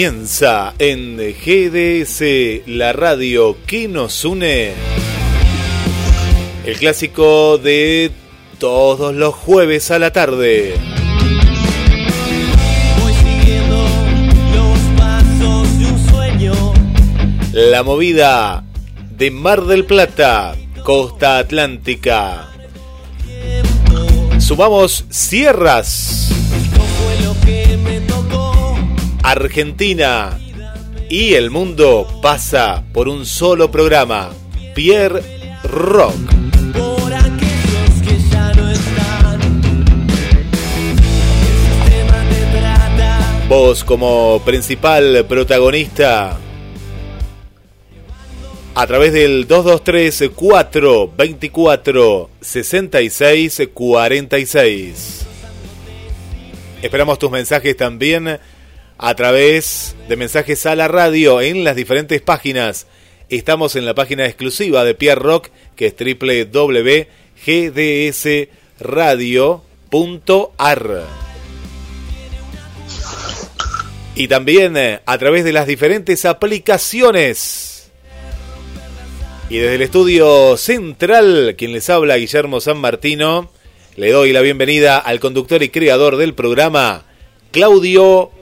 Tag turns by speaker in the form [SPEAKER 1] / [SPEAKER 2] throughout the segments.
[SPEAKER 1] Comienza en GDS, la radio que nos une. El clásico de todos los jueves a la tarde.
[SPEAKER 2] Voy siguiendo los pasos de un sueño.
[SPEAKER 1] La movida de Mar del Plata, costa atlántica. Sumamos sierras. Argentina y el mundo pasa por un solo programa, Pierre Rock. Vos como principal protagonista a través del 223 424 66 46. Esperamos tus mensajes también a través de mensajes a la radio en las diferentes páginas. Estamos en la página exclusiva de Pierre Rock, que es www.gdsradio.ar. Y también eh, a través de las diferentes aplicaciones. Y desde el estudio central, quien les habla, Guillermo San Martino, le doy la bienvenida al conductor y creador del programa, Claudio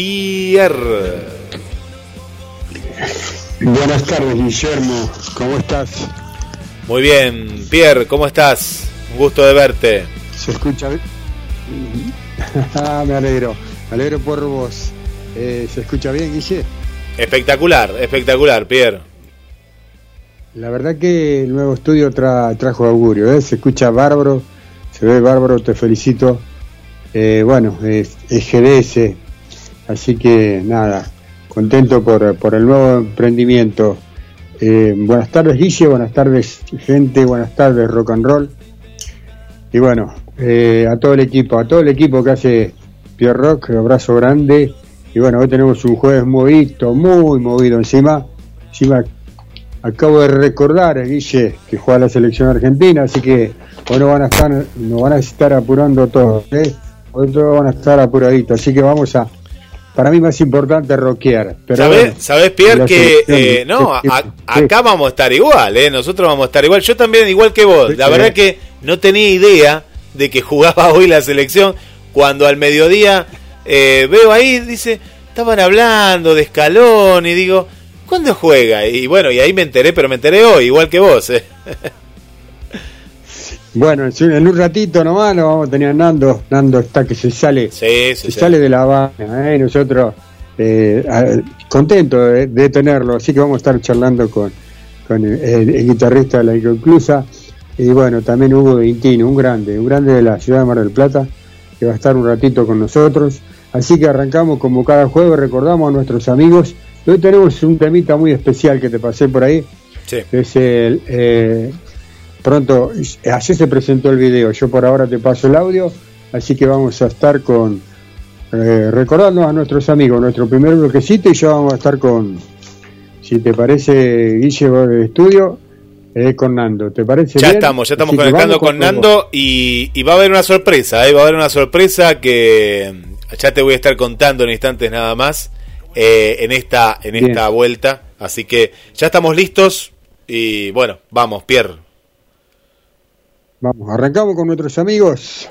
[SPEAKER 1] Pierre.
[SPEAKER 3] Buenas tardes, Guillermo. ¿Cómo estás?
[SPEAKER 1] Muy bien, Pierre, ¿cómo estás? Un gusto de verte.
[SPEAKER 3] ¿Se escucha bien? Ah, me alegro. Me alegro por vos. Eh, ¿Se escucha bien, Guille?
[SPEAKER 1] Espectacular, espectacular, Pierre.
[SPEAKER 3] La verdad que el nuevo estudio tra- trajo augurio. ¿eh? Se escucha bárbaro. Se ve bárbaro. Te felicito. Eh, bueno, es, es GDS. Así que nada, contento por, por el nuevo emprendimiento. Eh, buenas tardes, Guille. Buenas tardes, gente. Buenas tardes, rock and roll. Y bueno, eh, a todo el equipo, a todo el equipo que hace Pierre Rock, abrazo grande. Y bueno, hoy tenemos un jueves movido, muy movido encima. Encima acabo de recordar, eh, Guille, que juega la selección argentina, así que hoy nos van a estar, nos van a estar apurando todos, ¿eh? Hoy todos van a estar apuraditos, así que vamos a, para mí más importante rockear. Pero
[SPEAKER 1] ¿Sabés,
[SPEAKER 3] bueno,
[SPEAKER 1] sabés, Pierre, que eh, no, a- acá vamos a estar igual, ¿eh? Nosotros vamos a estar igual. Yo también, igual que vos. La verdad que no tenía idea de que jugaba hoy la selección. Cuando al mediodía eh, veo ahí, dice, estaban hablando de escalón y digo, ¿cuándo juega? Y bueno, y ahí me enteré, pero me enteré hoy, igual que vos, ¿eh?
[SPEAKER 3] Bueno, en un ratito nomás nos vamos a tener a Nando. Nando está que se sale,
[SPEAKER 1] Sí, sí,
[SPEAKER 3] se
[SPEAKER 1] sí.
[SPEAKER 3] sale de la Habana, ¿eh? nosotros eh, contentos de, de tenerlo, así que vamos a estar charlando con, con el, el- el guitarrista de la Inconclusa y bueno, también Hugo Vintino, un grande, un grande de la ciudad de Mar del Plata, que va a estar un ratito con nosotros. Así que arrancamos como cada jueves, recordamos a nuestros amigos. Hoy tenemos un temita muy especial que te pasé por ahí,
[SPEAKER 1] Sí.
[SPEAKER 3] es el... eh, pronto, ayer se presentó el video, yo por ahora te paso el audio, así que vamos a estar con, eh, recordando a nuestros amigos, nuestro primer bloquecito y ya vamos a estar con, si te parece, Guille, estudio, eh, con Nando, ¿te parece
[SPEAKER 1] Ya
[SPEAKER 3] bien?
[SPEAKER 1] estamos, ya estamos
[SPEAKER 3] Así
[SPEAKER 1] conectando con Nando y, y va a haber una sorpresa, ¿eh? va a haber una sorpresa que ya te voy a estar contando en instantes nada más eh, en esta en
[SPEAKER 3] Bien.
[SPEAKER 1] esta vuelta, así que ya estamos listos y bueno, vamos, Pierre.
[SPEAKER 3] Vamos, arrancamos con nuestros amigos.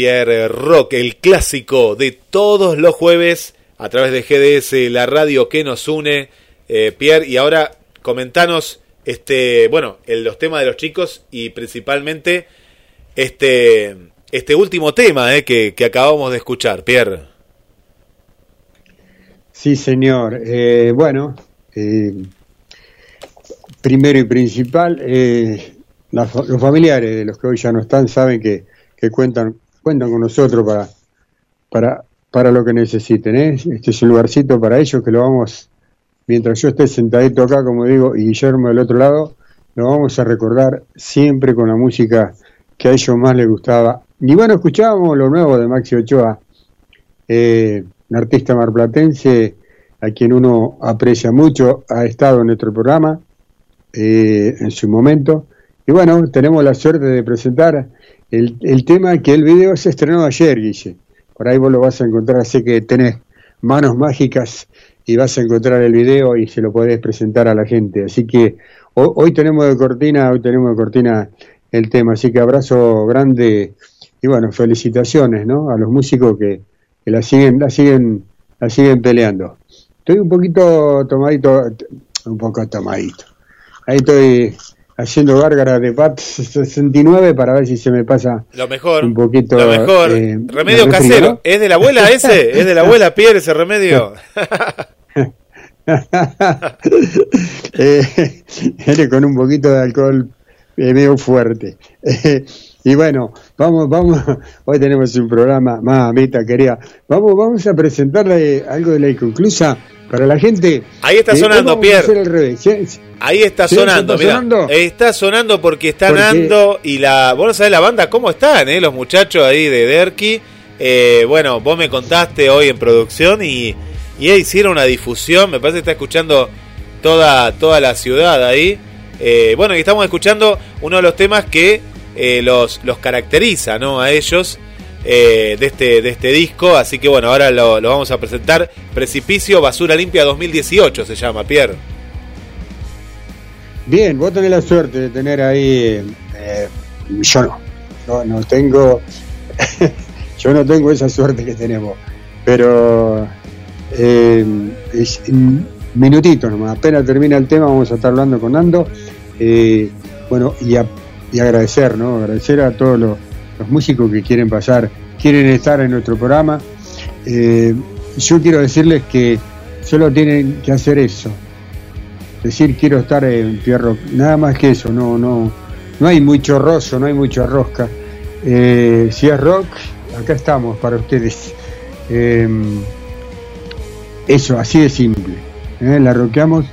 [SPEAKER 1] Pierre Rock, el clásico de todos los jueves a través de GDS, la radio que nos une. Eh, Pierre, y ahora comentanos este, bueno, el- los temas de los chicos y principalmente este, este último tema eh, que, acabamos de escuchar, Pierre.
[SPEAKER 3] Sí, señor. Eh, bueno, eh, primero y principal, eh, los familiares de los que hoy ya no están saben que cuentan, cuentan con nosotros para, para, para lo que necesiten. ¿eh? Este es un lugarcito para ellos que lo vamos, mientras yo esté sentadito acá, como digo, y Guillermo del otro lado, lo vamos a recordar siempre con la música que a ellos más les gustaba. Y bueno, escuchábamos lo nuevo de Maxi Ochoa, eh, un artista marplatense a quien uno aprecia mucho, ha estado en nuestro programa eh, en su momento. Y bueno, tenemos la suerte de presentar el, el tema que el video se estrenó ayer, Guille. Por ahí vos lo vas a encontrar, sé que tenés manos mágicas y vas a encontrar el video y se lo podés presentar a la gente. Así que hoy, hoy tenemos de cortina, hoy tenemos de cortina el tema. Así que abrazo grande y bueno, felicitaciones ¿no? a los músicos que, que la siguen, la siguen, la siguen peleando. Estoy un poquito tomadito, un poco tomadito. Ahí estoy haciendo gárgara de PAT 69 para ver si se me pasa
[SPEAKER 1] Lo mejor,
[SPEAKER 3] un poquito.
[SPEAKER 1] lo mejor.
[SPEAKER 3] eh,
[SPEAKER 1] remedio
[SPEAKER 3] me
[SPEAKER 1] casero.
[SPEAKER 3] ¿no?
[SPEAKER 1] ¿Es de la abuela ese? ¿Es de la abuela, Pierre, ese remedio?
[SPEAKER 3] eh, con un poquito de alcohol eh, medio fuerte. Eh, y bueno, vamos, vamos, hoy tenemos un programa, mamita querida, vamos, vamos a presentarle algo de la inconclusa para la gente.
[SPEAKER 1] Ahí está
[SPEAKER 3] Eh,
[SPEAKER 1] sonando, Pierre. Ahí está
[SPEAKER 3] ¿Sí?
[SPEAKER 1] sonando,
[SPEAKER 3] ¿Está
[SPEAKER 1] mira.
[SPEAKER 3] sonando?
[SPEAKER 1] Está sonando porque está
[SPEAKER 3] Porque-
[SPEAKER 1] Nando y la. Vos no sabés la banda cómo están, ¿eh? Los muchachos ahí de Derky. Eh, bueno, vos me contaste hoy en producción y, y hicieron una difusión. Me parece que está escuchando toda, toda la ciudad ahí. Eh, bueno, y estamos escuchando uno de los temas que eh, los, los caracteriza, ¿no? A ellos. eh, de, este, de este disco, así que bueno, ahora lo, vamos a presentar. Precipicio Basura Limpia 2018 se llama, Pierre.
[SPEAKER 3] Bien, vos tenés la suerte de tener ahí, eh, yo no, no, no tengo, yo no tengo esa suerte que tenemos, pero es un minutito nomás, apenas termina el tema vamos a estar hablando con Nando, bueno, y, a- y agradecer, ¿no? Agradecer a todos los, músicos que quieren pasar, quieren estar en nuestro programa, Eh, yo quiero decirles que solo tienen que hacer eso, decir quiero estar en Pierro, nada más que eso, no, no, no hay mucho roso, no hay mucha rosca. Eh, si es rock, acá estamos para ustedes. Eh, eso, así de simple. ¿eh? La rockeamos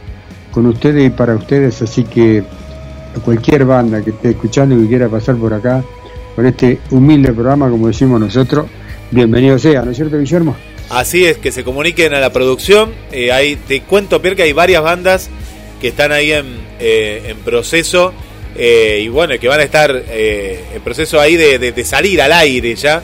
[SPEAKER 3] con ustedes y para ustedes, así que cualquier banda que esté escuchando y que quiera pasar por acá, con este humilde programa, como decimos nosotros, bienvenido sea, ¿no es cierto, Guillermo?
[SPEAKER 1] Así es, que se comuniquen a la producción. Eh, te cuento, Pierre, que hay varias bandas que están ahí en, eh, en proceso eh, y bueno, que van a estar eh, en proceso ahí de, de- salir al aire ya.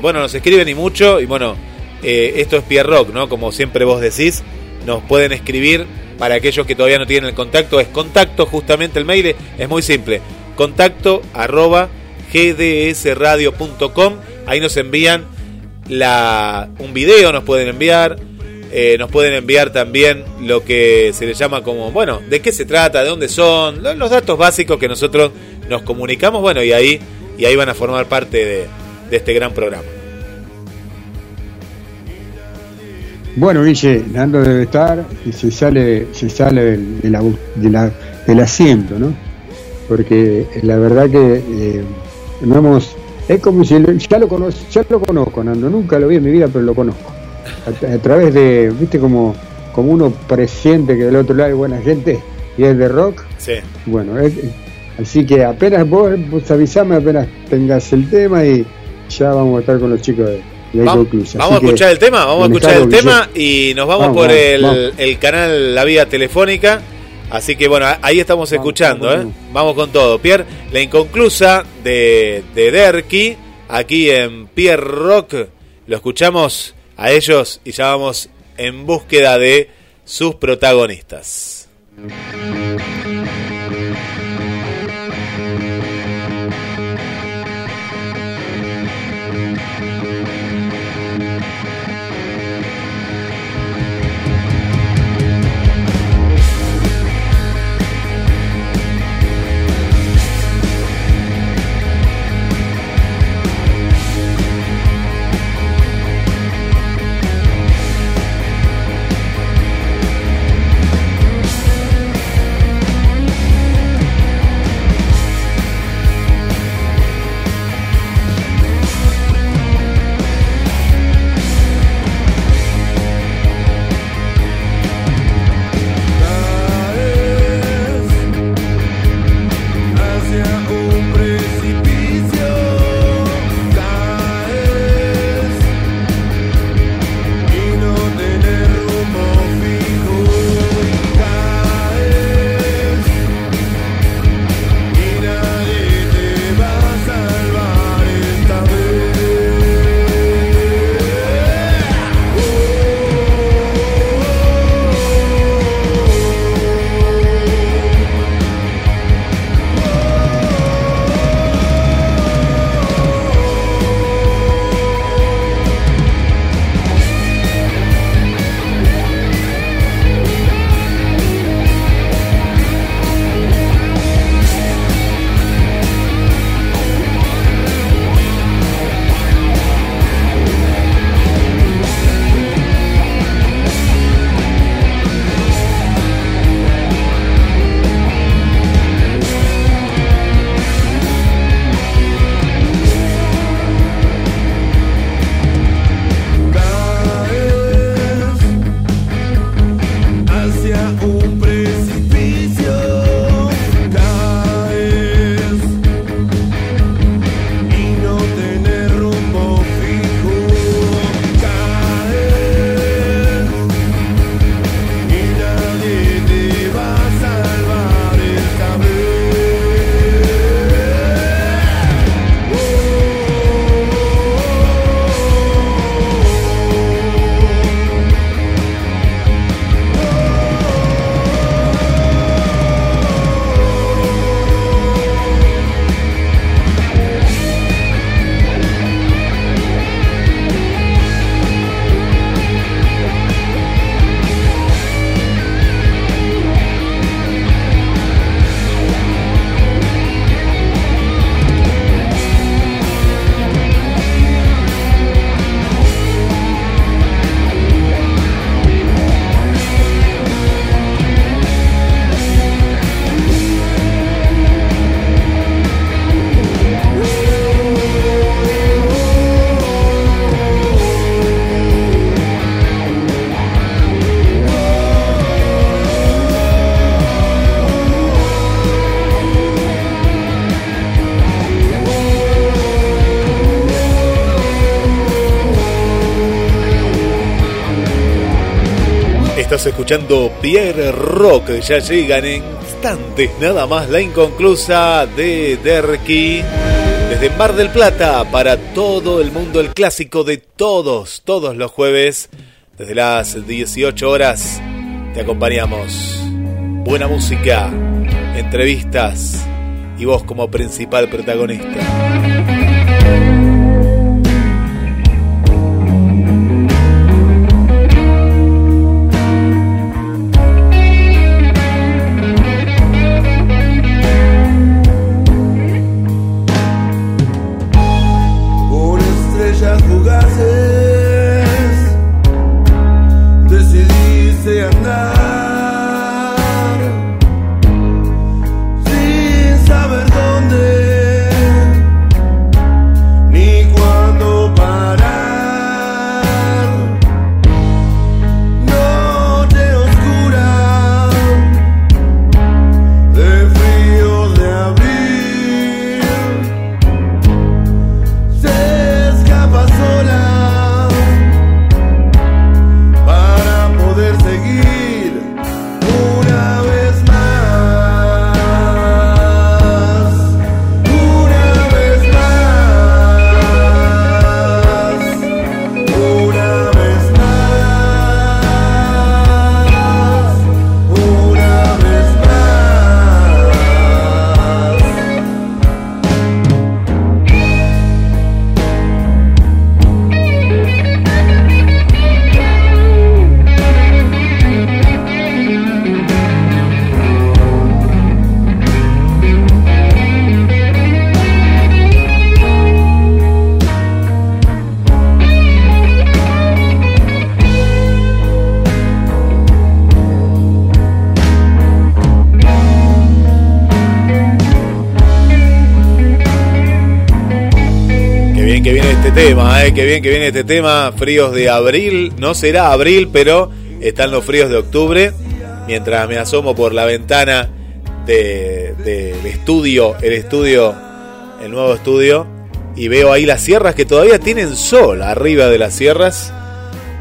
[SPEAKER 1] Bueno, nos escriben y mucho y bueno, esto es Pierre Rock, ¿no? Como siempre vos decís, nos pueden escribir para aquellos que todavía no tienen el contacto. Es contacto, justamente el mail es muy simple. Contacto arroba gdsradio.com. Ahí nos envían la, un video, nos pueden enviar. eh, nos pueden enviar también lo que se le llama como, bueno, de qué se trata, de dónde son, lo- los datos básicos que nosotros nos comunicamos, bueno, y ahí, y ahí van a formar parte de este gran programa.
[SPEAKER 3] Bueno, Guille, Nando debe estar y se sale, se sale del, de la- de la- del asiento, ¿no? Porque la verdad que eh, no hemos, es como si ya lo conozco, ya lo conozco, Nando, nunca lo vi en mi vida, pero lo conozco. A, a través de, viste, como, como uno presiente que del otro lado hay buena gente y es de rock,
[SPEAKER 1] Sí.
[SPEAKER 3] bueno, es- así que apenas vos, vos avisame apenas tengas el tema y ya vamos a estar con los chicos de, de
[SPEAKER 1] Vamos, a escuchar el tema, vamos a escuchar el tema y nos vamos,
[SPEAKER 3] Vamos,
[SPEAKER 1] por
[SPEAKER 3] vamos,
[SPEAKER 1] el, canal La Vía Telefónica. Así que bueno, ahí estamos escuchando,
[SPEAKER 3] vamos,
[SPEAKER 1] ¿eh? Vamos con todo. Pierre, la inconclusa de, de Derky, aquí en Pierre Rock. Lo escuchamos a ellos y ya vamos en búsqueda de sus protagonistas. Escuchando Pierre Rock, ya llegan en instantes nada más la inconclusa de Derky. Desde Mar del Plata para todo el mundo, el clásico de todos, todos los jueves, desde las 18 horas, te acompañamos. Buena música, entrevistas y vos como principal protagonista. Eh, qué bien que viene este tema. Fríos de abril, no será abril, pero están los fríos de octubre. Mientras me asomo por la ventana de- del estudio, el estudio, el nuevo estudio, y veo ahí las sierras que todavía tienen sol arriba de las sierras.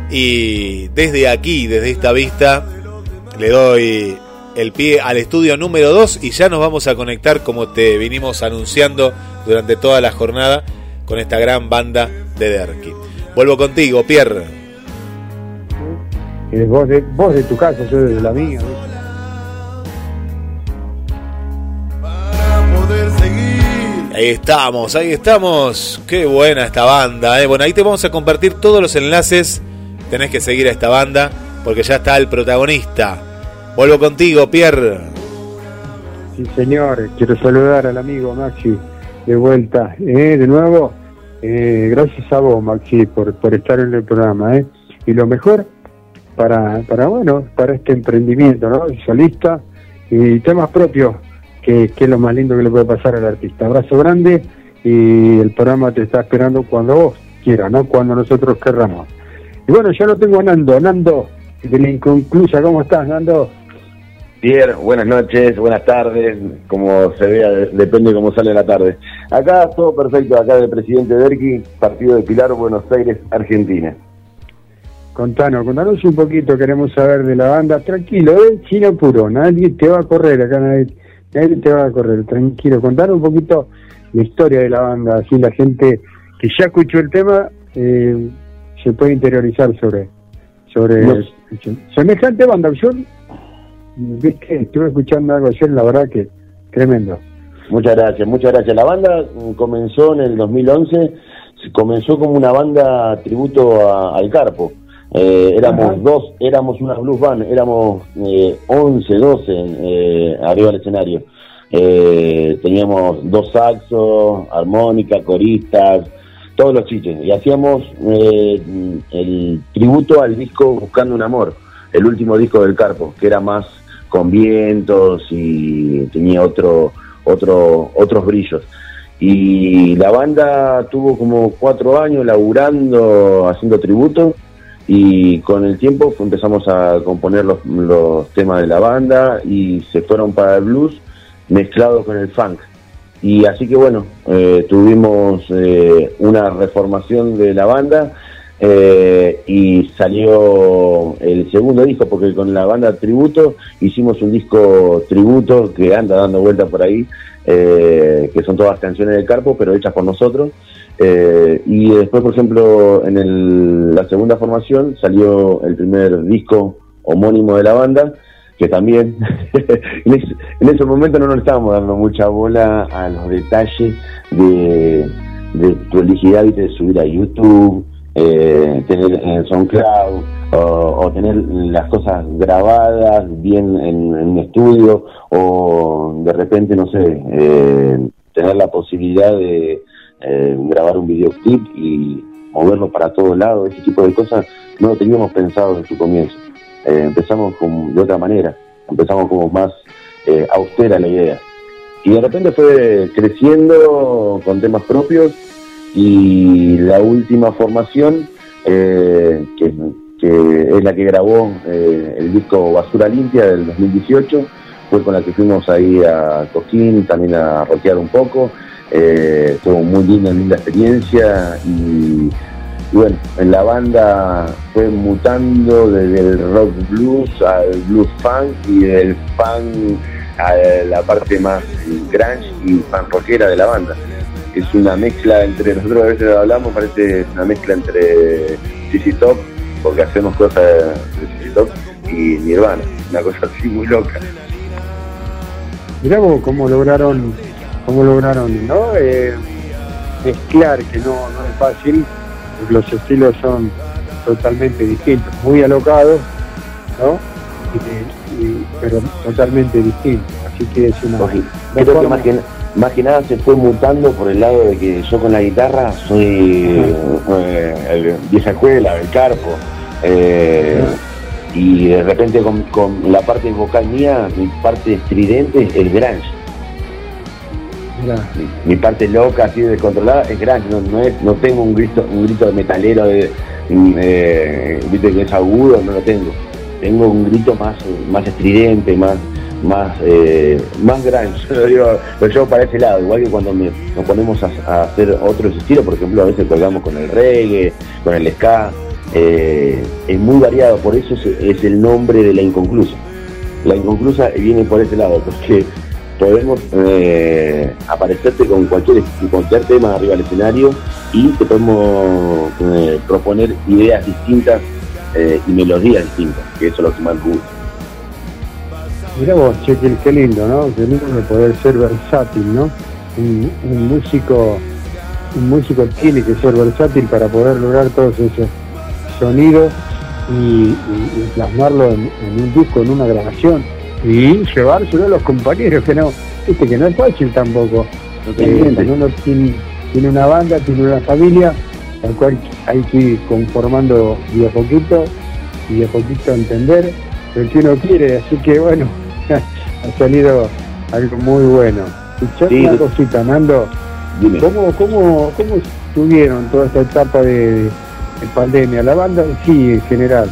[SPEAKER 1] Y desde aquí, desde esta vista, le doy el pie al estudio número 2 y ya nos vamos a conectar como te vinimos anunciando durante toda la jornada con esta gran banda de Derky. Vuelvo contigo, Pierre.
[SPEAKER 3] Vos, de, vos de tu casa, yo de la mía. ¿viste?
[SPEAKER 2] Para poder seguir
[SPEAKER 1] Ahí estamos, ahí estamos. Qué buena esta banda. eh. Bueno, ahí te vamos a compartir todos los enlaces. Tenés que seguir a esta banda porque ya está el protagonista. Vuelvo contigo, Pierre.
[SPEAKER 3] Sí, señor. Quiero saludar al amigo Maxi de vuelta. ¿eh? De nuevo, eh, gracias a vos, Maxi, por, por estar en el programa. ¿eh? Y lo mejor para, para, bueno, para este emprendimiento, ¿no? Solista y temas propios, que, que es lo más lindo que le puede pasar al artista. Abrazo grande y el programa te está esperando cuando vos quieras, ¿no? Cuando nosotros querramos. Y bueno, ya lo tengo a Nando. Nando, de la inconclusa, ¿cómo estás, Nando?
[SPEAKER 4] Buenas noches, buenas tardes, como se vea, de- depende cómo sale la tarde. Acá todo perfecto, acá del presidente Derqui, partido de Pilar, Buenos Aires, Argentina.
[SPEAKER 3] Contanos, contanos un poquito, queremos saber de la banda. Tranquilo, ¿eh? sin apuro, nadie te va a correr acá, nadie, nadie te va a correr, tranquilo. Contanos un poquito la historia de la banda, así la gente que ya escuchó el tema eh, se puede interiorizar sobre sobre
[SPEAKER 4] Nos-
[SPEAKER 3] semejante banda. Yo ¿viste? estuve escuchando algo ayer, la verdad que tremendo.
[SPEAKER 4] Muchas gracias, muchas gracias. La banda mm, comenzó en el 2011, se- comenzó como una banda tributo a- al Carpo. Eh, éramos
[SPEAKER 3] Ajá.
[SPEAKER 4] dos, éramos una blues band, éramos eh, 11, 12 eh, arriba del escenario. Eh, teníamos dos saxos, armónica, coristas, todos los chiches. Y hacíamos eh, el tributo al disco Buscando un Amor, el último disco del Carpo, que era más con vientos y tenía otro, otro, otros brillos. Y la banda tuvo como cuatro años laburando, haciendo tributo, y con el tiempo empezamos a componer los, los temas de la banda y se fueron para el blues mezclados con el funk. Y así que bueno, eh, tuvimos eh, una reformación de la banda eh, y salió el segundo disco, porque con la banda Tributo hicimos un disco tributo que anda dando vuelta por ahí, eh, que son todas canciones de Carpo, pero hechas por nosotros. Eh, y después, por ejemplo, en el- la segunda formación salió el primer disco homónimo de la banda, que también en, ese, en ese momento no nos estábamos dando mucha bola a los detalles de, de prolijidad ¿viste? de subir a YouTube, eh, tener en SoundCloud o, o tener las cosas grabadas bien en, un estudio o de repente, no sé, eh, tener la posibilidad de eh, grabar un videoclip y moverlo para todos lados, ese tipo de cosas no lo teníamos pensado en su comienzo. Eh, empezamos con, de otra manera, empezamos como más austera la idea. Y de repente fue creciendo con temas propios y la última formación, eh, que, es la que grabó eh, el disco Basura Limpia del 2018, fue con la que fuimos ahí a Coquín, también a rockear un poco. Eh, fue muy linda, linda experiencia y, y bueno, en la banda fue mutando desde el rock blues al blues funk y del funk a la parte más grunge y fan rockera de la banda. Es una mezcla entre, nosotros a veces hablamos, parece una mezcla entre CC Top, porque hacemos cosas de CC Top, y Nirvana, una cosa así muy loca.
[SPEAKER 3] Mirá vos cómo lograron, cómo lograron, ¿no? Eh, mezclar, que no, no es fácil, los estilos son totalmente distintos, muy alocados, ¿no? Y- y- pero totalmente distintos. Así que es una.
[SPEAKER 4] Creo que
[SPEAKER 3] forma-
[SPEAKER 4] más que, más que nada se fue mutando por el lado de que yo con la guitarra soy eh, el vieja escuela, el carpo. eh, y de repente con, con la parte vocal mía, mi parte estridente es el grunge. Mi, mi parte loca, así descontrolada, es grunge. No, no, es, no tengo un grito, un grito de metalero, de, eh, que es agudo, no lo tengo. Tengo un grito más, más estridente, más más eh, más grunge, lo digo, para ese lado, igual que cuando nos ponemos a, hacer otros estilos, por ejemplo, a veces colgamos con el reggae, con el ska, eh, es muy variado, por eso es, el nombre de la inconclusa. La inconclusa viene por ese lado, porque podemos eh, aparecerte con cualquier, cualquier tema arriba del escenario y te podemos eh, proponer ideas distintas y melodías distintas, que eso es lo que más gusta.
[SPEAKER 3] Mirá vos, che, qué, lindo, ¿no? Qué lindo de poder ser versátil, ¿no? Un, un músico, un músico tiene que ser versátil para poder lograr todos esos sonidos y, y- y plasmarlo en, en un disco, en una grabación y llevárselo a los compañeros, que no, viste que no es fácil tampoco. Eh, uno tiene, tiene una banda, tiene una familia, al cual hay que ir conformando de a poquito y de a poquito entender lo que uno quiere, así que bueno, ha salido algo muy bueno. Y yo
[SPEAKER 4] Sí,
[SPEAKER 3] una cosita, Nando,
[SPEAKER 4] Dime.
[SPEAKER 3] ¿cómo, cómo, cómo estuvieron toda esta etapa de, de pandemia? La banda en sí, en general.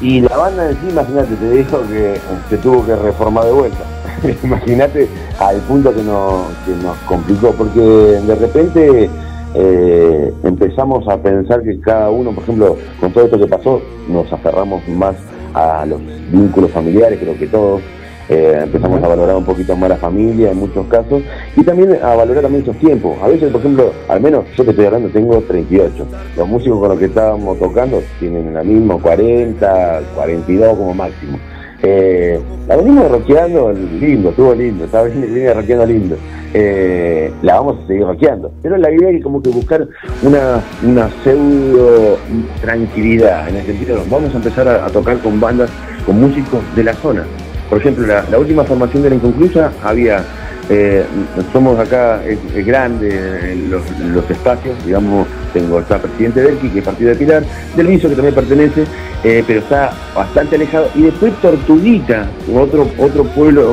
[SPEAKER 4] Y la banda en sí, imagínate, te dijo que se tuvo que reformar de vuelta. imagínate al punto que nos, que nos complicó, porque de repente eh, empezamos a pensar que cada uno, por ejemplo, con todo esto que pasó, nos aferramos más a los vínculos familiares, creo que todos. Eh, empezamos a valorar un poquito más la familia en muchos casos y también a valorar también esos tiempos. A veces, por ejemplo, al menos yo te estoy hablando, tengo 38. Los músicos con los que estábamos tocando tienen la misma 40, 42 como máximo. Eh, la venimos rockeando lindo, estuvo lindo, estaba viene rockeando lindo. Eh, la vamos a seguir rockeando. Pero la idea es como que buscar una, una pseudo tranquilidad, en el sentido vamos a empezar a tocar con bandas, con músicos de la zona. Por ejemplo, la, última formación de la Inconclusa había, eh, somos acá, es, es eh, los, los espacios, digamos, tengo está presidente Delqui, que es partido de Pilar, del Viso, que también pertenece, eh, pero está bastante alejado, y después Tortuguita, otro, otro pueblo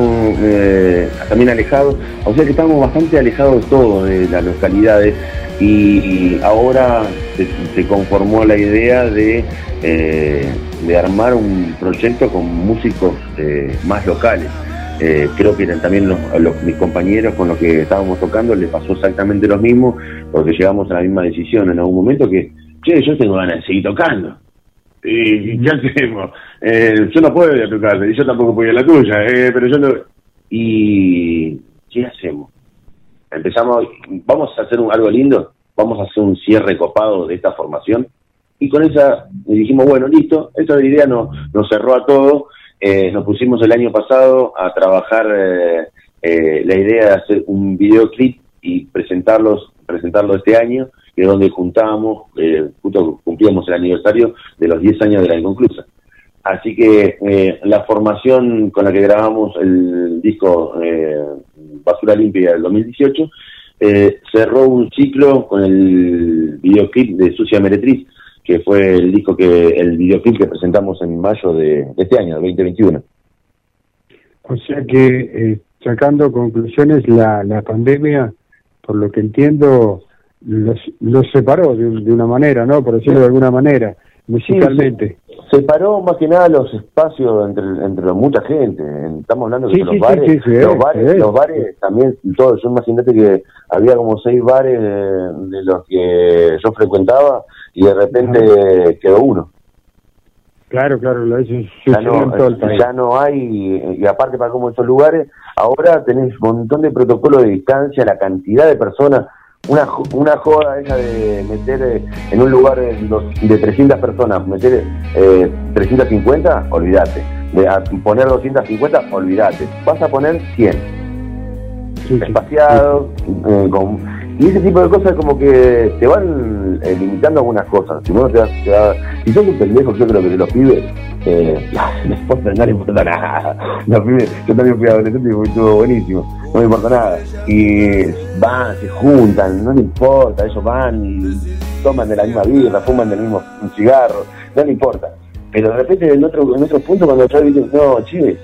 [SPEAKER 4] también alejado, o sea que estamos bastante alejados de todo, de las localidades, y, ahora se, se conformó la idea de, eh, de armar un proyecto con músicos eh, más locales. Eh, creo que también los, mis compañeros con los que estábamos tocando les pasó exactamente lo mismo, porque llegamos a la misma decisión en algún momento que che, yo tengo ganas de seguir tocando. ¿Y qué hacemos? Eh, yo no puedo ir a tu y yo tampoco puedo ir a la tuya, eh, pero yo no... ¿Y qué hacemos? Empezamos, vamos a hacer un, algo lindo, vamos a hacer un cierre copado de esta formación, y con esa dijimos, bueno, listo, esta idea nos, nos cerró a todo, eh, nos pusimos el año pasado a trabajar eh, eh, la idea de hacer un videoclip y presentarlos, presentarlo este año, que es donde juntábamos, eh, justo cumplíamos el aniversario de los 10 años de la inconclusa. Así que eh, la formación con la que grabamos el disco eh, Basura Limpia del 2018 eh, cerró un ciclo con el videoclip de Sucia Meretriz, que fue el disco que el videoclip que presentamos en mayo de, este año, 2021.
[SPEAKER 3] O sea que, eh, sacando conclusiones, la, la pandemia, por lo que entiendo, los, los separó de, de una manera, ¿no? Por decirlo de alguna manera, musicalmente.
[SPEAKER 4] Separó más que nada los espacios entre, entre mucha gente. Estamos hablando de
[SPEAKER 3] Sí,
[SPEAKER 4] los
[SPEAKER 3] sí,
[SPEAKER 4] bares, los bares, los bares también, todos. Yo imagínate que había como seis bares de, de los que yo frecuentaba y de repente quedó uno.
[SPEAKER 3] Claro, claro, lo eso
[SPEAKER 4] Ya
[SPEAKER 3] en
[SPEAKER 4] no,
[SPEAKER 3] todo el país.
[SPEAKER 4] ya no hay, y aparte para como estos lugares, ahora tenés un montón de protocolos de distancia, la cantidad de personas, una, una joda esa de meter eh, en un lugar de, dos- de 300 personas, meter eh, 350, olvídate. De poner 250, olvídate. Vas a poner 100
[SPEAKER 3] Sí, sí.
[SPEAKER 4] espaciados, eh, con- y ese tipo de cosas como que te van eh, limitando algunas cosas. Si uno te da, te da- si sos un pendejo, yo creo que los pibes, eh, no no importa nada. Los pibes, yo también fui adolescente y todo buenísimo, no me importa nada. Y van, se juntan, no le importa, ellos van y toman de la misma birra, fuman del mismo cigarro, no le importa. Pero de repente en otro, en otro punto cuando yo digo, no, che,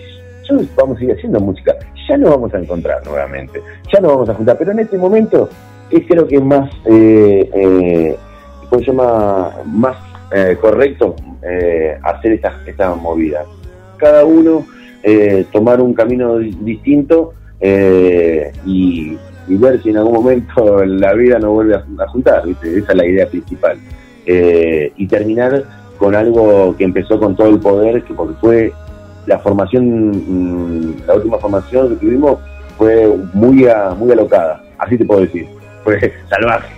[SPEAKER 4] yo vamos a seguir haciendo música, ya nos vamos a encontrar nuevamente, ya nos vamos a juntar, pero en este momento es creo que más, eh, eh, ¿cómo se llama? Más eh, correcto eh, hacer esta, esta movida. Cada uno eh, tomar un camino di- distinto eh, y, y ver si en algún momento la vida nos vuelve a, juntar, ¿viste? esa es la idea principal. Y terminar con algo que empezó con todo el poder, que porque fue la formación, mm, la última formación que tuvimos fue muy, a- muy alocada, así te puedo decir, fue salvaje.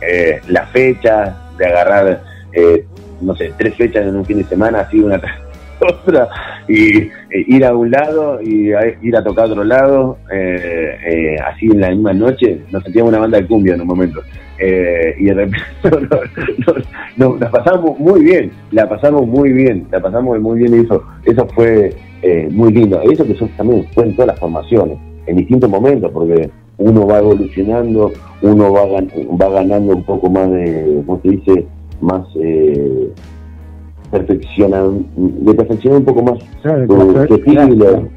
[SPEAKER 4] Eh, las fechas, de agarrar, eh, no sé, tres fechas en un fin de semana, así una tras otra, y eh, ir a un lado y a- ir a tocar a otro lado, eh, eh, así en la misma noche, nos sentíamos una banda de cumbia en un momento. Eh, y de repente no, no, no, la pasamos muy bien, la pasamos muy bien, la pasamos muy bien y eso, eso fue eh, muy lindo. Eso que son, también fue en todas las formaciones, en distintos momentos, porque uno va evolucionando, uno va, va ganando un poco más de, ¿cómo se dice? Más eh, perfeccionan, de perfeccionar un poco más
[SPEAKER 3] Claro,
[SPEAKER 4] tu,
[SPEAKER 3] claro,
[SPEAKER 4] estilo.
[SPEAKER 3] claro.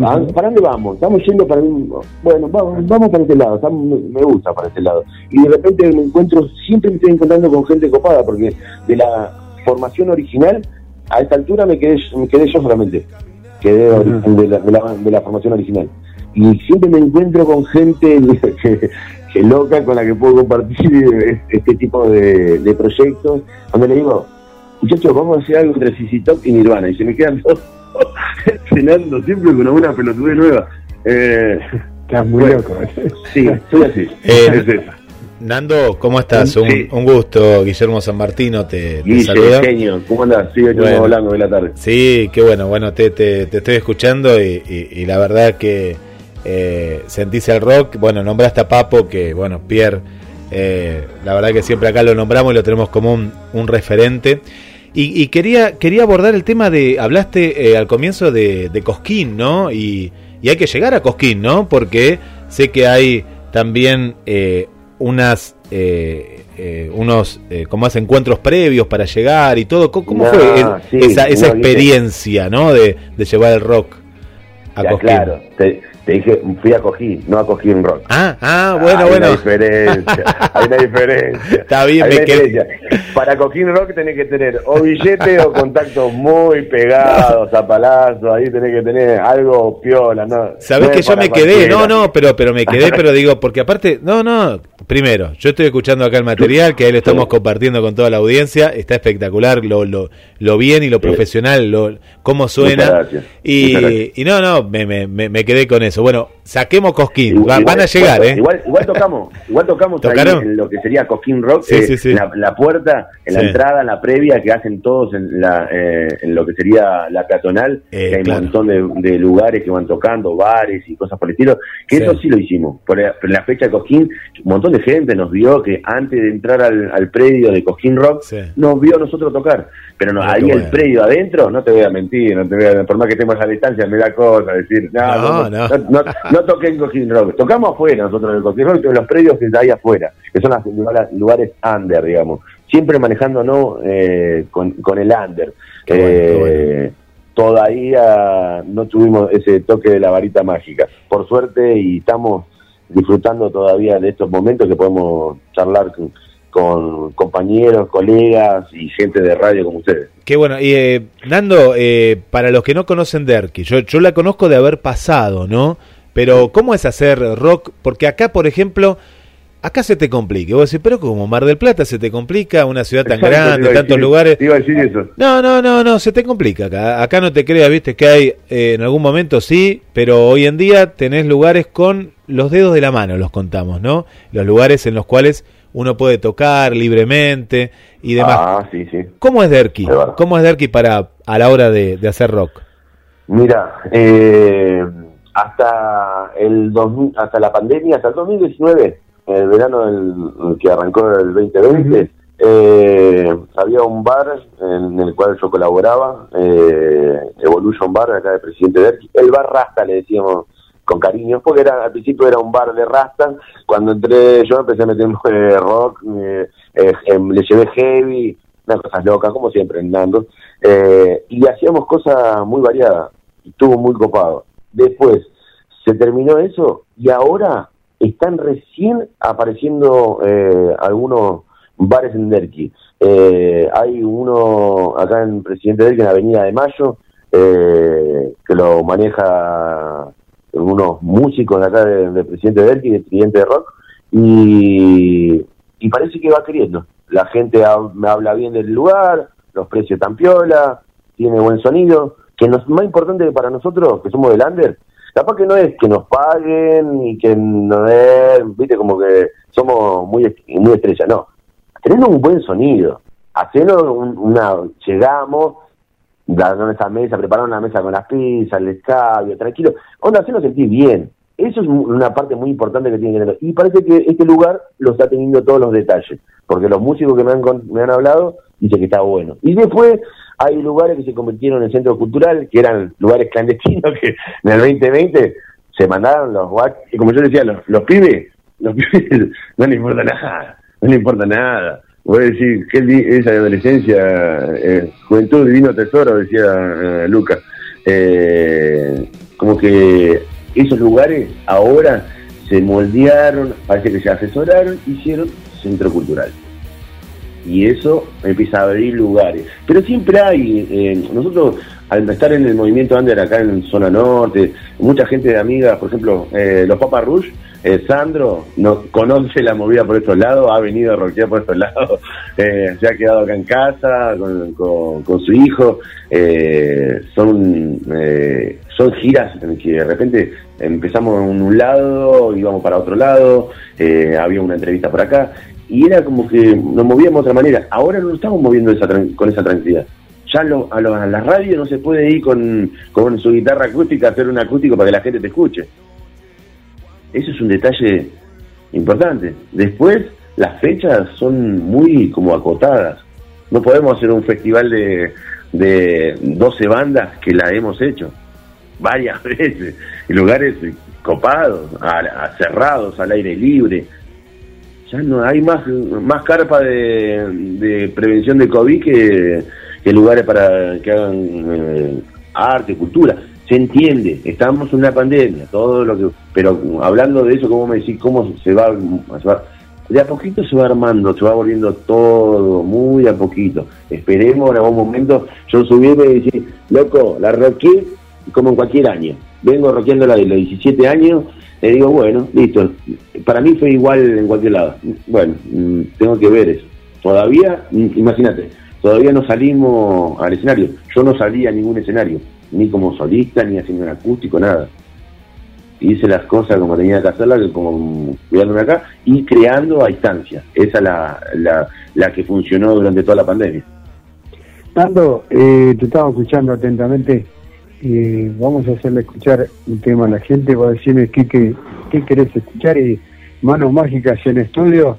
[SPEAKER 4] ¿Ah? ¿Para dónde vamos? Estamos yendo para un... Bueno, vamos, vamos para este lado, estamos- me gusta para este lado. Y de repente me encuentro, siempre me estoy encontrando con gente copada, porque de la formación original, a esta altura me quedé, me quedé yo solamente. Quedé de, la, de, la, de la formación original. Y siempre me encuentro con gente que, que loca con la que puedo compartir este tipo de, de proyectos, donde le digo, muchachos, vamos a hacer algo entre CC Top y Nirvana, y se me quedan todos cenando siempre con alguna pelotudez nueva. Eh,
[SPEAKER 3] Estás muy
[SPEAKER 4] Bueno.
[SPEAKER 3] loco. ¿eh?
[SPEAKER 4] sí, soy así.
[SPEAKER 1] Eh,
[SPEAKER 4] Es.
[SPEAKER 1] Nando, ¿cómo estás? Un,
[SPEAKER 4] Sí.
[SPEAKER 1] un gusto, Guillermo San Martino te, te saluda.
[SPEAKER 4] genio, ¿cómo andás? Sí,
[SPEAKER 1] Bueno.
[SPEAKER 4] hablando de la tarde.
[SPEAKER 1] Sí, qué bueno, bueno, te, te, te estoy escuchando y, y- y la verdad que eh, sentís el rock, bueno, nombraste a Papo, que bueno, Pierre, eh, la verdad que siempre acá lo nombramos y lo tenemos como un, un referente. Y, y quería, quería abordar el tema de, hablaste eh, al comienzo de, de Cosquín, ¿no? Y, y hay que llegar a Cosquín, ¿no? Porque sé que hay también eh, unas... eh, eh, unos eh, como más encuentros previos para llegar y todo ¿cómo, cómo
[SPEAKER 4] No,
[SPEAKER 1] fue
[SPEAKER 4] sí,
[SPEAKER 1] esa, esa experiencia ¿no? de, de llevar el rock a
[SPEAKER 4] Ya,
[SPEAKER 1] Cosquín
[SPEAKER 4] claro, te, Te dije, fui a Cojín, no a Cojín Rock.
[SPEAKER 1] Ah, ah, bueno,
[SPEAKER 4] hay
[SPEAKER 1] bueno.
[SPEAKER 4] Una diferencia, hay una diferencia.
[SPEAKER 1] Está bien,
[SPEAKER 4] Hay
[SPEAKER 1] me quedé-.
[SPEAKER 4] Para Cojín Rock tenés que tener o billete o contactos muy pegados a palazo, ahí tenés que tener algo piola, ¿no?
[SPEAKER 1] Sabés
[SPEAKER 4] No
[SPEAKER 1] que yo me quedé, no, no, pero, pero me quedé, pero digo, porque aparte, no, no, primero, yo estoy escuchando acá el material que ahí lo estamos
[SPEAKER 4] Sí.
[SPEAKER 1] compartiendo con toda la audiencia, está espectacular, lo, lo, lo bien y lo profesional, lo, cómo suena. Y, y no, no, me, me, me, me quedé con eso. Bueno, saquemos Cosquín,
[SPEAKER 4] Igual-
[SPEAKER 1] Va- van a llegar,
[SPEAKER 4] igual,
[SPEAKER 1] ¿eh?
[SPEAKER 4] Igual, igual tocamos, igual tocamos ahí en lo que sería Coquín Rock,
[SPEAKER 1] Sí,
[SPEAKER 4] eh,
[SPEAKER 1] sí, sí.
[SPEAKER 4] en La, la puerta, en la entrada, en la previa que hacen todos en, la, eh, en lo que sería la peatonal,
[SPEAKER 1] Eh,
[SPEAKER 4] que hay
[SPEAKER 1] claro.
[SPEAKER 4] un montón de, de lugares que van tocando, bares y cosas por el estilo, que eso sí lo hicimos. Por la, por la fecha de Coquín, un montón de gente nos vio que antes de entrar al, al predio de Coquín Rock, nos vio a nosotros tocar. Pero no,
[SPEAKER 1] Ah,
[SPEAKER 4] ahí el predio adentro, no te voy a mentir, no te voy a, por más que estemos a la distancia, me da cosa decir, no,
[SPEAKER 1] No,
[SPEAKER 4] no,
[SPEAKER 1] no.
[SPEAKER 4] No, no, toqué en Coquín Rock. Tocamos afuera nosotros en el Coquín Rock, en los predios que hay afuera, que son los lugares, lugares under, digamos. Siempre manejándonos eh, con, con el under.
[SPEAKER 1] Qué bueno, qué
[SPEAKER 4] Eh, Todavía no tuvimos ese toque de la varita mágica. Por suerte, y estamos disfrutando todavía de estos momentos que podemos charlar con, con compañeros, colegas y gente de radio como ustedes.
[SPEAKER 1] Qué bueno. Y eh, Nando, eh, para los que no conocen Derki, yo, yo la conozco de haber pasado, ¿no? Pero ¿cómo es hacer rock? Porque acá, por ejemplo, acá se te complica. Vos decís, pero como Mar del Plata se te complica, una ciudad tan
[SPEAKER 4] Exacto,
[SPEAKER 1] grande, tantos lugares.
[SPEAKER 4] te iba a decir eso.
[SPEAKER 1] No, no, no, no, se te complica acá. Acá no te creas, viste, que hay eh, en algún momento sí, pero hoy en día tenés lugares con los dedos de la mano, los contamos, ¿no? Los lugares en los cuales uno puede tocar libremente y demás.
[SPEAKER 4] Ah, sí, sí.
[SPEAKER 1] ¿Cómo es Derki? ¿Cómo es Derki para a la hora de, de hacer rock?
[SPEAKER 4] Mira, eh, hasta el 2000 hasta la pandemia, hasta el 2019, el verano del, que arrancó el 2020, eh, había un bar en el cual yo colaboraba, eh, Evolution Bar, acá de Presidente Derqui, el bar Rasta le decíamos con cariño, porque era al principio era un bar de Rasta, cuando entré yo empecé a meter eh, rock, eh, eh, em, le llevé heavy, unas cosas locas, como siempre en Nando, eh, y hacíamos cosas muy variadas, y estuvo muy copado. Después se terminó eso y ahora están recién apareciendo eh, algunos bares en Derqui. Hay uno acá en Presidente Derqui, en Avenida de Mayo, que lo maneja unos músicos de acá de, de Presidente Derqui, de Tridente de Rock, y, y parece que va queriendo. La gente me habla bien del lugar, los precios tan piola, tiene buen sonido, que lo más importante para nosotros, que somos del under, capaz que no es que nos paguen y que nos den, viste, como que somos muy, muy estrella, no. Tenemos un buen sonido, hacernos un- una, llegamos, esa mesa, prepararon una mesa con las pizzas, el escabio, tranquilo, onda, hacernos sentir bien. Eso es una parte muy importante que tiene que tener. Y parece que este lugar lo está teniendo todos los detalles, porque los músicos que me han, me han hablado dicen que está bueno. Y después hay lugares que se convirtieron en centro cultural, que eran lugares clandestinos que en el 2020 se mandaron los y como yo decía, los, los pibes, los pibes no les importa nada, no les importa nada. Voy a decir, li- esa adolescencia, eh, juventud, divino tesoro, decía eh, Lucas. Eh, como que esos lugares ahora se moldearon, parece que se asesoraron, hicieron centro cultural. Y eso empieza a abrir lugares. Pero siempre hay, eh, nosotros al estar en el movimiento under acá en zona norte, mucha gente de amigas, por ejemplo, eh, los Papa Rush, eh, Sandro no conoce la movida por estos lados, ha venido a rockear por estos lados, eh, se ha quedado acá en casa con, con- su hijo. eh, son, eh, son giras en que de repente empezamos en un lado, íbamos para otro lado, había una entrevista por acá, y era como que nos movíamos de otra manera. Ahora no nos estamos moviendo esa con esa tranquilidad. Ya lo- a, lo- a la radio no se puede ir con, con su guitarra acústica a hacer un acústico para que la gente te escuche. Eso es un detalle importante. Después, las fechas son muy como acotadas. No podemos hacer un festival de, de 12 bandas que la hemos hecho varias veces, en lugares copados, cerrados, al aire libre. Ya no hay más, más carpa de, de prevención de COVID que, que lugares para que hagan eh, arte, cultura. Se entiende, estamos en una pandemia, todo lo que, pero hablando de eso, como me decís, cómo se va, se va- de a poquito se va armando, se va volviendo todo, muy a poquito. Esperemos en algún momento yo subirme y decir, loco, la roqué como en cualquier año. Vengo roqueándola de los 17 años, le digo, bueno, listo. Para mí fue igual en cualquier lado. Bueno, mm, tengo que ver eso. Todavía, mm, imagínate, todavía no salimos al escenario. Yo no salí a ningún escenario, ni como solista, ni haciendo un acústico, nada. Hice las cosas como tenía que hacerlas, que como cuidándome acá y creando a distancia. Esa es la, la, la que funcionó durante toda la pandemia.
[SPEAKER 3] Nando, eh, te estaba escuchando atentamente. Eh, vamos a hacerle escuchar un tema a la gente. Voy a decirme qué, qué, qué querés escuchar y manos mágicas en estudio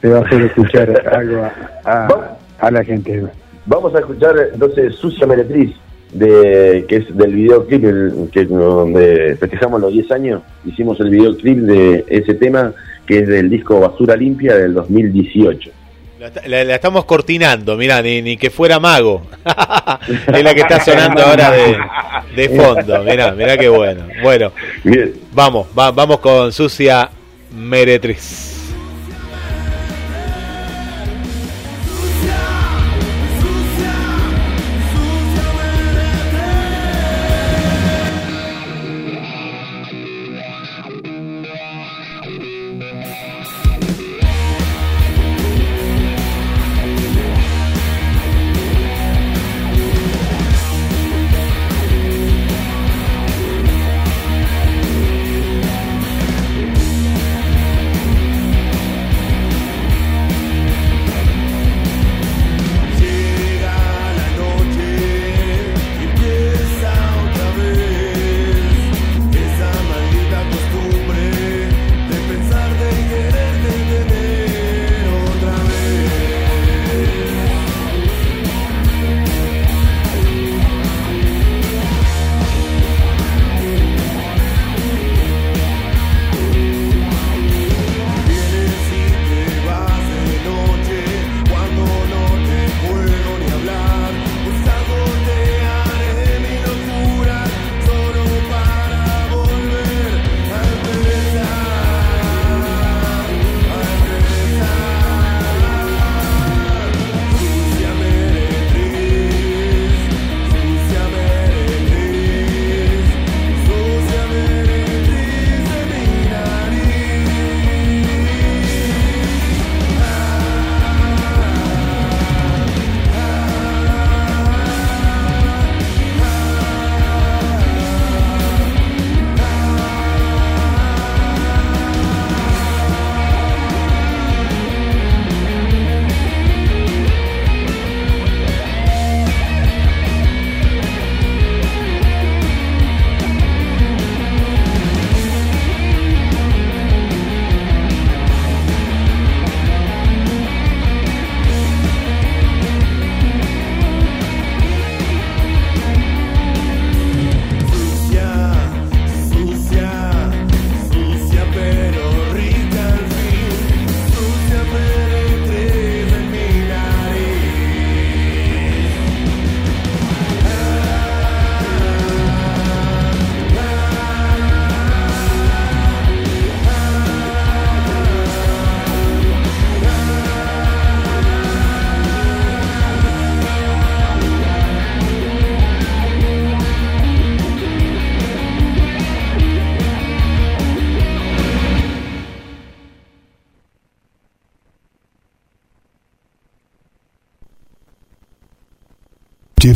[SPEAKER 3] te va a hacer escuchar algo a, a- a la gente.
[SPEAKER 4] Vamos a escuchar entonces Sucia Meretriz, de, que es del videoclip que, donde festejamos los 10 años. Hicimos el videoclip de ese tema que es del disco Basura Limpia del 2018.
[SPEAKER 5] La, la- la estamos cortinando, mirá, ni, ni que fuera mago. es la que está sonando ahora de, de fondo, mirá, mirá qué bueno. Bueno,
[SPEAKER 4] Bien.
[SPEAKER 5] vamos, va- vamos con Sucia Meretriz.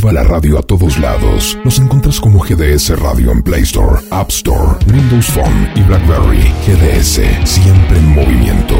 [SPEAKER 6] Lleva la radio a todos lados. Nos encuentras como GDS Radio en Play Store, App Store, Windows Phone y BlackBerry. GDS, siempre en movimiento.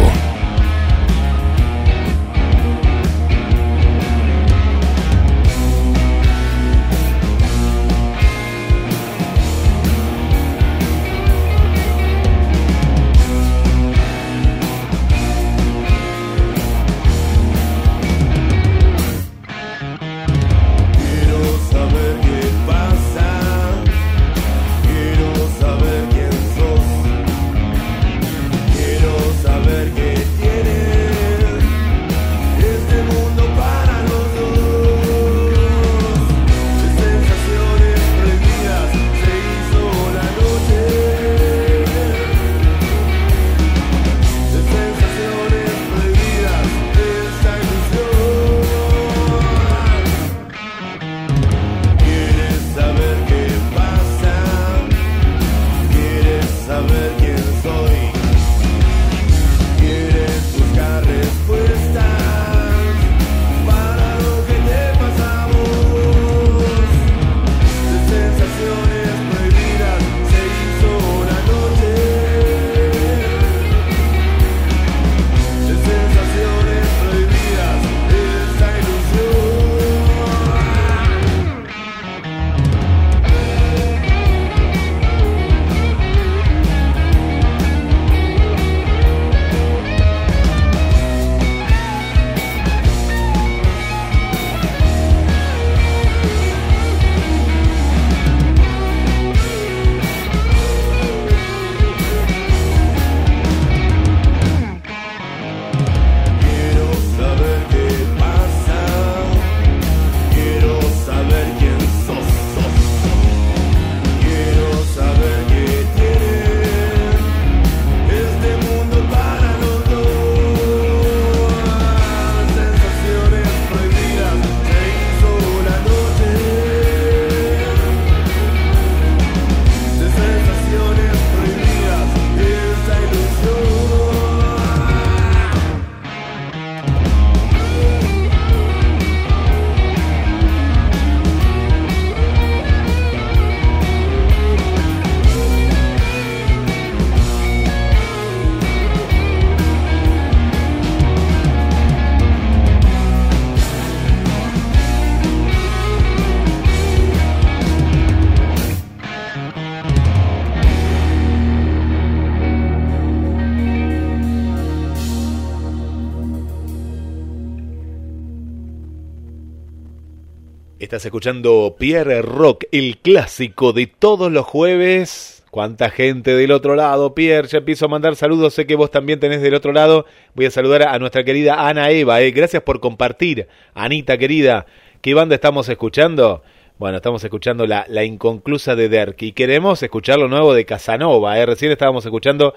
[SPEAKER 1] Estás escuchando Pierre Rock, el clásico de todos los jueves. Cuánta gente del otro lado, Pierre. Ya empiezo a mandar saludos. Sé que vos también tenés del otro lado. Voy a saludar a nuestra querida Ana Eva. Eh. Gracias por compartir. Anita, querida. ¿Qué banda estamos escuchando? Bueno, estamos escuchando la, inconclusa de Derk y queremos escuchar lo nuevo de Casanova. ¿eh? Recién estábamos escuchando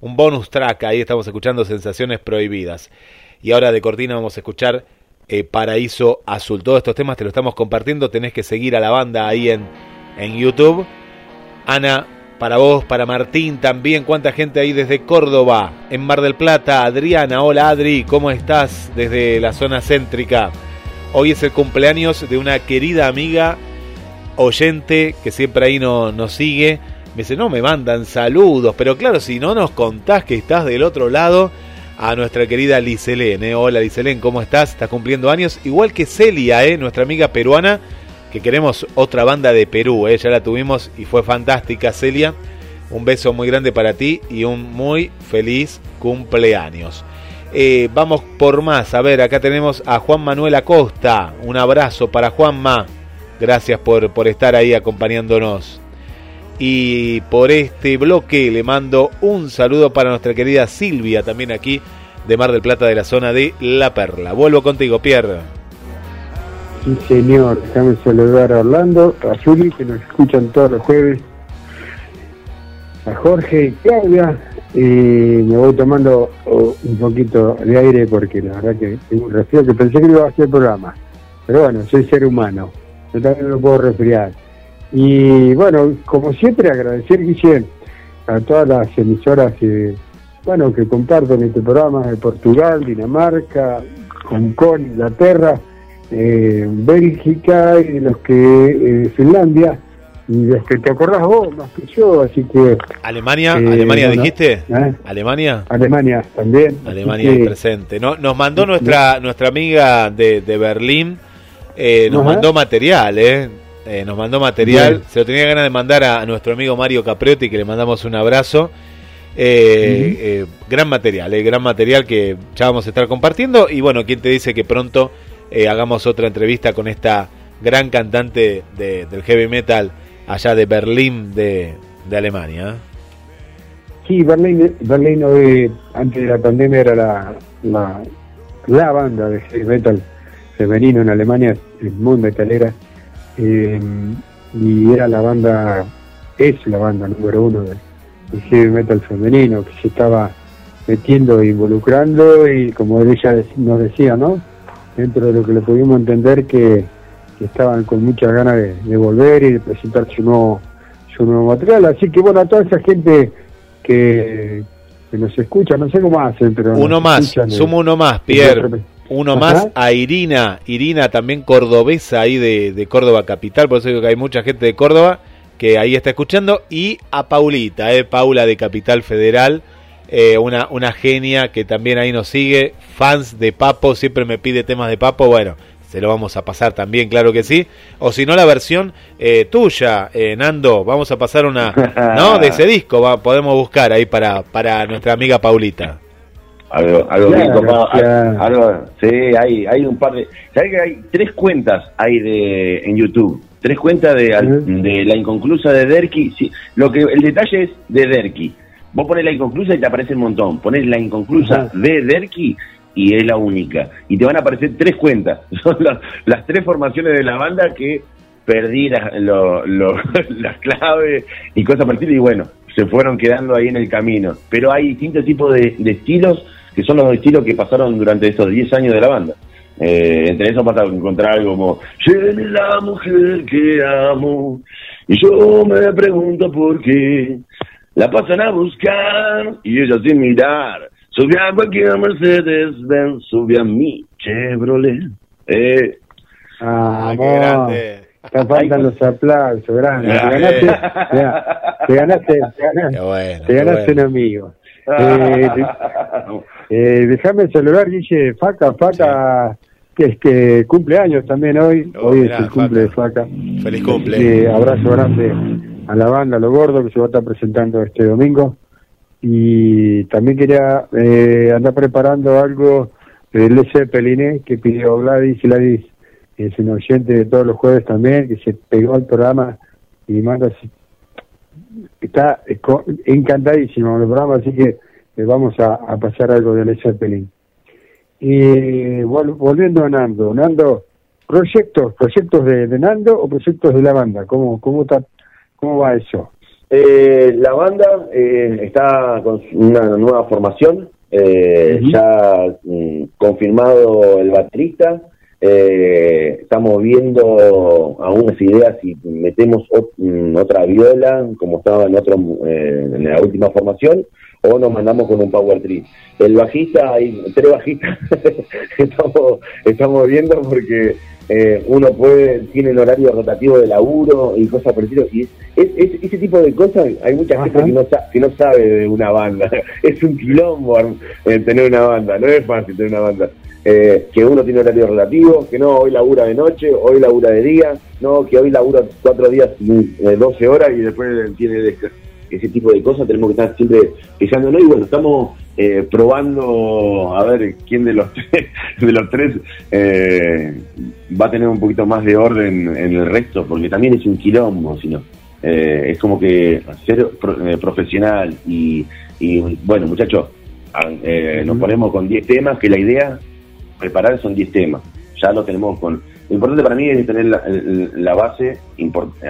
[SPEAKER 1] un bonus track, ahí estamos escuchando Sensaciones Prohibidas. Y ahora de cortina vamos a escuchar eh, Paraíso Azul. Todos estos temas te los estamos compartiendo, tenés que seguir a la banda ahí en, en YouTube. Ana, para vos, para Martín también, cuánta gente ahí desde Córdoba, en Mar del Plata, Adriana, hola Adri, ¿cómo estás desde la zona céntrica? Hoy es el cumpleaños de una querida amiga oyente que siempre ahí no, nos sigue. Me dice, no me mandan saludos, pero claro, si no nos contás que estás del otro lado, a nuestra querida Liselén. Hola Liselén, ¿cómo estás? Estás cumpliendo años, igual que Celia, ¿eh? nuestra amiga peruana, que queremos otra banda de Perú, ¿eh? ya la tuvimos y fue fantástica Celia. Un beso muy grande para ti y un muy feliz cumpleaños. Eh, vamos por más. A ver, acá tenemos a Juan Manuel Acosta. Un abrazo para Juanma. Gracias por, por estar ahí acompañándonos. Y por este bloque le mando un saludo para nuestra querida Silvia, también aquí de Mar del Plata de la zona de La Perla. Vuelvo contigo, Pierre.
[SPEAKER 3] Sí, señor. Déjame saludar a Orlando, a Juli, que nos escuchan todos los jueves, a Jorge y Claudia. Y me voy tomando oh, un poquito de aire porque la verdad que tengo un resfriado que pensé que iba a hacer programa. Pero bueno, soy ser humano. Yo también me puedo resfriar. Y bueno, como siempre, agradecer, a todas las emisoras que, bueno, que comparten este programa de Portugal, Dinamarca, Hong Kong, Inglaterra, eh, Bélgica y los que eh, Finlandia y los que te acordás vos más que yo, así que
[SPEAKER 1] Alemania,
[SPEAKER 3] Eh,
[SPEAKER 1] Alemania
[SPEAKER 3] bueno,
[SPEAKER 1] dijiste. Alemania.
[SPEAKER 3] Alemania también.
[SPEAKER 1] Alemania
[SPEAKER 3] que-
[SPEAKER 1] presente. No, nos mandó nuestra nuestra amiga de, de Berlín, eh, nos
[SPEAKER 3] Ajá.
[SPEAKER 1] mandó material, ¿eh? Eh, nos mandó material.
[SPEAKER 3] Bien.
[SPEAKER 1] Se lo tenía ganas de mandar a, a nuestro amigo Mario Capriotti, que le mandamos un abrazo. Eh, eh, gran material, eh, gran material que ya vamos a estar compartiendo. Y bueno, ¿quién te dice que pronto eh, hagamos otra entrevista con esta gran cantante de- del heavy metal allá de Berlín, de, de Alemania? ¿eh?
[SPEAKER 3] Sí, Berlín, Berlín hoy, antes de la pandemia era la, la, la banda de heavy metal femenino en Alemania, es muy metalera, eh, y era la banda, es la banda número uno de, de heavy metal femenino, que se estaba metiendo e involucrando, y como ella nos decía, ¿no? Dentro de lo que le pudimos entender que, que estaban con muchas ganas de, de volver y de presentar su nuevo, su nuevo material. Así que bueno, a toda esa gente que, que nos escucha, no sé cómo hacen, pero...
[SPEAKER 1] Uno más,
[SPEAKER 3] escuchan, eh,
[SPEAKER 1] sumo uno más, Pierre. Uno
[SPEAKER 3] Ajá.
[SPEAKER 1] más a Irina, Irina también cordobesa ahí de, de Córdoba Capital, por eso digo que hay mucha gente de Córdoba que ahí está escuchando, y a Paulita, eh, Paula de Capital Federal, eh, una, una genia que también ahí nos sigue, fans de Papo, siempre me pide temas de Papo, bueno, se lo vamos a pasar también, claro que sí, o si no la versión eh, tuya, eh, Nando, vamos a pasar una, ¿no? De ese disco, va, podemos buscar ahí para, para nuestra amiga Paulita.
[SPEAKER 4] Algo, algo
[SPEAKER 3] Claro,
[SPEAKER 4] bien copado.
[SPEAKER 3] claro.
[SPEAKER 4] Algo, sí, hay, hay un par de. ¿Sabes que hay tres cuentas ahí de, en YouTube? Tres cuentas de,
[SPEAKER 3] Ujú.
[SPEAKER 4] de la inconclusa de Derky. Sí, lo que El detalle es de Derky. Vos pones la inconclusa y te aparece un montón. Pones la inconclusa de Derky y es la única. Y te van a aparecer tres cuentas. Son las, las tres formaciones de la banda que perdí las, las claves y cosas estilo, y bueno, se fueron quedando ahí en el camino. Pero hay distintos tipos de, de estilos que son los estilos que pasaron durante esos 10 años de la banda. Eh, entre eso pasa a encontrar algo como "Ella es la mujer que amo y yo me pregunto por qué la pasan a buscar y ella sin mirar sube a cualquier Mercedes Benz sube a mi Chevrolet eh,
[SPEAKER 3] Ah,
[SPEAKER 1] Ah, qué grande.
[SPEAKER 3] Te faltan los aplausos, grande. Te ganaste, te ganaste, te ganaste,
[SPEAKER 1] Qué bueno,
[SPEAKER 3] te
[SPEAKER 1] qué
[SPEAKER 3] ganaste
[SPEAKER 1] bueno.
[SPEAKER 3] un amigo. Eh, de- eh, déjame saludar, Guille, Faca, Faca, que es que cumple años también hoy.
[SPEAKER 1] Oh,
[SPEAKER 3] hoy
[SPEAKER 1] mirá,
[SPEAKER 3] es el cumple de
[SPEAKER 1] Faca. Feliz cumple.
[SPEAKER 3] Eh, abrazo grande a la banda, a lo gordo, que se va a estar presentando este domingo. Y también quería eh, andar preparando algo del Zeppelin eh, que pidió Gladys. Gladys es un oyente de todos los jueves también, que se pegó al programa y manda está eh, encantadísimo el programa, así que le vamos a, a pasar algo de Led Zeppelin. Y vol- volviendo a Nando, Nando, proyectos, proyectos de, de Nando o proyectos de la banda, ¿cómo, cómo, está, cómo va eso?
[SPEAKER 4] Eh, la banda eh, está con una nueva formación, eh, ya mm, confirmado el baterista. Eh, estamos viendo algunas ideas si metemos ot- mm, otra viola, como estaba en otro eh, en la última formación, o nos mandamos con un power tree. El bajista, hay tres bajistas, estamos, estamos viendo porque eh, uno puede tiene el horario rotativo de laburo y cosas por el estilo, y es, es- es- ese tipo de cosas hay mucha gente que no, que no sabe de una banda. Es un quilombo eh, tener una banda no es fácil tener una banda Eh, que uno tiene horario relativo que no hoy labura de noche hoy labura de día no que hoy labura cuatro días eh, 12 horas y después tiene desca- ese tipo de cosas tenemos que estar siempre fijándonos y bueno estamos eh, probando a ver quién de los tres, de los tres eh, va a tener un poquito más de orden en el resto porque también es un quilombo si no. Eh, es como que ser pro- eh, profesional y, y, bueno muchachos ah, eh, nos ponemos con 10 temas que la idea preparar son 10 temas. Ya lo tenemos con lo importante para mí es tener la, base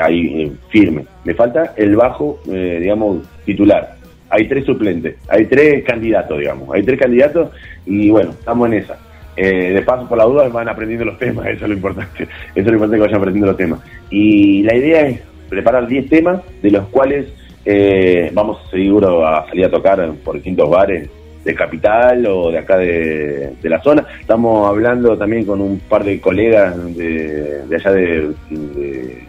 [SPEAKER 4] ahí eh, firme. Me falta el bajo eh, digamos titular. Hay tres suplentes hay tres candidatos digamos hay tres candidatos y bueno estamos en esa. Eh, de paso por la duda van aprendiendo los temas eso es lo importante eso es lo importante que vayan aprendiendo los temas. Y la idea es preparar 10 temas de los cuales eh, vamos seguro a salir a tocar por distintos bares de capital o de acá de, de la zona. Estamos hablando también con un par de colegas de, de allá de, de,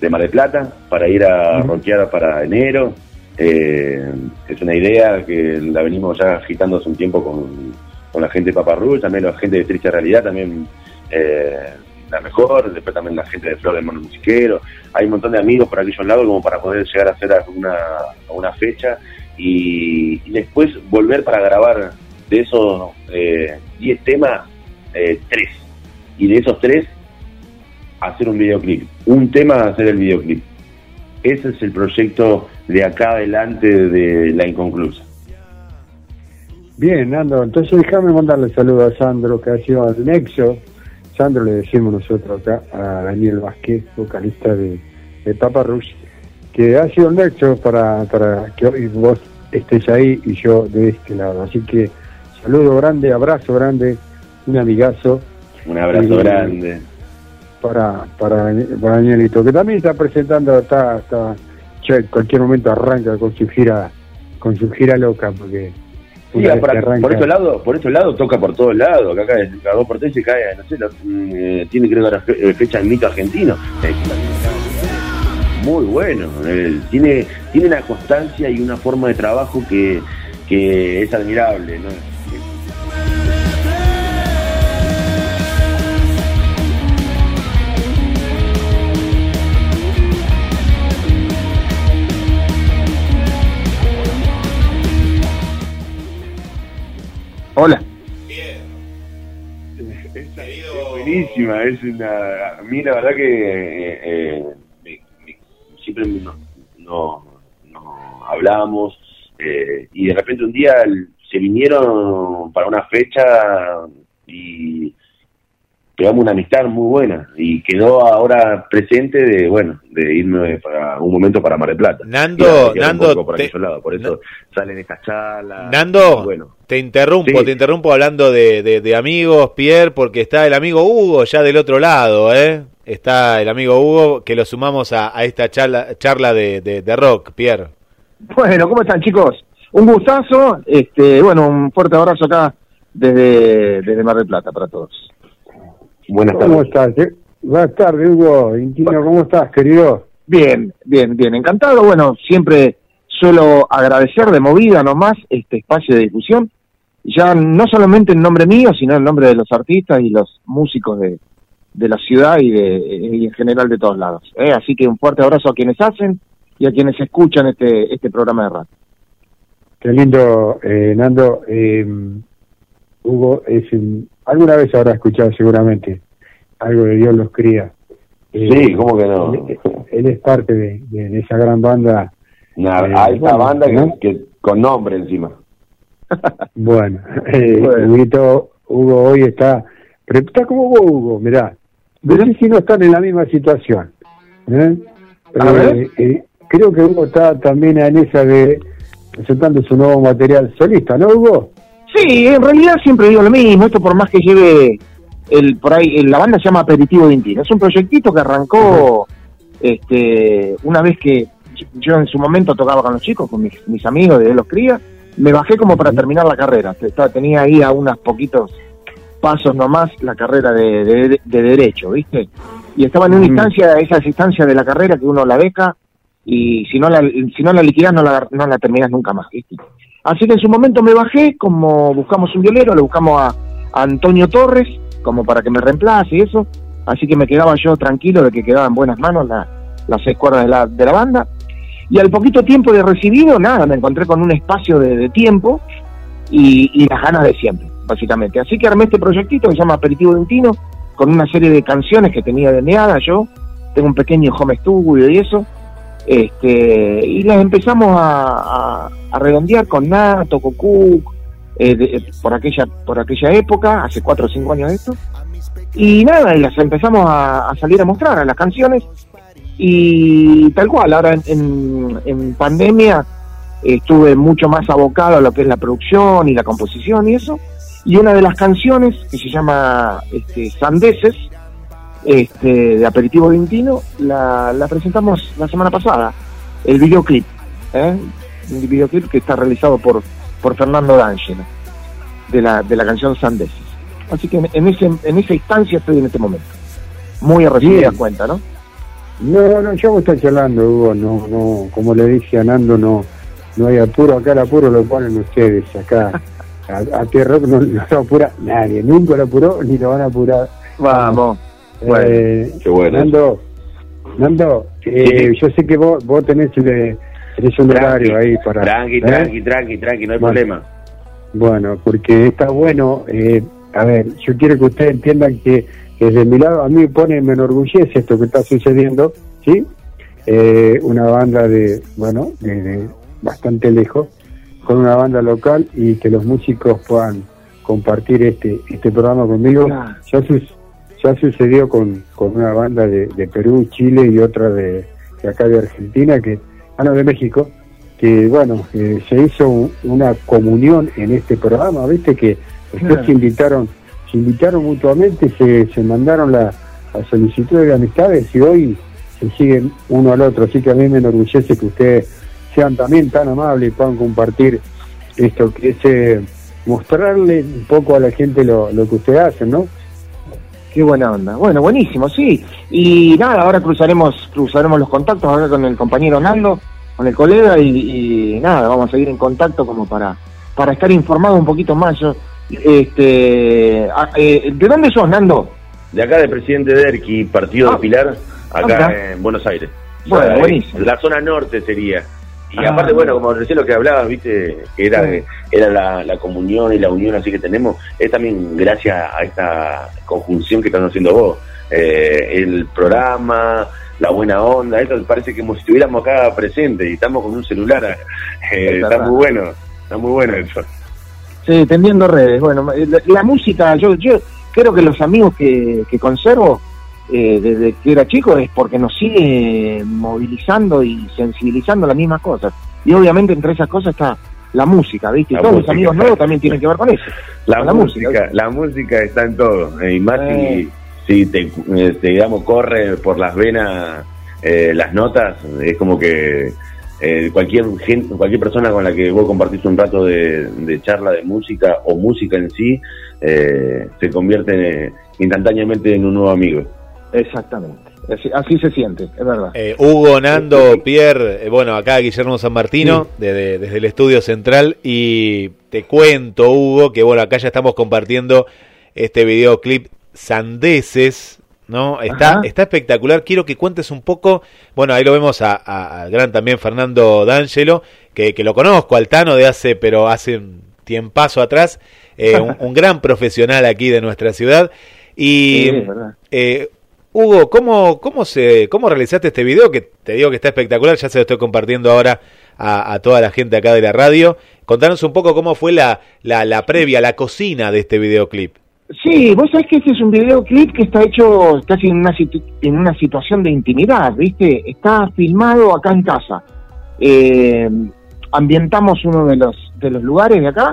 [SPEAKER 4] de Mar del Plata para ir a
[SPEAKER 3] Ujú.
[SPEAKER 4] rockear para enero. Eh, es una idea que la venimos ya agitando hace un tiempo con, con la gente de Paparrul, también la gente de Triste Realidad, también eh, la mejor, después también la gente de Flor del Mono Musiquero. Hay un montón de amigos por aquellos lados como para poder llegar a hacer alguna, alguna fecha y, después volver para grabar de esos eh, 10 temas, 3. y de esos 3, hacer un videoclip. Un tema, hacer el videoclip. Ese es el proyecto de acá adelante de La Inconclusa.
[SPEAKER 3] Bien, Nando, entonces déjame mandarle saludos a Sandro, que ha sido al Nexo. Sandro le decimos nosotros acá a Daniel Vázquez, vocalista de, de Papa Rush, que ha sido el Nexo para, para que hoy vos estés ahí y yo de este lado. Así que saludo grande, abrazo grande, un amigazo
[SPEAKER 4] Un abrazo grande.
[SPEAKER 3] para, para, para Danielito, que también está presentando, está, está ya en cualquier momento arranca con su gira, con su gira loca, porque
[SPEAKER 4] Sí, por, por estos lados, por estos lados toca por todos lados, acá cada dos por tres se cae, no sé, eh, tiene creo que eh, fecha en mito argentino. Eh, Muy bueno, eh, tiene, tiene una constancia y una forma de trabajo que, que es admirable, ¿no?
[SPEAKER 7] Hola.
[SPEAKER 4] Es buenísima, es una. A mí la verdad que eh, eh, siempre nos no, no hablamos eh, y de repente un día se vinieron para una fecha y pegamos una amistad muy buena y quedó ahora presente de bueno de irme para un momento para Mar del Plata.
[SPEAKER 1] Nando, Nando,
[SPEAKER 4] por
[SPEAKER 1] te-
[SPEAKER 4] lados, por eso salen estas charlas.
[SPEAKER 1] Nando,
[SPEAKER 4] bueno.
[SPEAKER 1] te interrumpo,
[SPEAKER 4] Sí.
[SPEAKER 1] te interrumpo hablando de, de- de amigos, Pierre, porque está el amigo Hugo ya del otro lado, ¿eh? Está el amigo Hugo que lo sumamos a, a esta charla, charla de, de- de rock, Pierre.
[SPEAKER 7] Bueno, ¿cómo están chicos? Un gustazo, este, bueno, un fuerte abrazo acá desde, desde Mar del Plata para todos.
[SPEAKER 4] Buenas
[SPEAKER 3] ¿Cómo
[SPEAKER 4] tardes.
[SPEAKER 3] estás? eh? Buenas tardes, Hugo. Intino, ¿cómo estás, querido?
[SPEAKER 7] Bien, bien, bien, encantado. Bueno, siempre suelo agradecer de movida nomás este espacio de difusión, ya no solamente en nombre mío, sino en nombre de los artistas y los músicos de, de la ciudad y, de, y en general de todos lados. ¿eh? Así que un fuerte abrazo a quienes hacen y a quienes escuchan este, este programa de radio.
[SPEAKER 3] Qué lindo, eh, Nando. eh, Hugo, es un- alguna vez habrá escuchado seguramente algo de Dios los cría. Eh,
[SPEAKER 4] Sí, ¿cómo que no?
[SPEAKER 3] Él, él es parte de, de- de esa gran banda.
[SPEAKER 4] Una
[SPEAKER 3] Eh,
[SPEAKER 4] alta
[SPEAKER 3] bueno,
[SPEAKER 4] banda que,
[SPEAKER 3] ¿no?
[SPEAKER 4] que- con nombre encima.
[SPEAKER 3] Bueno, eh,
[SPEAKER 7] Bueno.
[SPEAKER 3] Hugo hoy está, pero está como vos, Hugo, mirá. Sé si no están en la misma situación. ¿eh?
[SPEAKER 7] A ver.
[SPEAKER 3] Eh, eh, creo que Hugo está también en esa de presentando su nuevo material solista, ¿no, Hugo?
[SPEAKER 7] Sí, en realidad siempre digo lo mismo, esto por más que lleve el por ahí la banda se llama Aperitivo de Intino, es un proyectito que arrancó este una vez que yo- en su momento tocaba con los chicos, con mis, mis amigos de los crías, me bajé como para terminar la carrera, tenía ahí a unos poquitos pasos nomás la carrera de, de- de derecho, ¿viste? Y estaba en una
[SPEAKER 3] Ujú.
[SPEAKER 7] instancia, esas instancias de la carrera que uno la beca y si no la, si no la liquidas no la, no la terminas nunca más, ¿viste? Así que en su momento me bajé, como buscamos un violero, le buscamos a, a Antonio Torres, como para que me reemplace y eso. Así que me quedaba yo tranquilo de que quedaba en buenas manos la- las seis cuerdas de la, de la banda. Y al poquito tiempo de recibido, nada, me encontré con un espacio de, de tiempo y, y las ganas de siempre, básicamente. Así que armé este proyectito que se llama Aperitivo de con una serie de canciones que tenía deneada yo. Tengo un pequeño home studio y eso. Este, y las empezamos a, redondear con Nato, con eh, de- por aquella por aquella época, hace cuatro o cinco años esto. Y nada, y las empezamos a, salir a mostrar a las canciones. Y tal cual, ahora en, en- pandemia estuve mucho más abocado a lo que es la producción y la composición y eso. Y una de las canciones, que se llama este, Sandeces, este, de Aperitivo Vintino, la, la presentamos la semana pasada, el videoclip, ¿eh? un videoclip que está realizado por, por Fernando D'Angelo, de la, de la canción Sandeces. Así que en, en ese, en esa instancia estoy en este momento. Muy a recibir
[SPEAKER 3] Bien.
[SPEAKER 7] cuenta, ¿no?
[SPEAKER 3] No, no, yo me estoy charlando, Hugo, no, no, como le dije a Nando, no, no hay apuro, acá el apuro lo ponen ustedes, acá a, a tierra no, no lo apura nadie, nunca lo apuró ni lo van a apurar.
[SPEAKER 7] Vamos. Bueno,
[SPEAKER 3] Eh,
[SPEAKER 4] qué bueno.
[SPEAKER 3] Nando, Nando, eh, yo sé que vos, vos tenés, el- tenés un horario ahí para...
[SPEAKER 4] Tranqui,
[SPEAKER 3] ¿eh?
[SPEAKER 4] tranqui, tranqui, tranqui, no hay
[SPEAKER 3] Bueno.
[SPEAKER 4] problema.
[SPEAKER 3] Bueno, porque está bueno, eh, a ver, yo quiero que ustedes entiendan que desde mi lado a mí me pone, me enorgullece esto que está sucediendo, ¿sí? Eh, una banda de, bueno, de, de bastante lejos, con una banda local y que los músicos puedan compartir este este programa conmigo.
[SPEAKER 7] Claro.
[SPEAKER 3] Ya, su- ya sucedió con, con una banda de, de Perú, Chile y otra de, de acá de Argentina, que, ah, no, de México, que bueno, eh, se hizo un- una comunión en este programa, viste que después
[SPEAKER 7] Claro.
[SPEAKER 3] se invitaron, se invitaron mutuamente, se, se mandaron la, la solicitud de amistades y hoy se siguen uno al otro, así que a mí me enorgullece que ustedes sean también tan amables y puedan compartir esto que es eh, mostrarle un poco a la gente lo, lo que ustedes hacen, ¿no?
[SPEAKER 7] Qué buena onda. Bueno, buenísimo, sí. Y nada, ahora cruzaremos cruzaremos los contactos acá con el compañero Nando, con el colega y, y nada, vamos a seguir en contacto como para para estar informado un poquito más. Yo, este, ah, eh, ¿De dónde sos, Nando?
[SPEAKER 4] De acá de Presidente Derqui, partido
[SPEAKER 7] Ah.
[SPEAKER 4] de Pilar, acá
[SPEAKER 7] Ah,
[SPEAKER 4] en Buenos Aires.
[SPEAKER 7] Bueno,
[SPEAKER 4] O sea,
[SPEAKER 7] buenísimo.
[SPEAKER 4] La zona norte sería. Y
[SPEAKER 7] Ah.
[SPEAKER 4] aparte, bueno, como recién lo que hablabas, viste, que era,
[SPEAKER 7] Sí.
[SPEAKER 4] era la, la comunión y la unión así que tenemos, es también gracias a esta conjunción que están haciendo vos. Eh, el programa, la buena onda, eso parece que como si estuviéramos acá presentes y estamos con un celular. eh,
[SPEAKER 7] Es
[SPEAKER 4] está muy bueno, está muy bueno eso.
[SPEAKER 7] Sí, tendiendo redes. Bueno, la, la música, yo, yo creo que los amigos que, que conservo eh, desde que era chico es porque nos sigue movilizando y sensibilizando las mismas cosas. Y obviamente entre esas cosas está la música, ¿viste?
[SPEAKER 4] La
[SPEAKER 7] todos
[SPEAKER 4] música.
[SPEAKER 7] los amigos nuevos también tienen que ver con eso.
[SPEAKER 4] La,
[SPEAKER 7] Con la
[SPEAKER 4] música, la música está en todo, y más
[SPEAKER 7] Eh.
[SPEAKER 4] si, si te, eh, te, digamos, corre por las venas eh, las notas, es como que eh, cualquier gente, cualquier persona con la que vos compartís un rato de, de charla de música o música en sí, eh, se convierte instantáneamente en un nuevo amigo.
[SPEAKER 7] Exactamente. Así, así se siente, es verdad.
[SPEAKER 1] Eh, Hugo, Nando, Pierre, eh, bueno, acá Guillermo San Martino, de- de- desde el estudio central, y te cuento, Hugo, que bueno, acá ya estamos compartiendo este videoclip Sandeces, ¿no? Está,
[SPEAKER 7] Ajá.
[SPEAKER 1] está espectacular, quiero que cuentes un poco, bueno, ahí lo vemos a- a- al gran también Fernando D'Angelo, que, que lo conozco, Altano de hace, pero hace un tiempazo atrás, eh, un, un gran profesional aquí de nuestra ciudad, Y
[SPEAKER 7] Sí,
[SPEAKER 1] Hugo, ¿cómo, cómo, se, ¿cómo realizaste este video? Que te digo que está espectacular, ya se lo estoy compartiendo ahora a, toda la gente acá de la radio. Contanos un poco cómo fue la, la, la previa, la cocina de este videoclip.
[SPEAKER 7] Sí, vos sabés que este es un videoclip que está hecho casi en una, situ- en una situación de intimidad, ¿viste? Está filmado acá en casa. Eh, ambientamos uno de los, de los lugares de acá,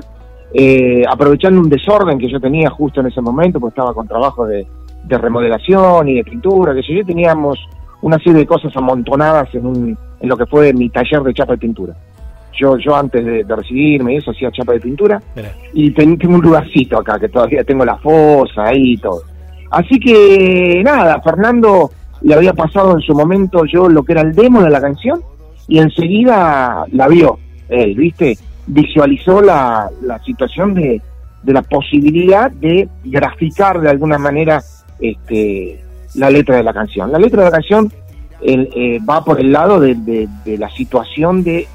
[SPEAKER 7] eh, aprovechando un desorden que yo tenía justo en ese momento, pues estaba con trabajo de, de remodelación y de pintura, que sé yo, teníamos una serie de cosas amontonadas en, un, en lo que fue mi taller de chapa de pintura. Yo, yo antes de, de recibirme y eso hacía chapa de pintura y ten- tengo un lugarcito acá que todavía tengo la fosa ahí y todo. Así que nada, Fernando le había pasado en su momento yo lo que era el demo de la canción y enseguida la vio él, ¿viste? Visualizó la, la situación de, de la posibilidad de graficar de alguna manera este, la letra de la canción. La letra de la canción eh, va por el lado de, la situación de,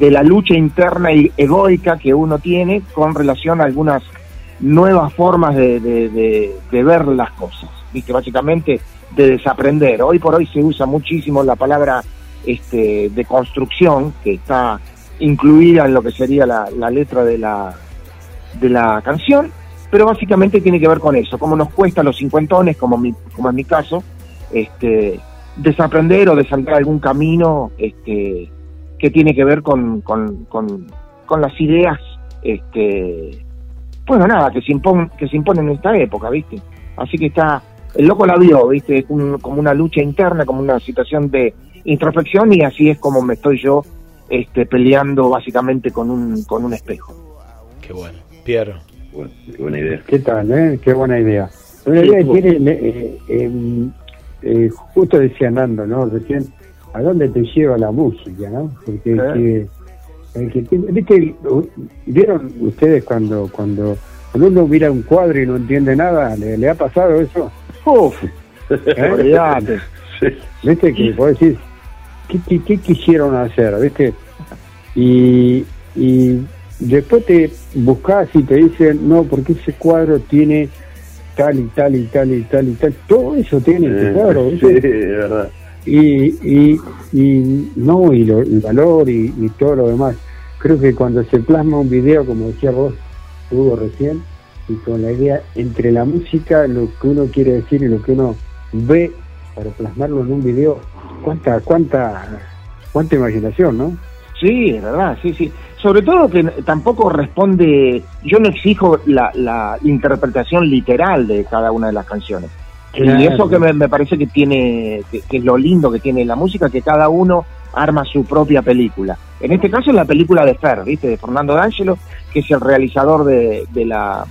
[SPEAKER 7] la lucha interna y egoica que uno tiene con relación a algunas nuevas formas de, ver las cosas, ¿viste? Básicamente de desaprender. Hoy por hoy se usa muchísimo la palabra este, de construcción, que está incluida en lo que sería la, letra de la canción, pero básicamente tiene que ver con eso, cómo nos cuesta a los cincuentones, como, mi, como en mi caso, este, desaprender o desandar algún camino este, que tiene que ver con, las ideas, este, bueno, nada, que se, impon, que se imponen en esta época, ¿viste? Así que está, el loco la vio, ¿viste? Un- como una lucha interna, como una situación de introspección y así es como me estoy yo este, peleando básicamente con un, con un espejo.
[SPEAKER 1] Qué bueno. Pierro.
[SPEAKER 4] Bueno, qué buena idea.
[SPEAKER 3] ¿Qué tal, eh? Qué buena idea. Una
[SPEAKER 7] Sí,
[SPEAKER 3] idea
[SPEAKER 7] estuvo-
[SPEAKER 3] tiene, eh, eh, eh, justo decía Nando, ¿no? Recién, ¿a dónde te lleva la música, no? Porque el que, el que tiene- ¿viste? ¿Vieron ustedes cuando, cuando, cuando uno mira un cuadro y no entiende nada? ¿Le, le ha pasado eso?
[SPEAKER 7] Uf,
[SPEAKER 3] ¿Eh? ¿Viste? Que vos decís, ¿qué, qué, qué quisieron hacer? ¿Viste? Y, y después te buscas y te dicen, no, porque ese cuadro tiene tal y tal y tal y tal y tal. Todo eso tiene ese cuadro.
[SPEAKER 4] sí, de verdad.
[SPEAKER 3] Y, y, y no, y lo- el valor y, y todo lo demás. Creo que cuando se plasma un video, como decía vos, Hugo recién, y con la idea entre la música, lo que uno quiere decir y lo que uno ve para plasmarlo en un video, cuánta, cuánta, cuánta imaginación, ¿no?
[SPEAKER 7] Sí, es verdad, sí, sí. Sobre todo que tampoco responde, yo no exijo la, la interpretación literal de cada una de las canciones.
[SPEAKER 3] Claro.
[SPEAKER 7] Y eso que me, me parece que tiene, que, que es lo lindo que tiene la música, que cada uno arma su propia película. En este caso es la película de Fer, ¿viste? De Fernando D'Angelo, que es el realizador de, de la,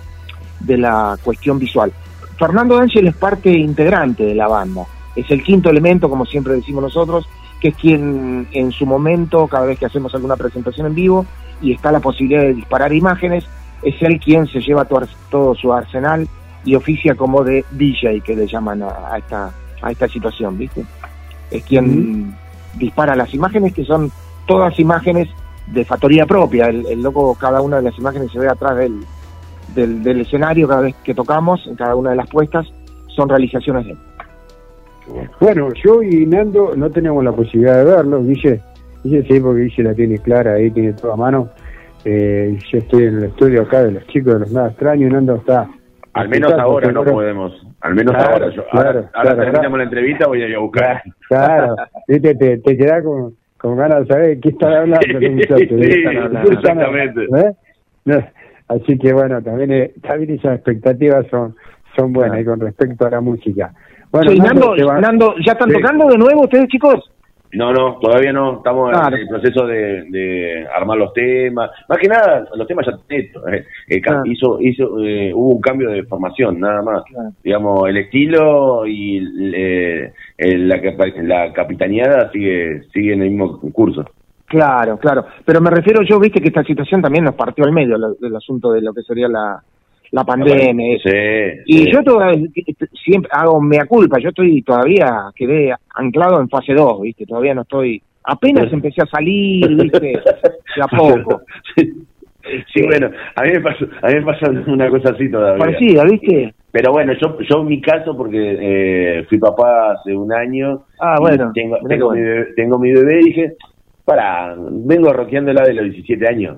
[SPEAKER 7] de la cuestión visual. Fernando D'Angelo es parte integrante de la banda. Es el quinto elemento, como siempre decimos nosotros, que es quien en su momento, cada vez que hacemos alguna presentación en vivo y está la posibilidad de disparar imágenes, es él quien se lleva todo, su arsenal y oficia como de DJ, que le llaman a, a esta, a esta situación, ¿viste? Es quien dispara las imágenes, que son todas imágenes de factoría propia. El, el loco, cada una de las imágenes se ve atrás del, del, del escenario cada vez que tocamos, en cada una de las puestas, son realizaciones de él.
[SPEAKER 3] Bueno, yo y Nando no tenemos la posibilidad de verlo. Guille, Guille sí, porque Guille la tiene clara ahí, tiene toda a mano. Eh, yo estoy en el estudio acá de los chicos de los Nada Extraños Nando está.
[SPEAKER 4] Al menos
[SPEAKER 3] Está,
[SPEAKER 4] ahora no podemos. Al menos
[SPEAKER 3] Claro,
[SPEAKER 4] ahora. Yo,
[SPEAKER 3] claro,
[SPEAKER 4] ahora, ahora
[SPEAKER 3] claro,
[SPEAKER 4] terminamos la entrevista, voy a ir a buscar.
[SPEAKER 3] Claro, viste, te, te quedás con, con ganas de saber de qué están hablando los muchachos.
[SPEAKER 4] Sí, exactamente.
[SPEAKER 3] ¿Eh? No, Así que bueno, también, eh, también esas expectativas son, son buenas y con respecto a la música. Bueno,
[SPEAKER 7] Sí,
[SPEAKER 3] Nando,
[SPEAKER 7] ¿ya están
[SPEAKER 3] Sí.
[SPEAKER 7] tocando de nuevo ustedes, chicos?
[SPEAKER 4] No, no, todavía no. Estamos
[SPEAKER 7] Claro.
[SPEAKER 4] en el proceso de, de armar los temas. Más que nada, los temas ya están hechos. eh. Eh,
[SPEAKER 7] Claro.
[SPEAKER 4] hizo, hizo, eh, hubo un cambio de formación, nada más.
[SPEAKER 7] Claro.
[SPEAKER 4] Digamos, el estilo y eh, el- la, la capitaneada sigue, sigue en el mismo curso.
[SPEAKER 7] Claro, claro. Pero me refiero yo, viste que esta situación también nos partió al medio del asunto de lo que sería la, la pandemia.
[SPEAKER 4] Sí,
[SPEAKER 7] Y
[SPEAKER 4] sí.
[SPEAKER 7] yo todavía siempre hago mea culpa, yo estoy todavía, quedé anclado en fase 2, ¿viste? Todavía no estoy, apenas empecé a salir, ¿viste? De a poco.
[SPEAKER 4] Sí, sí, bueno, a mí me pasa, a mí me pasa una cosa así todavía.
[SPEAKER 7] Parecida, ¿viste?
[SPEAKER 4] Pero bueno, yo, yo en mi caso, porque eh, fui papá hace un año,
[SPEAKER 7] Ah, bueno,
[SPEAKER 4] tengo, tengo, mi bebé, tengo mi bebé y dije, para, vengo rockeándola de los 17 años,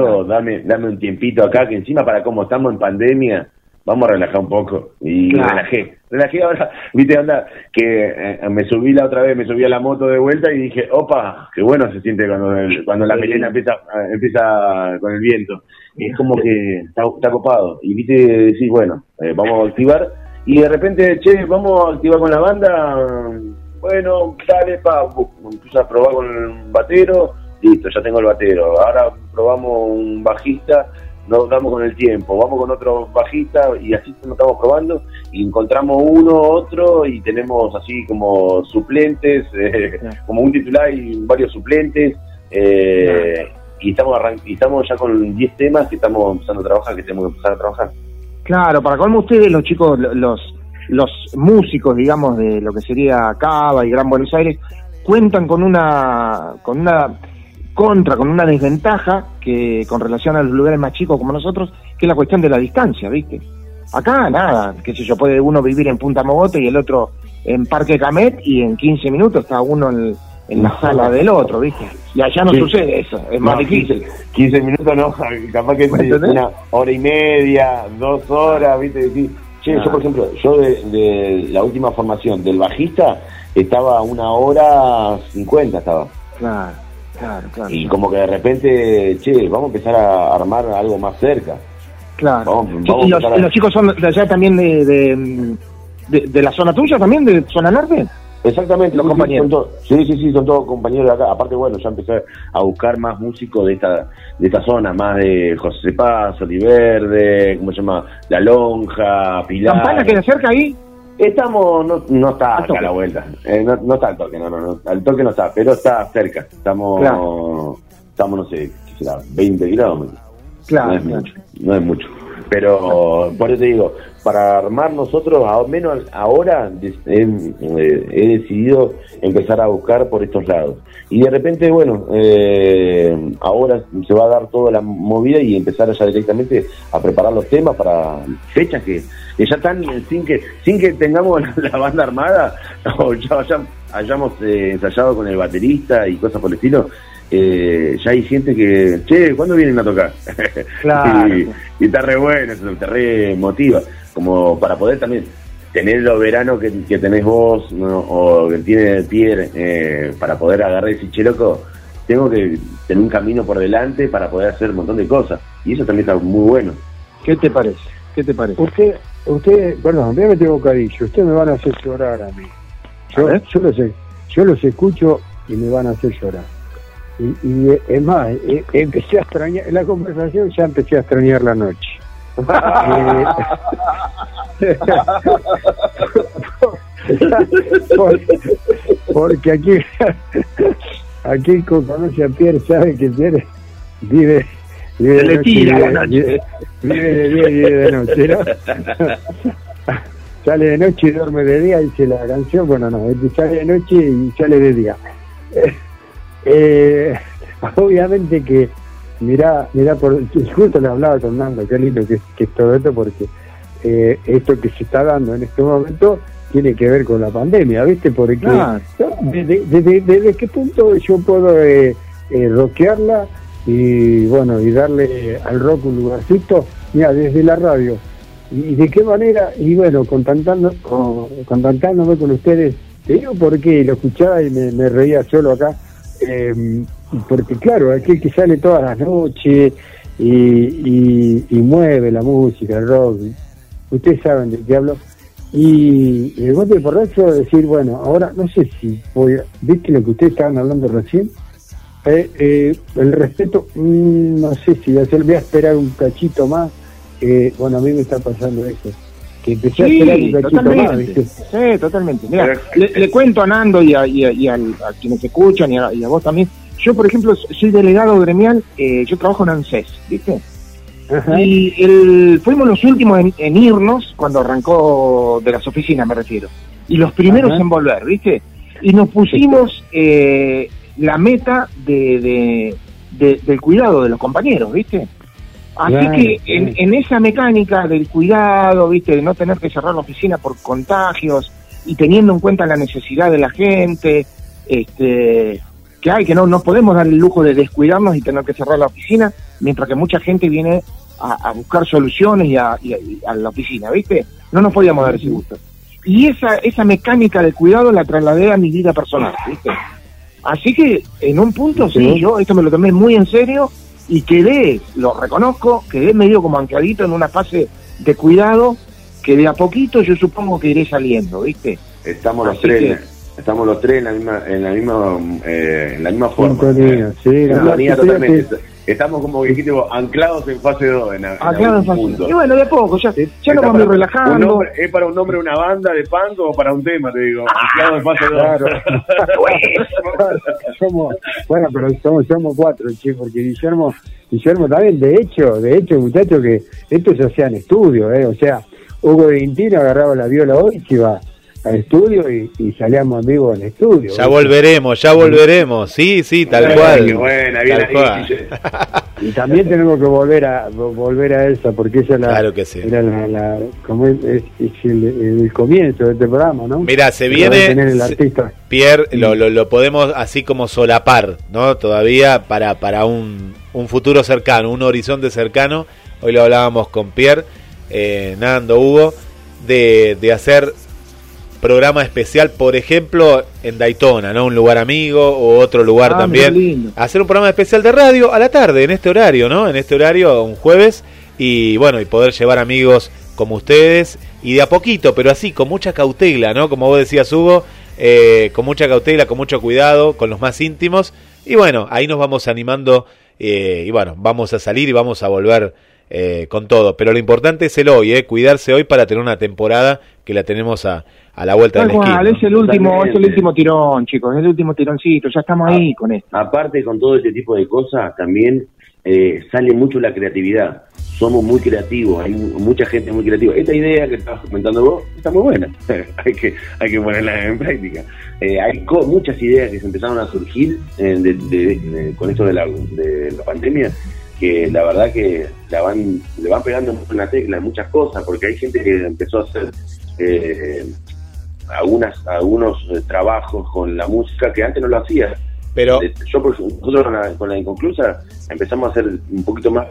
[SPEAKER 4] puedo darme, darme un tiempito acá, que encima para cómo estamos en pandemia, vamos a relajar un poco. Y
[SPEAKER 7] Claro.
[SPEAKER 4] relajé, relajé ahora, viste, onda, que eh, me subí la otra vez, me subí a la moto de vuelta y dije, opa, qué bueno se siente cuando, el- cuando la melena empieza, eh, empieza con el viento. Es como que está, está copado. Y viste, decís, bueno, eh, vamos a activar. Y de repente, che, vamos a activar con la banda. Bueno, dale, pa, empiezo a probar con el batero. Listo, ya tengo el batero. Ahora probamos un bajista, nos damos con el tiempo. Vamos con otro bajista y así nos estamos probando. Y encontramos uno, otro y tenemos así como suplentes, eh, como un titular y varios suplentes. eh, y estamos arran- y estamos ya con 10 temas que estamos empezando a trabajar, que tenemos que empezar a trabajar.
[SPEAKER 7] Claro, para colmo ustedes, los chicos, lo- los, los músicos, digamos, de lo que sería Cava y Gran Buenos Aires, cuentan con una, con una contra, con una desventaja que con relación a los lugares más chicos como nosotros, que es la cuestión de la distancia, ¿viste? Acá nada, qué sé yo, puede uno vivir en Punta Mogote y el otro en Parque Camet y en 15 minutos está uno en, en la sala del otro, ¿viste? Y allá no
[SPEAKER 4] Sí.
[SPEAKER 7] sucede eso, es más difícil.
[SPEAKER 4] 15, 15 minutos no, capaz que una hora y media, dos horas, ¿viste? Decís, che, yo por ejemplo, yo de, de la última formación del bajista estaba una hora 50 estaba.
[SPEAKER 7] Claro, claro, claro.
[SPEAKER 4] Y como que de repente, che, vamos a empezar a armar algo más cerca.
[SPEAKER 7] Claro.
[SPEAKER 4] Vamos-
[SPEAKER 7] Sí,
[SPEAKER 4] vamos
[SPEAKER 7] ¿Y los,
[SPEAKER 4] empezar a-
[SPEAKER 7] los chicos son de allá también de, de, de, de la zona tuya, también de zona norte?
[SPEAKER 4] Exactamente,
[SPEAKER 7] Los
[SPEAKER 4] sí, sí,
[SPEAKER 7] compañeros.
[SPEAKER 4] todos- sí, sí, sí, son todos compañeros de acá. Aparte, bueno, ya empecé a buscar más músicos de esta de esta zona, más de José Paz, Oliverde, ¿cómo se llama? La Lonja, Pilar.
[SPEAKER 7] ¿Campana queda cerca ahí?
[SPEAKER 4] Estamos, no, no está acá a la vuelta. Eh, no, no está al toque, no, no, no. Al toque no está, pero está cerca. Estamos,
[SPEAKER 7] Claro.
[SPEAKER 4] estamos no sé, ¿qué será? 20 kilómetros.
[SPEAKER 7] Claro,
[SPEAKER 4] no es
[SPEAKER 7] claro.
[SPEAKER 4] mucho, no es mucho. Pero por eso digo, para armar nosotros, al menos ahora, he, eh, he decidido empezar a buscar por estos lados. Y de repente, bueno, eh, ahora se va a dar toda la movida y empezar ya directamente a preparar los temas para fechas que, que ya están sin que sin que tengamos la banda armada o ya hayamos eh, ensayado con el baterista y cosas por el estilo. eh, ya hay gente que, che, ¿cuándo vienen a tocar?
[SPEAKER 7] Claro.
[SPEAKER 4] y, y está re bueno, te re motiva, como para poder también tener los veranos que, que tenés vos ¿no? o que tiene Pierre eh, para poder agarrar ese che loco, tengo que tener un camino por delante para poder hacer un montón de cosas y eso también está muy bueno.
[SPEAKER 7] ¿Qué te parece? ¿Qué te parece?
[SPEAKER 3] Usted, usted, perdón, voy a meter bocadillo. Ustedes me van a hacer llorar a mí. Yo,
[SPEAKER 7] A
[SPEAKER 3] yo los, yo los escucho y me van a hacer llorar. Y, y, eh, es más, eh, empecé a extrañar, en la conversación ya empecé a extrañar la noche. Eh, porque, aquí, aquí con- conoce a Pierre, sabe que Pierre vive, vive
[SPEAKER 7] Se le
[SPEAKER 3] noche y
[SPEAKER 7] tira
[SPEAKER 3] vive-
[SPEAKER 7] la noche.
[SPEAKER 3] Vive de día y vive de noche, ¿no? sale de noche y duerme de día, dice la canción. Bueno, no, él sale de noche y sale de día. Eh, obviamente que, mirá, mirá, por, justo le hablaba con Nando, qué lindo que, que es todo esto, porque eh, esto que se está dando en este momento tiene que ver con la pandemia, ¿viste? Porque. ¿no? desde, desde- desde qué punto yo puedo eh, eh, rockearla y bueno, y darle al rock un lugarcito, mira, desde la radio. ¿Y de qué manera? Y bueno, contactando, con- contactándome con ustedes, te digo por qué, lo escuchaba y me, me reía solo acá, eh, porque claro, aquel que sale todas las noches y, y, y mueve la música, el rock, ustedes saben de qué hablo, y el golpe por eso decir, bueno, ahora no sé si voy a- ¿viste lo que ustedes estaban hablando recién? Eh, eh, el respeto, mm, no sé si voy a, voy a esperar un cachito más. Bueno, a mí me está pasando eso. Que empecé a
[SPEAKER 7] Sí,
[SPEAKER 3] más,
[SPEAKER 7] totalmente.
[SPEAKER 3] ¿viste?
[SPEAKER 7] Sí, totalmente. Mira, le, le cuento a Nando y a, y a- y a quienes escuchan y a, y a vos también. Yo, por ejemplo, soy delegado gremial, eh, yo trabajo en ANSES, ¿viste?
[SPEAKER 3] Ajá.
[SPEAKER 7] Y el, fuimos los últimos en, en irnos cuando arrancó de las oficinas, me refiero. Y los primeros
[SPEAKER 3] Ajá.
[SPEAKER 7] en volver, ¿viste? Y nos pusimos eh, la meta de, de- de- del cuidado de los compañeros, ¿viste? Así
[SPEAKER 3] Claro,
[SPEAKER 7] que en, en esa mecánica del cuidado, viste, de no tener que cerrar la oficina por contagios y teniendo en cuenta la necesidad de la gente, este, que hay, que no, no podemos dar el lujo de descuidarnos y tener que cerrar la oficina, mientras que mucha gente viene a, a buscar soluciones y a, y a- y a la oficina, ¿viste? No nos podíamos dar ese gusto. Y esa, esa mecánica de cuidado la trasladé a mi vida personal, ¿viste? Así que en un punto sí,
[SPEAKER 3] Sí.
[SPEAKER 7] yo esto me lo tomé muy en serio y quedé, lo reconozco, quedé medio como ancladito en una fase de cuidado que de a poquito yo supongo que iré saliendo, ¿viste?
[SPEAKER 4] Estamos los
[SPEAKER 7] Así
[SPEAKER 4] tres, estamos los tres en la misma, en la misma, eh, en la misma forma.
[SPEAKER 3] Sí,
[SPEAKER 4] En
[SPEAKER 3] la
[SPEAKER 4] sintonía
[SPEAKER 3] verdad,
[SPEAKER 4] totalmente. Estamos como dijiste anclados en fase 2 en, en
[SPEAKER 7] fase-
[SPEAKER 4] punto.
[SPEAKER 7] Y bueno, de poco, ya, ya
[SPEAKER 4] Está
[SPEAKER 7] nos vamos relajando.
[SPEAKER 4] nombre- ¿Es para un nombre de una banda de punk o para un tema, te digo?
[SPEAKER 7] Ah,
[SPEAKER 4] Anclado en fase 2.
[SPEAKER 3] Claro. somos, bueno, pero somos, somos cuatro, che, porque Guillermo, Guillermo también, de hecho, de hecho, muchachos, que esto se hacía en estudio, ¿eh? O sea, Hugo Quintino agarraba la viola hoy, se iba al estudio y, y salíamos en vivo en estudio.
[SPEAKER 1] Ya volveremos, ya volveremos. Sí, sí, tal
[SPEAKER 4] Ay,
[SPEAKER 1] cual.
[SPEAKER 4] qué buena, bien
[SPEAKER 1] Tal
[SPEAKER 4] ahí,
[SPEAKER 1] cual.
[SPEAKER 3] Y también tenemos que volver a vo- volver a esa, porque esa la,
[SPEAKER 1] Claro que sí.
[SPEAKER 3] era la, la- como es, es- es el, el comienzo de este programa, ¿no?
[SPEAKER 1] Mira, se viene-
[SPEAKER 3] el artista.
[SPEAKER 1] Pierre, lo, lo, lo podemos así como solapar, ¿no? Todavía para, para un, un futuro cercano, un horizonte cercano. Hoy lo hablábamos con Pierre, eh, Nando, Hugo, de, de hacer programa especial, por ejemplo, en Daytona, ¿no? Un lugar amigo o otro lugar
[SPEAKER 7] Ah,
[SPEAKER 1] también. Hacer un programa especial de radio a la tarde, en este horario, ¿no? En este horario, un jueves, y bueno, y poder llevar amigos como ustedes, y de a poquito, pero así, con mucha cautela, ¿no? Como vos decías, Hugo, eh, con mucha cautela, con mucho cuidado, con los más íntimos, y bueno, ahí nos vamos animando, eh, y bueno, vamos a salir y vamos a volver eh, con todo, pero lo importante es el hoy, ¿eh? Cuidarse hoy para tener una temporada que la tenemos a, a la vuelta
[SPEAKER 7] Tal
[SPEAKER 1] de la esquina. ¿no?
[SPEAKER 7] es el último, es el último tirón, chicos, es el último tironcito, ya estamos ahí con esto.
[SPEAKER 4] Aparte con todo este tipo de cosas, también eh, sale mucho la creatividad. Somos muy creativos, hay mu- mucha gente muy creativa. Esta idea que estabas comentando vos está muy buena, hay que hay que ponerla en práctica. Eh, hay co- muchas ideas que se empezaron a surgir eh, de- de- de- con esto de la, de la pandemia que la verdad que la van, le van pegando en la tecla en muchas cosas, porque hay gente que empezó a hacer eh, algunas algunos eh, trabajos con la música que antes no lo hacía.
[SPEAKER 1] Pero,
[SPEAKER 4] Eh, Yo, nosotros con la, con la inconclusa empezamos a ser un poquito más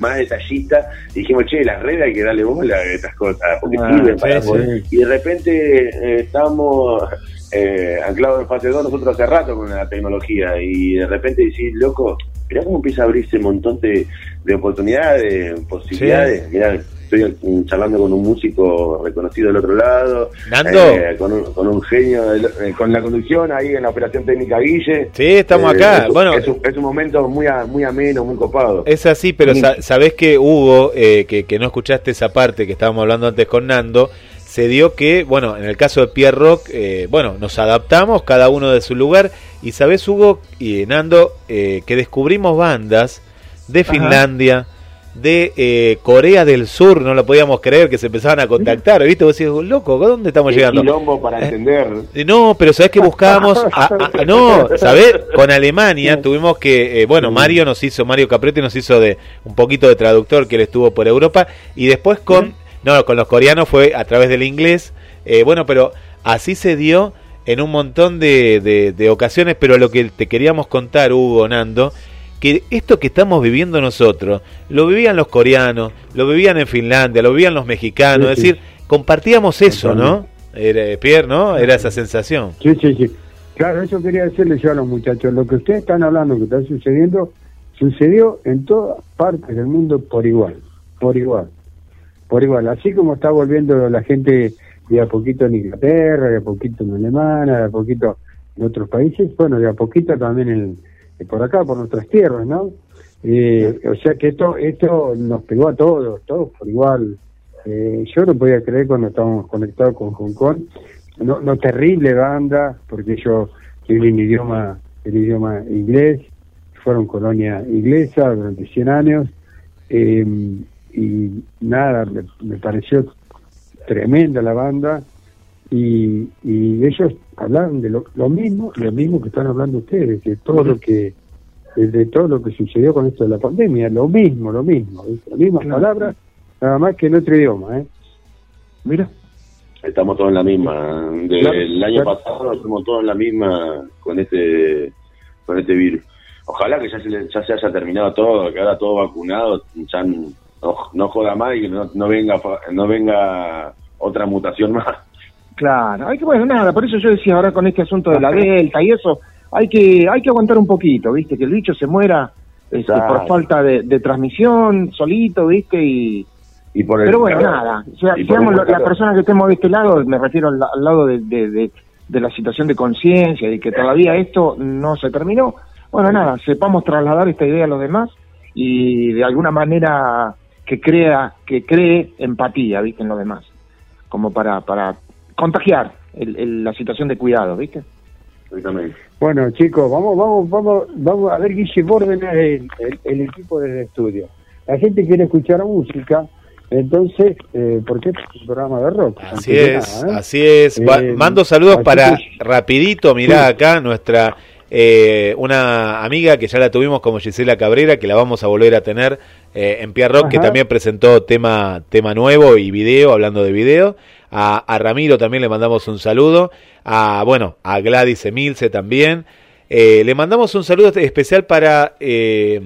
[SPEAKER 4] más detallista y dijimos, che, las redes hay que darle bola a estas cosas, porque
[SPEAKER 7] Ah,
[SPEAKER 4] sirven para
[SPEAKER 1] sí,
[SPEAKER 4] poder- Y de repente eh, estamos eh, anclados en fase 2 nosotros hace rato con la tecnología y de repente decís, loco, mirá cómo empieza a abrirse un montón de, de oportunidades, de posibilidades. Mirá, estoy mm, charlando con un músico reconocido del otro lado,
[SPEAKER 1] Nando.
[SPEAKER 4] eh, con, un, con un genio, del- eh, con la conducción ahí en la operación técnica Guille.
[SPEAKER 1] Sí, estamos
[SPEAKER 4] Eh,
[SPEAKER 1] acá.
[SPEAKER 4] es-
[SPEAKER 1] Bueno,
[SPEAKER 4] es, un, es un momento muy, a- muy ameno, muy copado.
[SPEAKER 1] Es así, pero sa- sabés que Hugo, eh, que, que no escuchaste esa parte que estábamos hablando antes con Nando, se dio que, bueno, en el caso de Pierre Rock, eh, bueno, nos adaptamos cada uno de su lugar y sabés, Hugo y Nando, eh, que descubrimos bandas de
[SPEAKER 7] Ajá.
[SPEAKER 1] Finlandia, de eh, Corea del Sur, no lo podíamos creer, que se empezaban a contactar, ¿viste? Vos decís, loco, ¿a dónde estamos
[SPEAKER 4] Qué
[SPEAKER 1] llegando?
[SPEAKER 4] quilombo para
[SPEAKER 1] Eh,
[SPEAKER 4] entender.
[SPEAKER 1] Eh, No, pero sabés que buscábamos, a- a- no, sabés, con Alemania tuvimos que, eh, bueno, Mario nos hizo, Mario Capretti nos hizo de un poquito de traductor que él estuvo por Europa y después con, no, con los coreanos fue a través del inglés, eh, bueno, pero así se dio en un montón de, de- de ocasiones, pero lo que te queríamos contar, Hugo, Nando, que esto que estamos viviendo nosotros, lo vivían los coreanos, lo vivían en Finlandia, lo vivían los mexicanos,
[SPEAKER 3] Sí,
[SPEAKER 1] es
[SPEAKER 3] sí.
[SPEAKER 1] decir, compartíamos eso, ¿no? Era, Pierre, ¿no? Era esa sensación.
[SPEAKER 3] Sí, sí, sí. Claro, eso quería decirles yo a los muchachos. Lo que ustedes están hablando, que está sucediendo, sucedió en todas partes del mundo por igual. Por igual. Por igual. Así como está volviendo la gente de a poquito en Inglaterra, de a poquito en Alemania, de a poquito en otros países, bueno, de a poquito también en, por acá, por nuestras tierras, ¿no? Eh, o sea que esto esto nos pegó a todos, todos por igual. Eh, yo no podía creer cuando estábamos conectados con Hong Kong, no, no terrible banda, porque ellos tienen el idioma, el idioma inglés, fueron colonia inglesa durante 100 años, eh, y nada, me, me pareció tremenda la banda, y, y ellos hablaban de lo, lo mismo, lo mismo que están hablando ustedes, que todo lo que de, de todo lo que sucedió con esto de la pandemia, lo mismo, lo mismo, las mismas
[SPEAKER 7] Claro.
[SPEAKER 3] palabras, nada más que en otro idioma, ¿eh?
[SPEAKER 7] Mira.
[SPEAKER 4] Estamos todos en la misma. Del
[SPEAKER 3] Claro,
[SPEAKER 4] año
[SPEAKER 3] claro.
[SPEAKER 4] pasado estamos todos en la misma con este con este virus. Ojalá que ya se, le- ya se haya terminado todo, que ahora todo vacunado, ya no, no joda más y no, no venga no venga otra mutación más.
[SPEAKER 7] Claro, hay que, bueno, nada, por eso yo decía ahora con este asunto de la Delta y eso, hay que hay que aguantar un poquito, ¿viste? Que el bicho se muera este, por falta de, de transmisión, solito, ¿viste? Y,
[SPEAKER 4] Y por el
[SPEAKER 7] pero bueno, nada, o sea,
[SPEAKER 4] calor.
[SPEAKER 7] personas que estemos de este lado, me refiero al, al lado de, de, de- de la situación de conciencia y que todavía esto no se terminó, bueno, nada, sepamos trasladar esta idea a los demás y de alguna manera que crea, que cree empatía, ¿viste? En los demás, como para, para contagiar el- el- la situación de cuidado, ¿viste?
[SPEAKER 4] Exactamente.
[SPEAKER 3] Bueno, chicos, vamos, vamos, vamos, vamos a ver Guille Borden es el, el, el equipo del estudio. La gente quiere escuchar música, entonces, eh, porque es un programa de rock.
[SPEAKER 1] Así es,
[SPEAKER 3] nada, ¿eh?
[SPEAKER 1] así es. Va-
[SPEAKER 3] Eh,
[SPEAKER 1] mando saludos para
[SPEAKER 3] que-
[SPEAKER 1] rapidito, mirá
[SPEAKER 3] Sí.
[SPEAKER 1] acá nuestra eh, una amiga que ya la tuvimos como Gisela Cabrera, que la vamos a volver a tener eh, en Pierre Rock, que también presentó tema tema nuevo y video, hablando de video. A, a Ramiro también le mandamos un saludo. A bueno, a Gladys Emilce también. Eh, le mandamos un saludo especial para eh,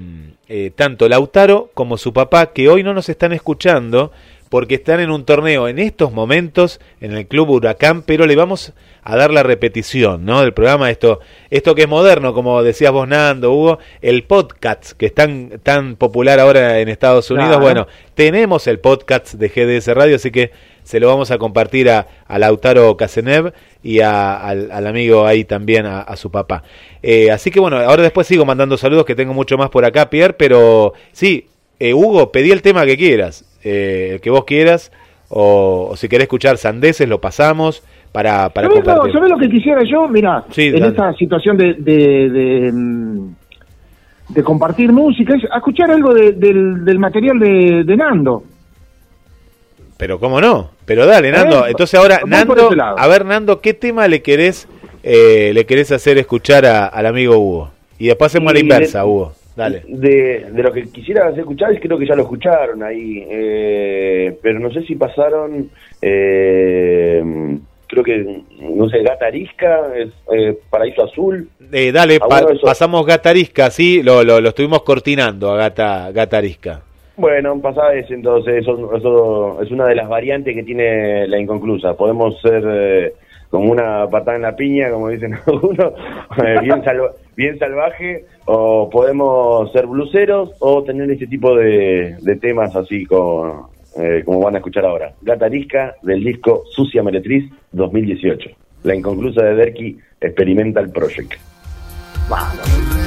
[SPEAKER 1] eh, tanto Lautaro como su papá, que hoy no nos están escuchando porque están en un torneo en estos momentos en el Club Huracán, pero le vamos a dar la repetición ¿no? del programa, esto, esto que es moderno, como decías vos, Nando, Hugo, el podcast que es tan, tan popular ahora en Estados Unidos.
[SPEAKER 7] Claro.
[SPEAKER 1] Bueno, tenemos el podcast de GDS Radio, así que se lo vamos a compartir a, a Lautaro Casenev y a- al, al amigo ahí también, a, a su papá. Eh, así que bueno, ahora después sigo mandando saludos, que tengo mucho más por acá, Pierre, pero sí, eh, Hugo, pedí el tema que quieras, eh, el que vos quieras, o, o si querés escuchar sandeces, lo pasamos para, para
[SPEAKER 7] ¿Sabés lo, sabés lo que quisiera yo? Mira,
[SPEAKER 1] Sí,
[SPEAKER 7] en
[SPEAKER 1] dale.
[SPEAKER 7] esta situación de, de, de, mm, de compartir música, es escuchar algo de- del, del material de, Nando.
[SPEAKER 1] Pero cómo no, pero dale, Nando. Entonces ahora, Nando, a ver, Nando, ¿qué tema le querés, eh, le querés hacer escuchar a- al amigo Hugo? Y después hacemos la inversa, Hugo. Dale.
[SPEAKER 4] De, de lo que quisiera hacer escuchar, creo que ya lo escucharon ahí, eh, pero no sé si pasaron, eh, creo que, no sé, Gata Arisca, es, eh, Paraíso Azul.
[SPEAKER 1] Eh, dale,
[SPEAKER 4] Ah,
[SPEAKER 1] pa- pasamos Gatarisca, sí, lo, lo, lo estuvimos cortinando a Gata, Gatarisca.
[SPEAKER 4] Bueno, pasaba ese entonces, eso, eso es una de las variantes que tiene la inconclusa. Podemos ser eh, como una patada en la piña, como dicen algunos, eh, bien, salva- bien salvaje, o podemos ser bluseros o tener ese tipo de, temas así como, eh, como van a escuchar ahora. Gata Arisca del disco Sucia Meretriz 2018. La inconclusa de Derky Experimental Project.
[SPEAKER 5] Eres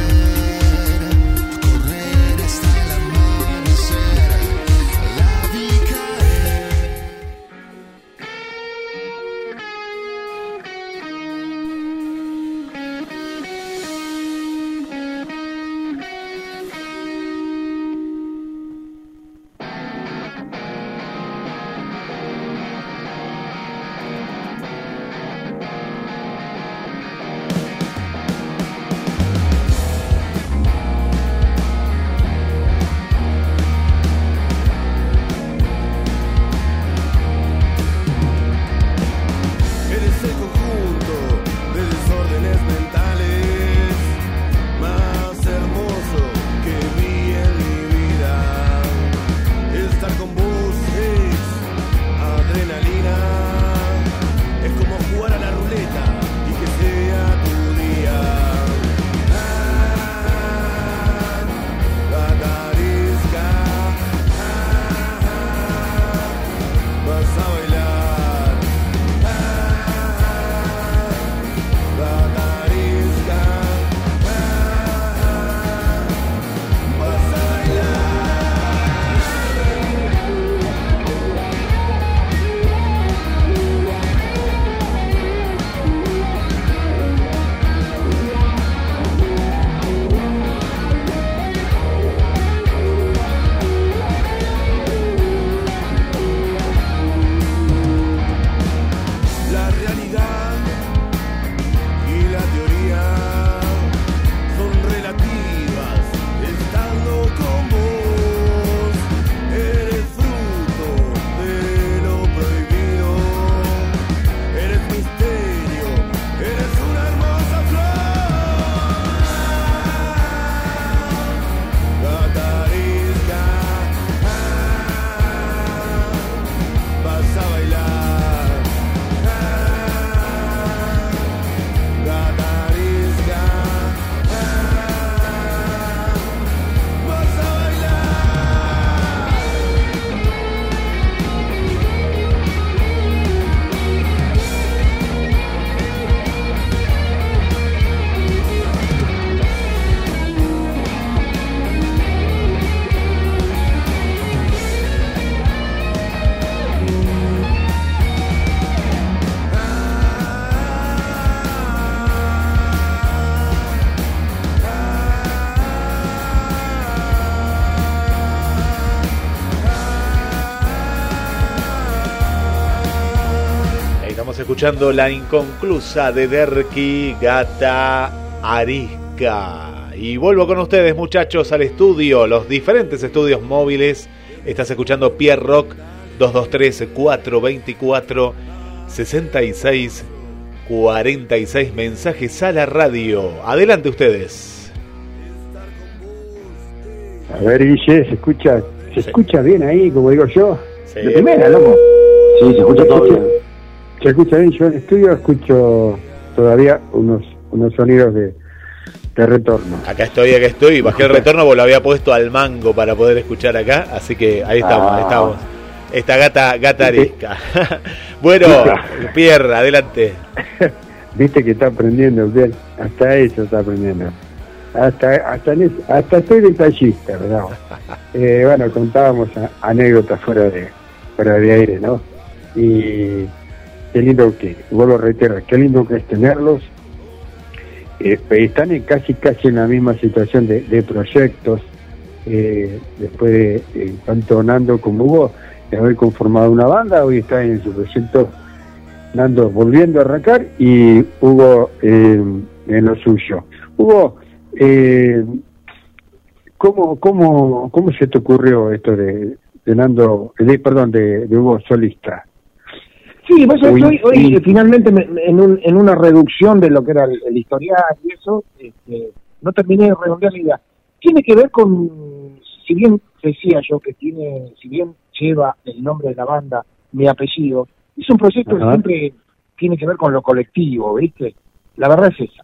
[SPEAKER 1] escuchando la inconclusa de Derki Gata Arisca. Y vuelvo con ustedes, muchachos, al estudio, los diferentes estudios móviles. Estás escuchando Pierre Rock 223 424 66 46 mensajes a la radio. Adelante ustedes.
[SPEAKER 3] A ver, Guille, ¿se escucha, se
[SPEAKER 1] Sí.
[SPEAKER 3] escucha bien ahí, como digo yo?
[SPEAKER 1] Sí.
[SPEAKER 3] De primera, loco.
[SPEAKER 4] Sí, se escucha todo bien.
[SPEAKER 3] Se escucha bien, yo en el estudio escucho todavía unos, unos sonidos de, de retorno.
[SPEAKER 1] Acá estoy, acá estoy. Bajé el retorno porque lo había puesto al mango para poder escuchar acá. Así que ahí estamos, ahí
[SPEAKER 4] Ah.
[SPEAKER 1] estamos. Esta gata, gata arisca. bueno, Pierre, adelante.
[SPEAKER 3] Viste que está aprendiendo, bien. Hasta eso está aprendiendo. Hasta, hasta, hasta estoy detallista, ¿verdad? Eh, bueno, contábamos anécdotas fuera de, fuera de aire, ¿no? Y qué lindo que, vuelvo a qué lindo que es tenerlos. Eh, están en casi casi en la misma situación de, proyectos, eh, después de eh, tanto Nando como Hugo, de haber conformado una banda, hoy está en su proyecto Nando volviendo a arrancar y Hugo eh, en lo suyo. Hugo, eh, ¿cómo, cómo, ¿cómo se te ocurrió esto de, Nando, de, perdón, de Hugo solista?
[SPEAKER 7] Sí, que hoy, hoy, eh, finalmente me- en, un- en una reducción de lo que era el, el historial y eso, este, no terminé de redondear la idea. Tiene que ver con, si bien decía yo que tiene, si bien lleva el nombre de la banda, mi apellido, es un proyecto que siempre tiene que ver con lo colectivo, ¿viste? La verdad es esa.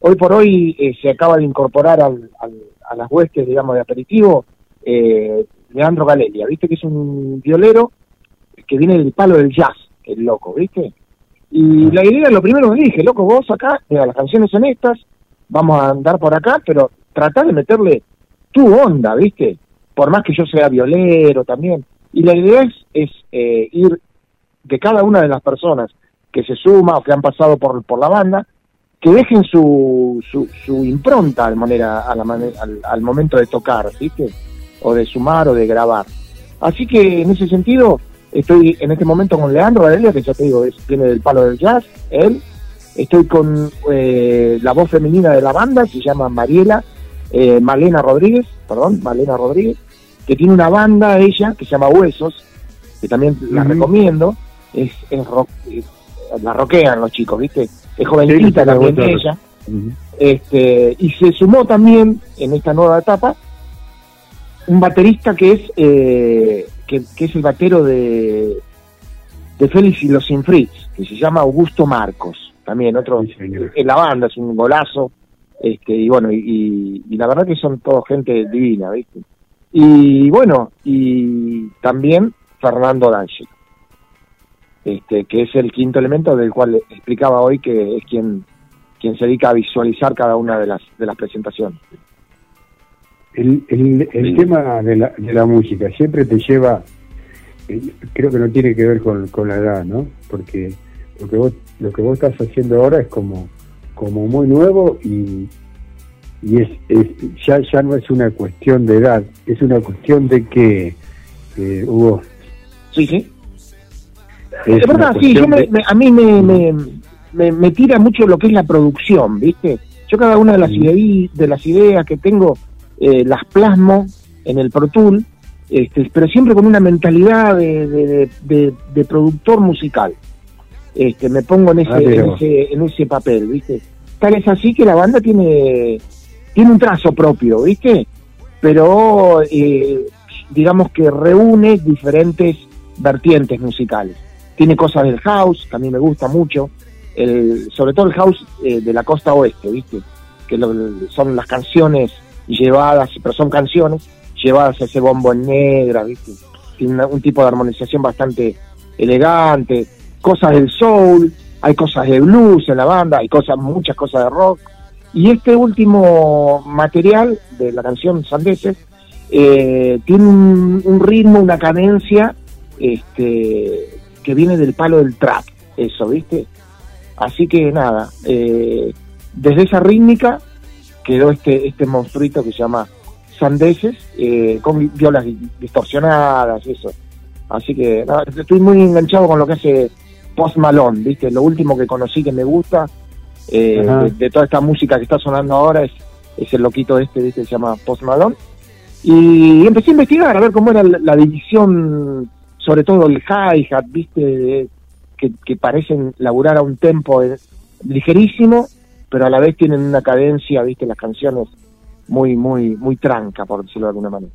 [SPEAKER 7] Hoy por hoy eh, se acaba de incorporar al, al- a las huestes, digamos, de aperitivo, eh, Leandro Galelia, ¿viste? Que es un violero que viene del palo del jazz, el loco, ¿viste? Y la idea, lo primero que dije, loco, vos acá, mira, las canciones son estas, vamos a andar por acá, pero tratá de meterle tu onda, ¿viste? Por más que yo sea violero también. Y la idea es, es eh, ir de cada una de las personas que se suma o que han pasado por, por la banda, que dejen su, su, su impronta al, manera, a la mane- al, al momento de tocar, ¿viste? O de sumar o de grabar. Así que en ese sentido, estoy en este momento con Leandro Valeria, que ya te digo, es, viene del palo del jazz, él. Estoy con eh, la voz femenina de la banda, se llama Mariela, eh, Malena Rodríguez, perdón, Malena Rodríguez, que tiene una banda ella que se llama Huesos, que también la recomiendo, es, es rock, eh, la rockean los chicos, ¿viste? Es jovencita
[SPEAKER 3] Sí,
[SPEAKER 7] también ella, este, y se sumó también en esta nueva etapa un baterista que es eh, que, que es el batero de de Félix y los Sinfrits, que se llama Augusto Marcos, también otro
[SPEAKER 3] Sí,
[SPEAKER 7] en la banda, es un golazo, este, y bueno, y la verdad que son todos gente divina, ¿viste? Y bueno, y también Fernando D'Angelo, este, que es el quinto elemento del cual explicaba hoy que es quien quien se dedica a visualizar cada una de las de las presentaciones.
[SPEAKER 3] El, el, tema de la, de la música siempre te lleva, eh, creo que no tiene que ver con, con la edad, ¿no? Porque lo que vos, lo que vos estás haciendo ahora es como, como muy nuevo y, y es, es ya, ya no es una cuestión de edad, es una cuestión de que eh, hubo...
[SPEAKER 7] Sí, sí.
[SPEAKER 3] Es
[SPEAKER 7] Es verdad, sí, yo me- me- a mí me, me, me- me tira mucho lo que es la producción, ¿viste? Yo cada una de las, ideí- de las ideas que tengo eh, las plasmo en el Pro Tool, este, pero siempre con una mentalidad de, de- de- de- de productor musical. Este, me pongo en ese,
[SPEAKER 3] Ah,
[SPEAKER 7] en ese, en ese papel, ¿viste? Tal es así que la banda tiene, tiene un trazo propio, ¿viste? Pero eh, digamos que reúne diferentes vertientes musicales. Tiene cosas del house, que a mí me gusta mucho, el, sobre todo el house eh, de la costa oeste, ¿viste? Que lo- son las canciones llevadas, pero son canciones llevadas a ese bombo en negra, ¿viste? Tiene un tipo de armonización bastante elegante, cosas del soul, hay cosas de blues en la banda, hay cosas, muchas cosas de rock. Y este último material de la canción Sandeces eh, tiene un, un ritmo, una cadencia este, que viene del palo del trap, eso, ¿viste? Así que nada, eh, desde esa rítmica quedó este, este monstruito que se llama Sandeces, eh, con violas di- distorsionadas, eso. Así que nada, estoy muy enganchado con lo que hace Post Malone, ¿viste? Lo último que conocí que me gusta eh, de, de toda esta música que está sonando ahora es, es el loquito este, ¿viste? Se llama Post Malone. Y empecé a investigar a ver cómo era la, la división, sobre todo el hi-hat, ¿viste? De- que, que parecen laburar a un tempo eh, ligerísimo, pero a la vez tienen una cadencia, ¿viste? Las canciones muy, muy, muy tranca, por decirlo de alguna manera.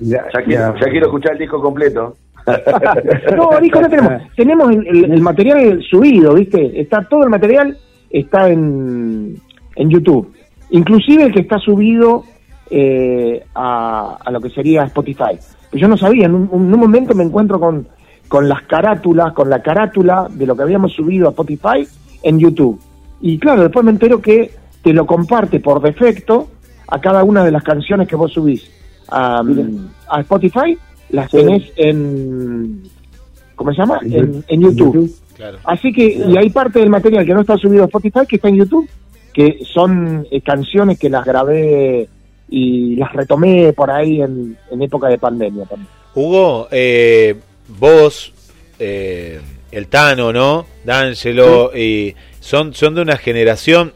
[SPEAKER 3] Ya,
[SPEAKER 4] Ya quiero, ya quiero escuchar el disco completo.
[SPEAKER 7] No, disco no tenemos. Tenemos el, el- el material subido, ¿viste? Está todo el material está en, en YouTube. Inclusive el que está subido eh, a, a lo que sería Spotify. Yo no sabía, en un, en un momento me encuentro con, con las carátulas, con la carátula de lo que habíamos subido a Spotify en YouTube. Y claro, después me entero que te lo comparte por defecto a cada una de las canciones que vos subís a, a Spotify, las tenés en, ¿cómo se llama? En, en YouTube.
[SPEAKER 1] Claro.
[SPEAKER 7] Así que, y hay parte del material que no está subido a Spotify que está en YouTube, que son eh, canciones que las grabé y las retomé por ahí en, en época de pandemia también.
[SPEAKER 1] Hugo, eh, vos, eh, el Tano, ¿no? D'Angelo, y son, son de una generación,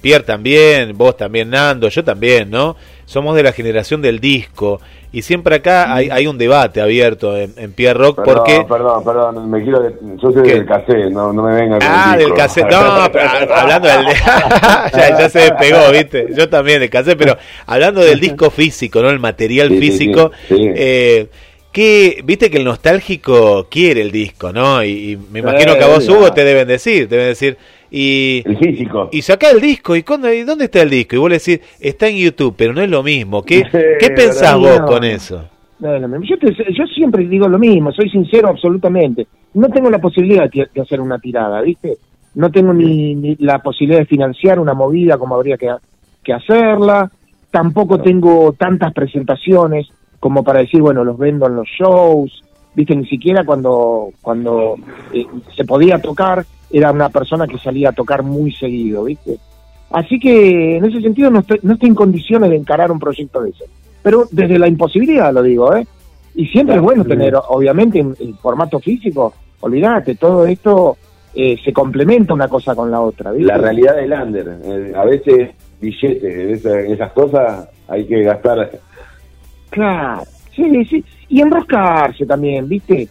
[SPEAKER 1] Pierre también, vos también, Nando, yo también, ¿no? Somos de la generación del disco. Y siempre acá hay, hay un debate abierto en, en Pierre Rock
[SPEAKER 4] Perdón,
[SPEAKER 1] porque...
[SPEAKER 4] perdón, perdón, me quiero. de- yo soy
[SPEAKER 1] ¿Qué?
[SPEAKER 4] del cassette, no, no me venga con
[SPEAKER 1] Ah,
[SPEAKER 4] el
[SPEAKER 1] del cassette. No, pero hablando del. ya, ya se despegó, ¿viste? Yo también del cassette, pero hablando del disco físico, ¿no? El material
[SPEAKER 4] Sí,
[SPEAKER 1] físico.
[SPEAKER 4] sí, sí.
[SPEAKER 1] Eh, que, viste que el nostálgico quiere el disco, ¿no? Y, y me imagino que a vos. Hugo, te deben decir, te deben decir. Y,
[SPEAKER 4] El físico.
[SPEAKER 1] y sacá el disco, ¿y, cuándo- y dónde está el disco? Y vos le decís, está en YouTube, pero no es lo mismo. ¿Qué, ¿qué pensás vos
[SPEAKER 7] No.
[SPEAKER 1] con eso?
[SPEAKER 7] No, no, yo, te- yo siempre digo lo mismo, soy sincero absolutamente. No tengo la posibilidad de, de hacer una tirada, ¿viste? No tengo ni, ni la posibilidad de financiar una movida como habría que, que hacerla. Tampoco tengo tantas presentaciones como para decir, bueno, los vendo en los shows. ¿Viste? Ni siquiera cuando, cuando eh, se podía tocar, era una persona que salía a tocar muy seguido, ¿viste? Así que en ese sentido no estoy, no estoy en condiciones de encarar un proyecto de ese. Pero desde la imposibilidad lo digo, ¿eh? Y siempre es bueno tener, obviamente, en, en formato físico, olvídate, todo esto eh, se complementa una cosa con la otra, ¿viste?
[SPEAKER 4] La realidad del under. eh, a veces billetes, esa- esas cosas hay que gastar.
[SPEAKER 7] Claro, sí, sí. Y enroscarse también, ¿viste?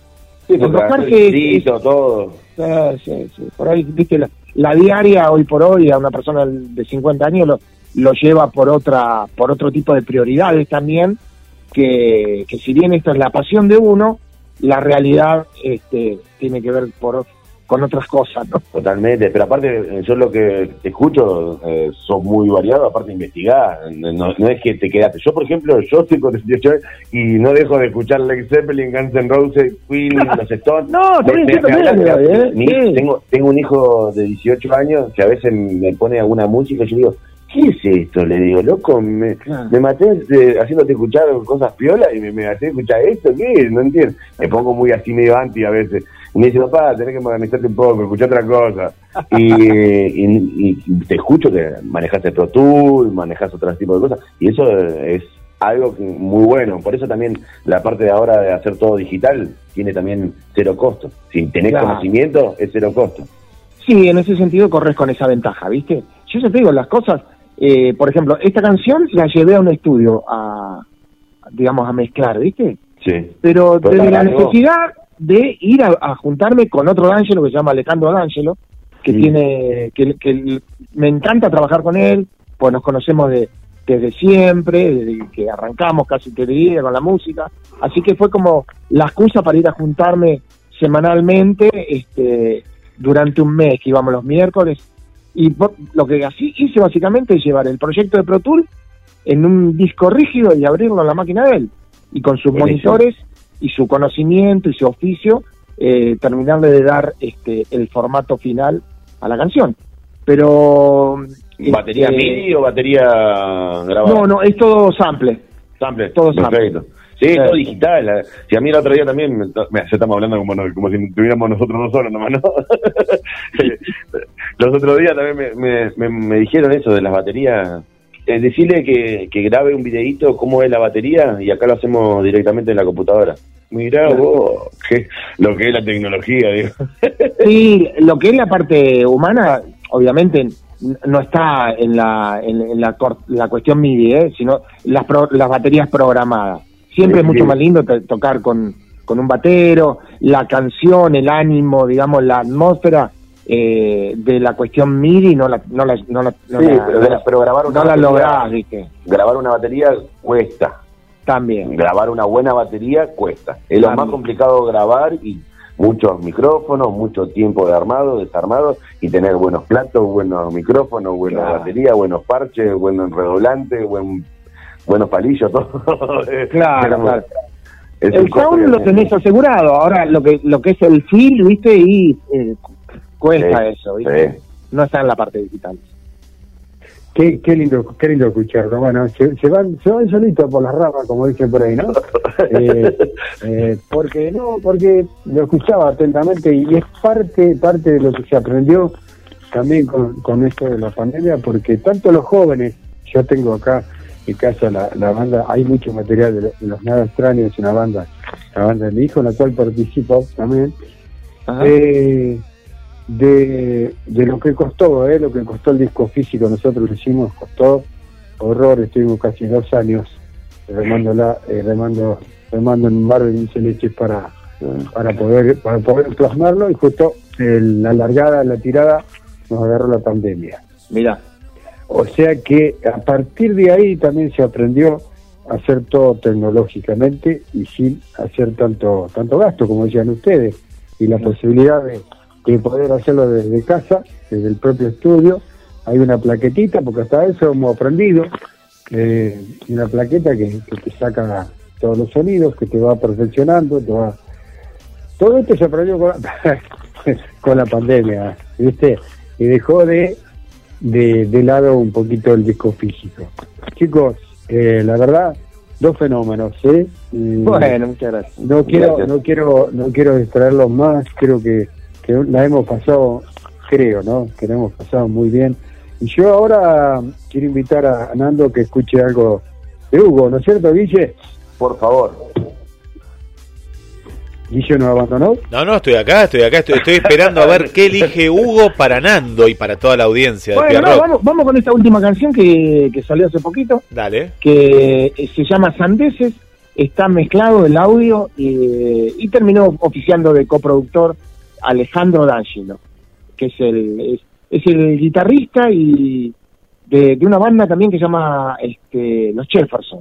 [SPEAKER 4] Sí,
[SPEAKER 7] Enroscarse es-
[SPEAKER 4] todo.
[SPEAKER 7] Sí, sí, sí. Por ahí, viste, la, la diaria hoy por hoy a una persona de 50 años lo, lo lleva por otra, por otro tipo de prioridades también, que, que si bien esta es la pasión de uno, la realidad este, tiene que ver por, con otras cosas, ¿no?
[SPEAKER 4] Totalmente, pero aparte, yo lo que escucho, eh, sos muy variado, aparte de investigar, no, no es que te quedaste. Yo, por ejemplo, yo estoy con 18 años y no dejo de escuchar Led Zeppelin, Guns N' Roses, Queen, los Stones.
[SPEAKER 7] No, ¿eh?
[SPEAKER 4] tengo, tengo un hijo de 18 años que a veces me pone alguna música y yo digo, ¿qué es esto? Le digo, loco, me,
[SPEAKER 7] Claro.
[SPEAKER 4] me maté eh, haciéndote escuchar cosas piolas y me, me maté escuchar esto, ¿qué es? No entiendo. Me pongo muy así medio anti a veces. Y me dice, papá, tenés que modernizarte un poco, escuchar otra cosa. Y, y- y te escucho que manejaste Pro Tool, manejas otro tipo de cosas. Y eso es algo que- muy bueno. Por eso también la parte de ahora de hacer todo digital tiene también cero costo. Si tenés
[SPEAKER 7] Claro.
[SPEAKER 4] conocimiento, es cero costo.
[SPEAKER 7] Sí, en ese sentido corres con esa ventaja, ¿viste? Yo ya te digo, las cosas, eh, por ejemplo, esta canción la llevé a un estudio a, digamos, a mezclar, ¿viste?
[SPEAKER 4] Sí.
[SPEAKER 7] Pero desde la necesidad de ir a, a juntarme con otro D'Angelo que se llama Alejandro D'Angelo, que
[SPEAKER 4] Sí.
[SPEAKER 7] tiene, que, que me encanta trabajar con él, pues nos conocemos de, desde siempre, desde que arrancamos casi te diría con la música, así que fue como la excusa para ir a juntarme semanalmente, este, durante un mes que íbamos los miércoles, y por- lo que así hice básicamente es llevar el proyecto de Pro Tool en un disco rígido y abrirlo en la máquina de él, y con sus monitores y su conocimiento y su oficio, eh, terminarle de dar este el formato final a la canción. Pero...
[SPEAKER 4] ¿Batería
[SPEAKER 7] este,
[SPEAKER 4] MIDI o batería grabada?
[SPEAKER 7] No, no, es todo sample.
[SPEAKER 4] Sample.
[SPEAKER 7] Todo sample.
[SPEAKER 4] Perfecto. Sí,
[SPEAKER 7] Sí.
[SPEAKER 4] todo digital. Si a mí el otro día también, me- ya estamos hablando como, no- como si tuviéramos nosotros dos solos nomás, ¿no? Los otros días también me, me, me- me dijeron eso de las baterías. Eh, decirle que, que grabe un videíto cómo es la batería y acá lo hacemos directamente en la computadora. Mirá vos, que, lo que es la tecnología, digo.
[SPEAKER 7] Sí, lo que es la parte humana, obviamente no está en la, en, en la, cuestión MIDI, ¿eh? sino las, pro- las baterías programadas. Siempre es mucho
[SPEAKER 3] sí.
[SPEAKER 7] más lindo to- tocar con, con un batero, la canción, el ánimo, digamos, la atmósfera eh, de la cuestión MIDI no la, no la, no la, no
[SPEAKER 4] Sí,
[SPEAKER 7] la-
[SPEAKER 4] pero, de la- pero grabar una
[SPEAKER 7] no la lográs, ¿viste?
[SPEAKER 4] Grabar una batería cuesta.
[SPEAKER 7] También.
[SPEAKER 4] Grabar una buena batería cuesta. Es lo más complicado grabar y muchos micrófonos, mucho tiempo de armado, desarmado y tener buenos platos, buenos micrófonos, buena
[SPEAKER 7] Claro.
[SPEAKER 4] batería, buenos parches, buenos redoblantes, buen, buenos palillos, todo.
[SPEAKER 7] Claro, El sound lo tenés asegurado, ahora lo que lo que es el feel, ¿viste? Y eh, cuesta
[SPEAKER 4] Sí,
[SPEAKER 7] eso, ¿viste?
[SPEAKER 4] sí.
[SPEAKER 7] No está en la parte digital.
[SPEAKER 3] Qué, qué lindo, qué lindo escucharlo. Bueno, se, se van, se van solitos por las ramas, como dicen por ahí, ¿no? Eh, eh, porque no, porque lo escuchaba atentamente y es parte, parte de lo que se aprendió también con, con esto de la pandemia, porque tanto los jóvenes, yo tengo acá en casa la, la banda, hay mucho material de los nada extraños, una banda, la banda de mi hijo, en la cual participo también, eh, de, de lo que costó, ¿eh? lo que costó el disco físico, nosotros lo hicimos, costó horror, estuvimos casi dos años remando, la, eh, remando, remando en un bar de dulce leche para, para, poder, para poder plasmarlo y justo el- la largada, la tirada, nos agarró la pandemia.
[SPEAKER 7] Mira,
[SPEAKER 3] O sea que a partir de ahí también se aprendió a hacer todo tecnológicamente y sin hacer tanto tanto gasto, como decían ustedes, y la posibilidad de, de poder hacerlo desde casa, desde el propio estudio. Hay una plaquetita, porque hasta eso hemos aprendido, eh, una plaqueta que, que te saca todos los sonidos, que te va perfeccionando, te va... Todo esto se aprendió con la, con la pandemia, ¿viste? Y dejó de de, de lado un poquito el disco físico. Chicos, eh, la verdad, dos fenómenos, ¿eh? Mm,
[SPEAKER 7] bueno, muchas gracias.
[SPEAKER 3] no quiero,
[SPEAKER 4] Gracias.
[SPEAKER 3] no quiero, no quiero distraerlos más, creo que, que la hemos pasado, creo, ¿no? Que la hemos pasado muy bien. Y yo ahora quiero invitar a Nando que escuche algo de Hugo, ¿no es cierto, Guille?
[SPEAKER 4] Por favor.
[SPEAKER 3] Guille nos abandonó.
[SPEAKER 1] No, no, estoy acá, estoy acá, estoy, estoy esperando a ver qué elige Hugo para Nando y para toda la audiencia de
[SPEAKER 7] Bueno, no,
[SPEAKER 1] Pierrot.
[SPEAKER 7] vamos, vamos con esta última canción que, que salió hace poquito,
[SPEAKER 1] Dale.
[SPEAKER 7] que eh, se llama Sandeces, está mezclado el audio y, y terminó oficiando de coproductor Alejandro D'Angelo, que es el, es, es el guitarrista y de, de una banda también que se llama este, Los Jefferson.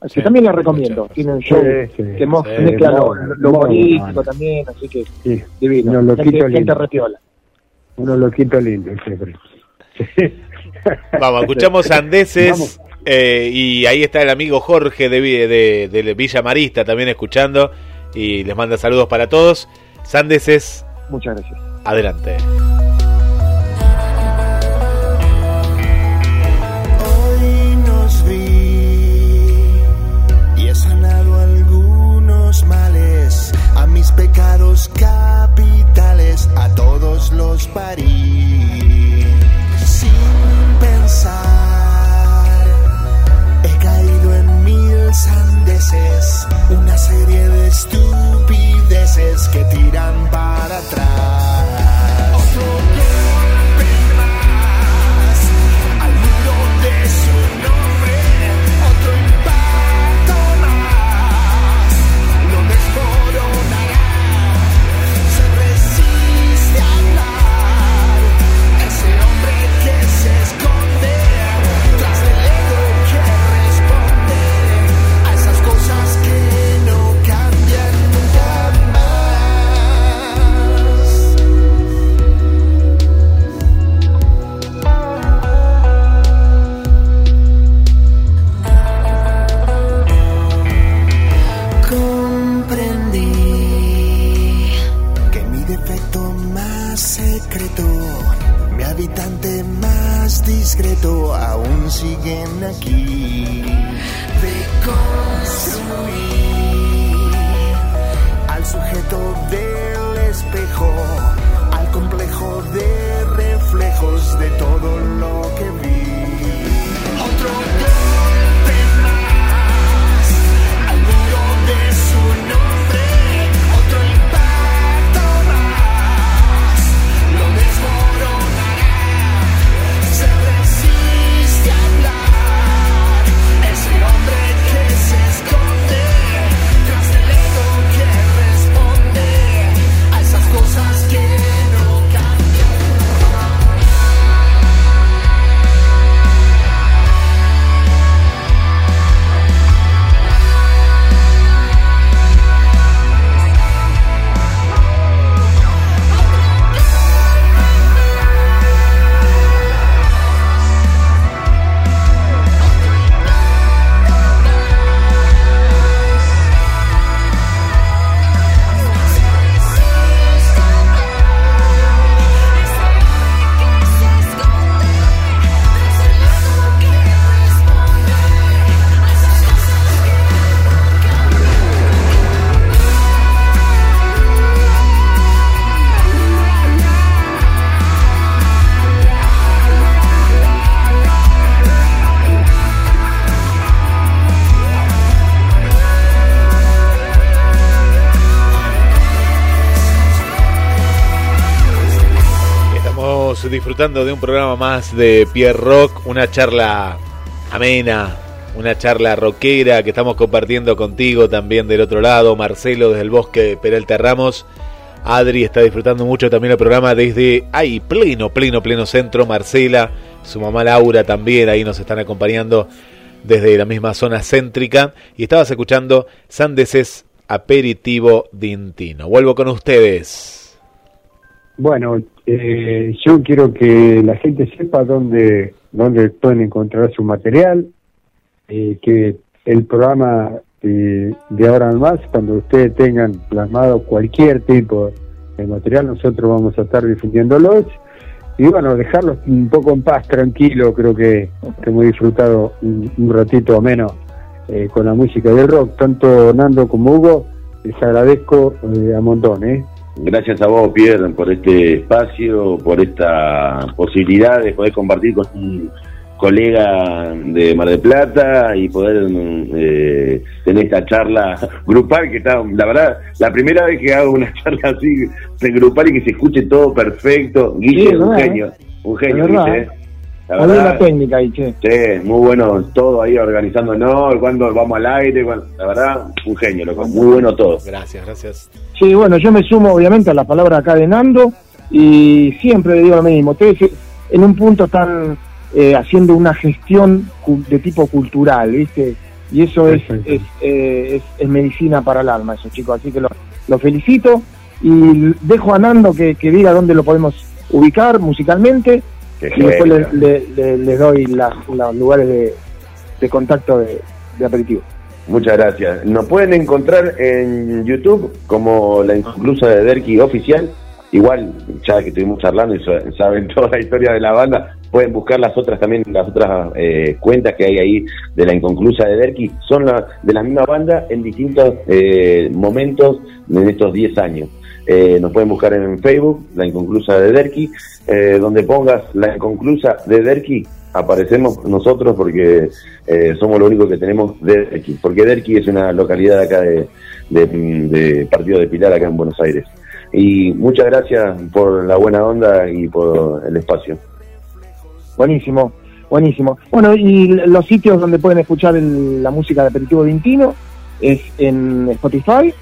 [SPEAKER 7] Así
[SPEAKER 1] Sí,
[SPEAKER 7] que también la recomiendo. Tiene un show
[SPEAKER 3] Sí, sí.
[SPEAKER 7] que
[SPEAKER 1] Sí,
[SPEAKER 7] mezcla lo, lo humorístico también, así que
[SPEAKER 3] Sí,
[SPEAKER 7] divino.
[SPEAKER 3] unos loquitos
[SPEAKER 7] gente,
[SPEAKER 3] siempre.
[SPEAKER 1] Vamos, escuchamos Andeses. Eh, y ahí está el amigo Jorge de, de Villa Marista también escuchando. Y les manda saludos para todos. Sandeses,
[SPEAKER 7] Muchas gracias.
[SPEAKER 1] adelante.
[SPEAKER 8] Hoy nos vi y he sanado algunos males, a mis pecados capitales, a todos los parí. Sin pensar, he caído en mil sandeces, una serie de estupideces que tiran para atrás.
[SPEAKER 1] Disfrutando de un programa más de Pierre Rock, una charla amena, una charla rockera que estamos compartiendo contigo también del otro lado, Marcelo desde el bosque Peralta Ramos. Adri está disfrutando mucho también el programa desde ahí, pleno, pleno, pleno centro. Marcela, su mamá Laura también ahí nos están acompañando desde la misma zona céntrica. Y estabas escuchando Sandeses Aperitivo Dintino. Vuelvo con ustedes.
[SPEAKER 3] Bueno, eh, yo quiero que la gente sepa dónde, dónde pueden encontrar su material, eh, que el programa de ahora en más, cuando ustedes tengan plasmado cualquier tipo de material, nosotros vamos a estar difundiéndolos y bueno, dejarlos un poco en paz, tranquilo, creo que, hemos disfrutado un, un ratito menos eh, con la música del rock, tanto Nando como Hugo, les agradezco eh, a montón, ¿eh?
[SPEAKER 4] Gracias a vos, Pierre, por este espacio, por esta posibilidad de poder compartir con un colega de Mar del Plata y poder eh, tener esta charla grupal que está, la verdad, la primera vez que hago una charla así de grupal y que se escuche todo perfecto. Guille,
[SPEAKER 7] Sí,
[SPEAKER 4] un genio, un
[SPEAKER 7] Es
[SPEAKER 4] genio,
[SPEAKER 7] verdad,
[SPEAKER 4] Guille. La verdad,
[SPEAKER 7] la técnica ahí, che.
[SPEAKER 4] Sí, muy bueno todo ahí organizándonos, cuando vamos al aire, cuando- la verdad, un genio, loco, muy bueno todo.
[SPEAKER 1] Gracias, gracias.
[SPEAKER 7] Sí, bueno, yo me sumo obviamente a la palabra acá de Nando y siempre le digo lo mismo. Ustedes en un punto están eh, haciendo una gestión de tipo cultural, ¿viste? Y eso es, es, eh, es, es medicina para el alma, esos chicos. Así que lo, lo felicito y dejo a Nando que, que diga dónde lo podemos ubicar musicalmente y después
[SPEAKER 4] genio.
[SPEAKER 7] le, le- le- les doy las- los lugares de, de contacto de, de aperitivo.
[SPEAKER 4] Muchas gracias. Nos pueden encontrar en YouTube como La Inconclusa de Derky Oficial. Igual, ya que estuvimos charlando y sa- saben toda la historia de la banda, pueden buscar las otras también, las otras eh, cuentas que hay ahí de La Inconclusa de Derky. Son la- de la misma banda en distintos eh, momentos en estos 10 años. Eh, nos pueden buscar en Facebook, La Inconclusa de Derky, eh, donde pongas La Inconclusa de Derky, aparecemos nosotros porque eh, somos lo único que tenemos de Derqui, porque Derqui es una localidad acá de, de, de Partido de Pilar, acá en Buenos Aires. Y muchas gracias por la buena onda y por el espacio.
[SPEAKER 7] Buenísimo, buenísimo. Bueno, y los sitios donde pueden escuchar el- la música de Aperitivo Dintino es en Spotify,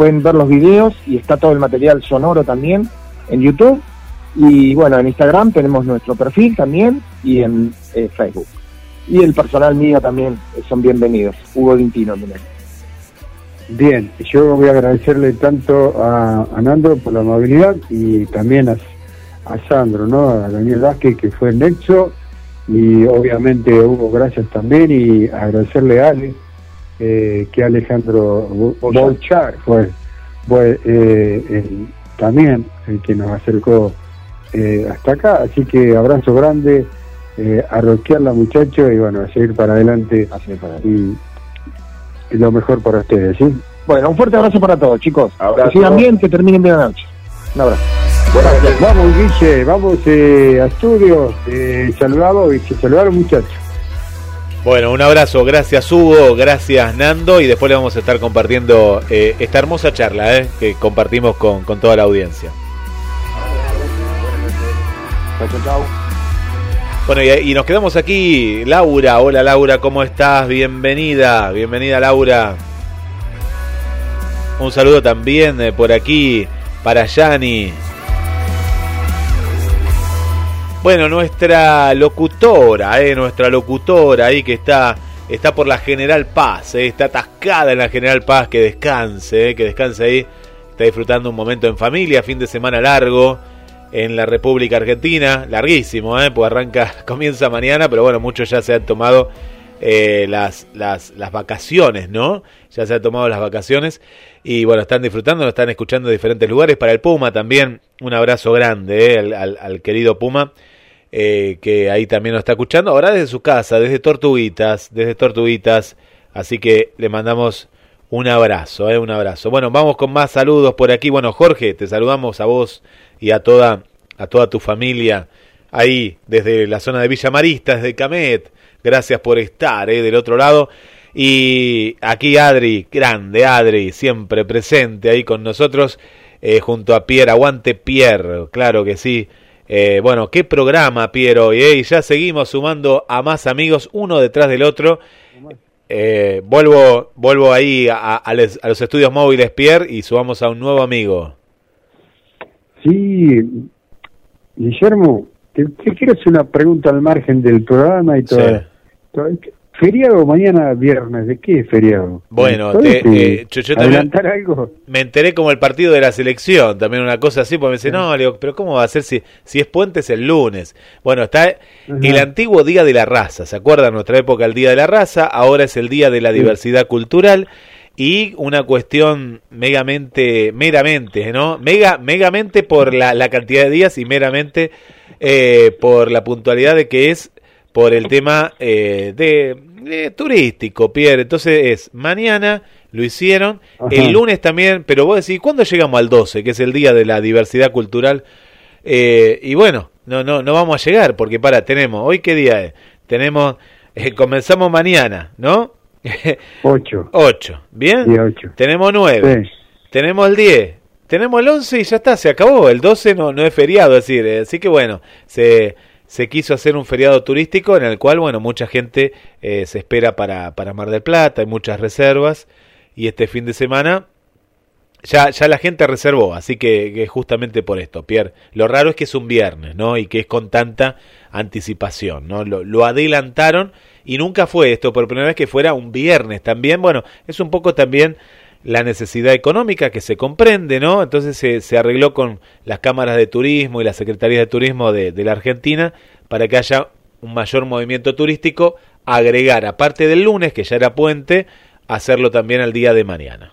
[SPEAKER 7] pueden ver los videos y está todo el material sonoro también en YouTube. Y bueno, en Instagram tenemos nuestro perfil también y en eh, Facebook. Y el personal mío también eh, son bienvenidos. Hugo Dintino, nombre.
[SPEAKER 3] Bien, yo voy a agradecerle tanto a, a Nando por la amabilidad y también a, a Sandro, ¿no? A Daniel Vázquez que fue el nexo y obviamente Hugo gracias también y agradecerle a Ale eh, que Alejandro Bo-
[SPEAKER 7] Bolchar.
[SPEAKER 3] Fue, fue eh, el- también el que nos acercó eh, hasta acá, así que abrazo grande, eh, a rockearla muchachos y bueno, a seguir para adelante
[SPEAKER 7] para-
[SPEAKER 3] y, y lo mejor para ustedes, ¿sí?
[SPEAKER 7] Bueno, un fuerte abrazo para todos, chicos.
[SPEAKER 4] Abrazo.
[SPEAKER 7] Que sigan bien, que terminen bien la noche. Un abrazo.
[SPEAKER 3] Vamos, Guille, vamos a estudios. Eh, saludamos y se saludaron, muchachos.
[SPEAKER 1] Bueno, un abrazo, gracias Hugo, gracias Nando y después le vamos a estar compartiendo eh, esta hermosa charla eh, que compartimos con, con toda la audiencia. Bueno, y, y nos quedamos aquí. Laura, hola Laura, ¿cómo estás? Bienvenida, bienvenida Laura. Un saludo también eh, por aquí para Yani. Bueno, nuestra locutora, eh, nuestra locutora ahí que está, está por la General Paz, eh, está atascada en la General Paz, que descanse, eh, que descanse ahí. Está disfrutando un momento en familia, fin de semana largo en la República Argentina, larguísimo, ¿eh? pues arranca, comienza mañana, pero bueno, muchos ya se han tomado eh, las, las, las vacaciones, ¿no? Ya se han tomado las vacaciones y bueno, están disfrutando, están escuchando en diferentes lugares. Para el Puma también, un abrazo grande ¿eh? al, al- al querido Puma, eh, que ahí también nos está escuchando, ahora desde su casa, desde Tortuguitas, desde Tortuguitas, así que le mandamos un abrazo, ¿eh? un abrazo. Bueno, vamos con más saludos por aquí. Bueno, Jorge, te saludamos a vos y a toda, a toda tu familia ahí desde la zona de Villa Marista, desde Camet. Gracias por estar ¿eh? del otro lado. Y aquí Adri, grande Adri, siempre presente ahí con nosotros, eh, junto a Pierre. Aguante Pierre, claro que sí. Eh, bueno, qué programa, Piero, y eh, ya seguimos sumando a más amigos, uno detrás del otro. Eh, vuelvo, vuelvo ahí a, a les- a los estudios móviles, Pierre, y subamos a un nuevo amigo.
[SPEAKER 3] Sí, Guillermo, te, te quiero hacer una pregunta al margen del programa y todo.
[SPEAKER 1] Sí.
[SPEAKER 3] todo- Feriado mañana viernes, ¿de qué feriado?
[SPEAKER 1] Bueno,
[SPEAKER 3] ¿Podés,
[SPEAKER 1] te-
[SPEAKER 3] eh,
[SPEAKER 1] yo- yo también-
[SPEAKER 3] algo?
[SPEAKER 1] Me enteré como el partido de la selección, también una cosa así, porque me dice, no, le digo, pero ¿cómo va a ser si, si es puente es el lunes? Bueno, está el antiguo Día de la Raza, ¿se acuerdan? Nuestra época el Día de la Raza, ahora es el Día de la Diversidad Cultural y una cuestión megamente, meramente, ¿no? Mega, megamente por la, la cantidad de días y meramente eh, por la puntualidad de que es por el tema eh, de, turístico, Pierre. Entonces es mañana, lo hicieron,
[SPEAKER 3] Ajá.
[SPEAKER 1] el lunes también, pero vos decís, ¿cuándo llegamos al 12, que es el día de la diversidad cultural? Eh, y bueno, no, no, no vamos a llegar, porque para, tenemos, ¿hoy qué día es? Tenemos, eh, comenzamos mañana, ¿no?
[SPEAKER 3] Ocho.
[SPEAKER 1] 8, ¿bien?
[SPEAKER 3] Ocho.
[SPEAKER 1] Tenemos 9,
[SPEAKER 3] Sí.
[SPEAKER 1] tenemos el 10, tenemos el 11 y ya está, se acabó. El 12 no, no es feriado, es decir, eh, así que bueno, se, se quiso hacer un feriado turístico en el cual, bueno, mucha gente eh, se espera para, para Mar del Plata, hay muchas reservas y este fin de semana ya, ya la gente reservó, así que, justamente por esto, Pierre. Lo raro es que es un viernes, ¿no? Y que es con tanta anticipación, ¿no? Lo, lo adelantaron y nunca fue esto por primera vez que fuera un viernes también. Bueno, es un poco también la necesidad económica que se comprende, ¿no? Entonces se, se arregló con las cámaras de turismo y las secretarías de turismo de, de la Argentina para que haya un mayor movimiento turístico, agregar, aparte del lunes, que ya era puente, hacerlo también al día de mañana.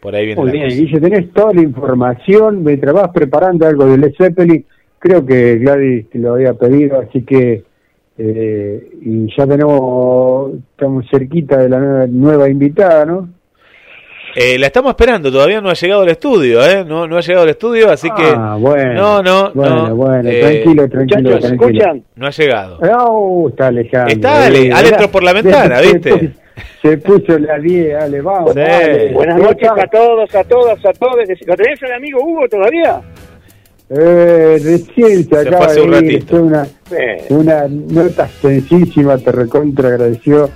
[SPEAKER 1] Por ahí viene
[SPEAKER 3] Muy bien. Guille, tenés toda la información, mientras vas preparando algo de Led Zeppelin, creo que Gladys te lo había pedido, así que eh, y ya tenemos, estamos cerquita de la nueva, nueva invitada, ¿no?
[SPEAKER 1] Eh, la estamos esperando, todavía no ha llegado al estudio, ¿eh? No, no ha llegado al estudio, así que...
[SPEAKER 3] Ah, bueno.
[SPEAKER 1] No, no,
[SPEAKER 3] Bueno,
[SPEAKER 1] no.
[SPEAKER 3] bueno,
[SPEAKER 1] eh,
[SPEAKER 3] tranquilo, tranquilo, tranquilo.
[SPEAKER 9] ¿escuchan?
[SPEAKER 1] No ha llegado.
[SPEAKER 3] No, está Alejandro.
[SPEAKER 1] Está Ale,
[SPEAKER 3] Eh,
[SPEAKER 1] Ale
[SPEAKER 3] mirá,
[SPEAKER 1] entró por la ventana, ¿viste?
[SPEAKER 3] Se, puso la 10, Ale, vamos.
[SPEAKER 1] Sí.
[SPEAKER 3] Ale.
[SPEAKER 9] Buenas
[SPEAKER 3] ¿Cómo
[SPEAKER 9] noches a todos, a todas, a todos. ¿Lo tenés al amigo Hugo todavía?
[SPEAKER 3] Eh, recién se acaba de
[SPEAKER 1] un
[SPEAKER 3] ir, una,
[SPEAKER 9] Eh,
[SPEAKER 3] una nota extensísima, te recontra agradeció.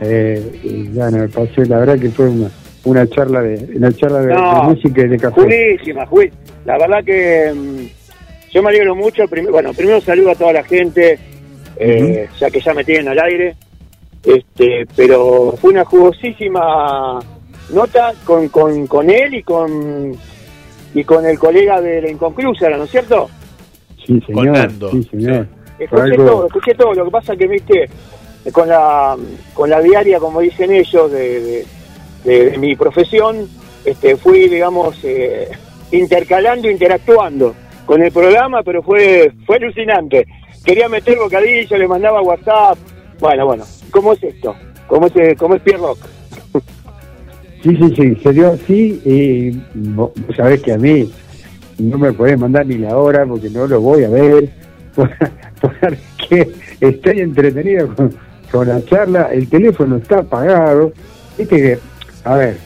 [SPEAKER 3] Eh, y bueno, me pasó, la verdad que fue una, una charla de una charla de,
[SPEAKER 9] No,
[SPEAKER 3] de música y de café.
[SPEAKER 9] Jurísima, Juli. La verdad que mm, yo me alegro mucho. Prim- bueno, primero saludo a toda la gente, eh, ya que ya me tienen al aire. Este, pero fue una jugosísima nota con, con, con él y con y con el colega de la Inconclusa, ¿no es cierto?
[SPEAKER 3] Sí,
[SPEAKER 1] Con
[SPEAKER 3] señor.
[SPEAKER 1] Nando,
[SPEAKER 3] Sí, señor.
[SPEAKER 9] Escuché
[SPEAKER 3] Algo-
[SPEAKER 9] todo, escuché todo. Lo que pasa que, viste, con la, con la diaria, como dicen ellos, de, de- de- mi profesión, este, fui, digamos, eh, intercalando, interactuando con el programa, pero fue, fue alucinante. Quería meter bocadillo, le mandaba WhatsApp. Bueno, bueno, ¿cómo es esto? ¿Cómo es, cómo es Pierre Rock?
[SPEAKER 3] Sí, sí, sí, se dio así y vos sabés que a mí no me podés mandar ni la hora porque no lo voy a ver, porque estoy entretenido con, con la charla, el teléfono está apagado, viste que, a ver,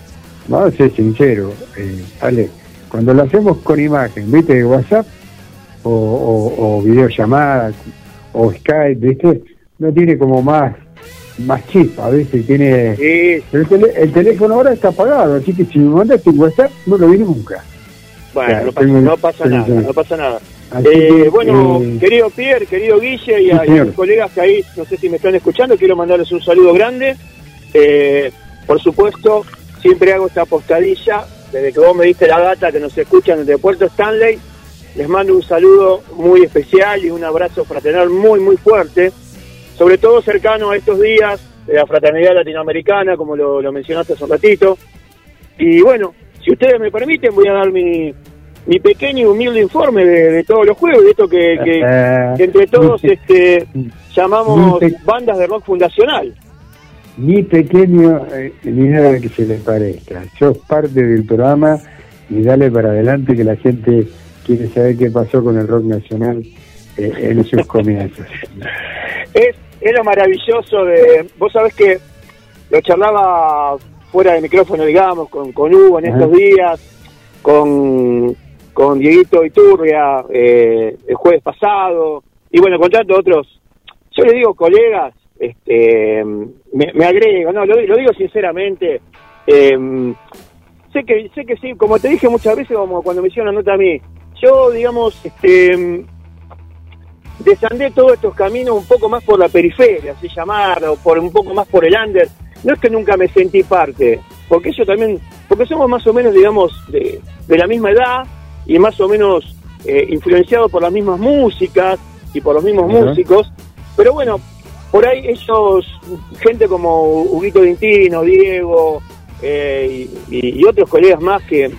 [SPEAKER 3] vamos a ser sinceros, eh, Ale, cuando lo hacemos con imagen, viste, de WhatsApp o, o, o videollamada o Skype, viste, no tiene como más, más chispa, viste, tiene...
[SPEAKER 9] Sí,
[SPEAKER 3] el, teléfono ahora está apagado, así que si me mandaste un WhatsApp, no lo vi nunca.
[SPEAKER 9] bueno, no pasa,
[SPEAKER 3] tengo-
[SPEAKER 9] no pasa
[SPEAKER 3] tengo-
[SPEAKER 9] nada, no pasa nada. Eh,
[SPEAKER 3] que,
[SPEAKER 9] bueno,
[SPEAKER 3] eh,
[SPEAKER 9] querido Pierre, querido Guille y
[SPEAKER 3] Sí,
[SPEAKER 9] a, a mis colegas que ahí, no sé si me están escuchando, quiero mandarles un saludo grande. Eh, por supuesto, siempre hago esta postadilla, desde que vos me diste la data que nos escuchan desde Puerto Stanley, les mando un saludo muy especial y un abrazo fraternal muy, muy fuerte, sobre todo cercano a estos días de la fraternidad latinoamericana, como lo, lo mencionaste hace un ratito. Y bueno, si ustedes me permiten, voy a dar mi, mi pequeño y humilde informe de, de todos los juegos, de esto que, que-
[SPEAKER 3] eh,
[SPEAKER 9] que entre todos este, llamamos bandas de rock fundacional.
[SPEAKER 3] Ni pequeño eh, ni nada que se le parezca. Sos parte del programa y dale para adelante que la gente quiere saber qué pasó con el rock nacional eh, en sus comienzos.
[SPEAKER 9] Es, es lo maravilloso de... Vos sabés que lo charlaba fuera de micrófono, digamos, con, con Hugo en
[SPEAKER 3] Ajá.
[SPEAKER 9] estos días, con, con Dieguito Iturria eh, el jueves pasado, y bueno, con tantos otros, yo le digo colegas, este, me, me agrego, no, lo, lo digo sinceramente, eh, sé que sé que sí, como te dije muchas veces, como cuando me hicieron la nota a mí, yo, digamos, este, desandé todos estos caminos un poco más por la periferia, así llamarlo, por un poco más por el under. No es que nunca me sentí parte, porque yo también, porque somos más o menos, digamos, de, de la misma edad y más o menos eh, influenciados por las mismas músicas y por los mismos músicos. Pero bueno, por ahí ellos, gente como Huguito Dintino, Diego eh, y, otros colegas más que,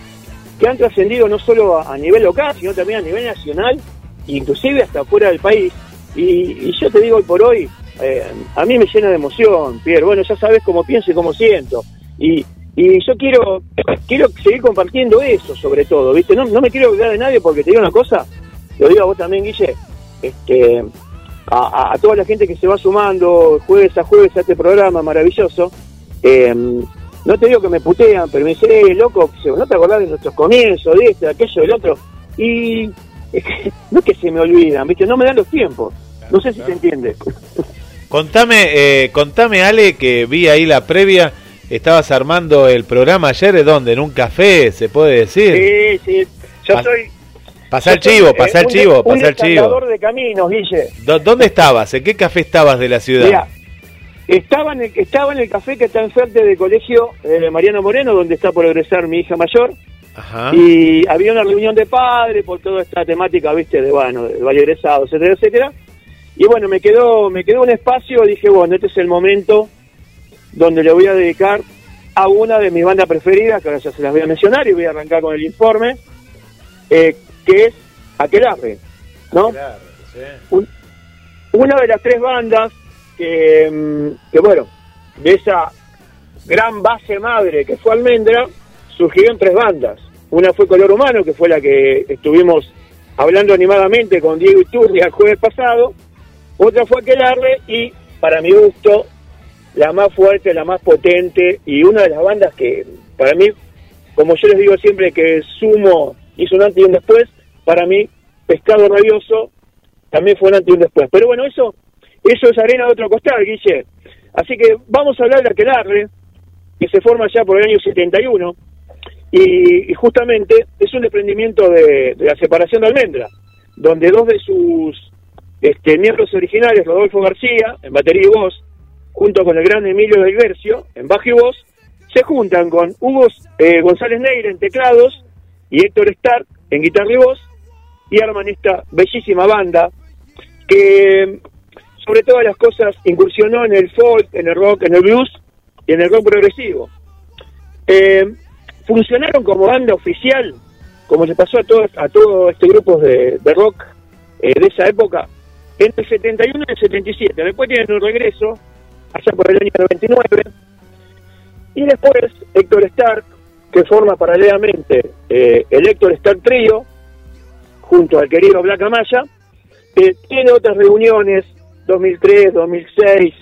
[SPEAKER 9] que han trascendido no solo a, nivel local, sino también a nivel nacional, inclusive hasta fuera del país. Y, y yo te digo hoy por hoy, eh, a mí me llena de emoción, Pierre. Bueno, ya sabes cómo pienso y cómo siento. Y, y yo quiero quiero seguir compartiendo eso, sobre todo, ¿viste? No, no me quiero olvidar de nadie porque te digo una cosa, lo digo a vos también, Guille, este, a, a- toda la gente que se va sumando jueves a jueves a este programa maravilloso. eh, no te digo que me putean, pero me dicen, eh, loco, ¿no te acordás de nuestros comienzos, de este, de aquello, del otro? Y es que, no es que se me olvidan, ¿viste? No me dan los tiempos. No sé si se entiende.
[SPEAKER 1] Contame, eh, contame Ale, que vi ahí la previa, estabas armando el programa ayer, ¿de dónde? ¿En un café, se puede decir?
[SPEAKER 9] Sí, sí. Yo
[SPEAKER 1] Pas-
[SPEAKER 9] soy.
[SPEAKER 1] Pasá el chivo, pasá el
[SPEAKER 9] un
[SPEAKER 1] chivo,
[SPEAKER 9] un
[SPEAKER 1] pasá el chivo.
[SPEAKER 9] desandador de caminos, Guille.
[SPEAKER 1] ¿Dó- ¿Dónde estabas? ¿En qué café estabas de la ciudad?
[SPEAKER 9] Mira, estaba en, el, estaba en el café que está enfrente del colegio eh, Mariano Moreno, donde está por egresar mi hija mayor.
[SPEAKER 1] Ajá.
[SPEAKER 9] Y había una reunión de padres por toda esta temática, viste, de bueno, del valle egresado, etcétera, etcétera. Y bueno, me quedó, me quedó un espacio, dije, bueno, este es el momento donde le voy a dedicar a una de mis bandas preferidas, que ahora ya se las voy a mencionar y voy a arrancar con el informe, eh, que es Aquelarre, ¿no? Un- una de las tres bandas que, mm, que, bueno, de esa gran base madre que fue Almendra, surgieron tres bandas. Una fue Color Humano, que fue la que estuvimos hablando animadamente con Diego Iturria el jueves pasado. Otra fue Aquelarre y, para mi gusto, la más fuerte, la más potente y una de las bandas que, para mí, como yo les digo siempre que Sumo hizo un antes y un después, para mí, Pescado Rabioso también fue un antes y un después. Pero bueno, eso eso es arena de otro costal, Guille. Así que vamos a hablar de Aquelarre, que se forma ya por el año 71, y, y justamente es un desprendimiento de, la separación de Almendra, donde dos de sus este, miembros originales, Rodolfo García, en batería y voz, junto con el gran Emilio del Versio, en bajo y voz, se juntan con Hugo eh, González Neira en teclados y Héctor Stark en guitarra y voz, y arman esta bellísima banda que sobre todas las cosas incursionó en el folk, en el rock, en el blues y en el rock progresivo. Eh, funcionaron como banda oficial, como le pasó a todo, a todo este grupo de, rock eh, de esa época, entre el 71 y el 77. Después tienen un regreso, allá por el año 99. Y después Héctor Stark, que forma paralelamente el Héctor Stark Trio, junto al querido Black Amaya, que tiene otras reuniones, 2003, 2006,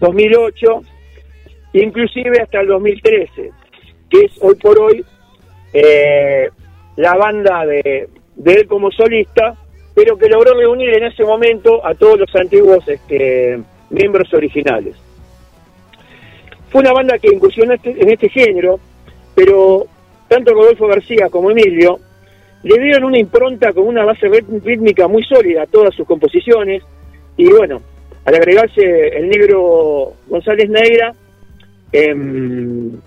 [SPEAKER 9] 2008, inclusive hasta el 2013, que es hoy por hoy eh, la banda de, de él como solista, pero que logró reunir en ese momento a todos los antiguos este, miembros originales. Fue una banda que incursionó este- en este género, pero tanto Rodolfo García como Emilio le dieron una impronta con una base rítmica muy sólida a todas sus composiciones. Y bueno, al agregarse el negro González Neira en,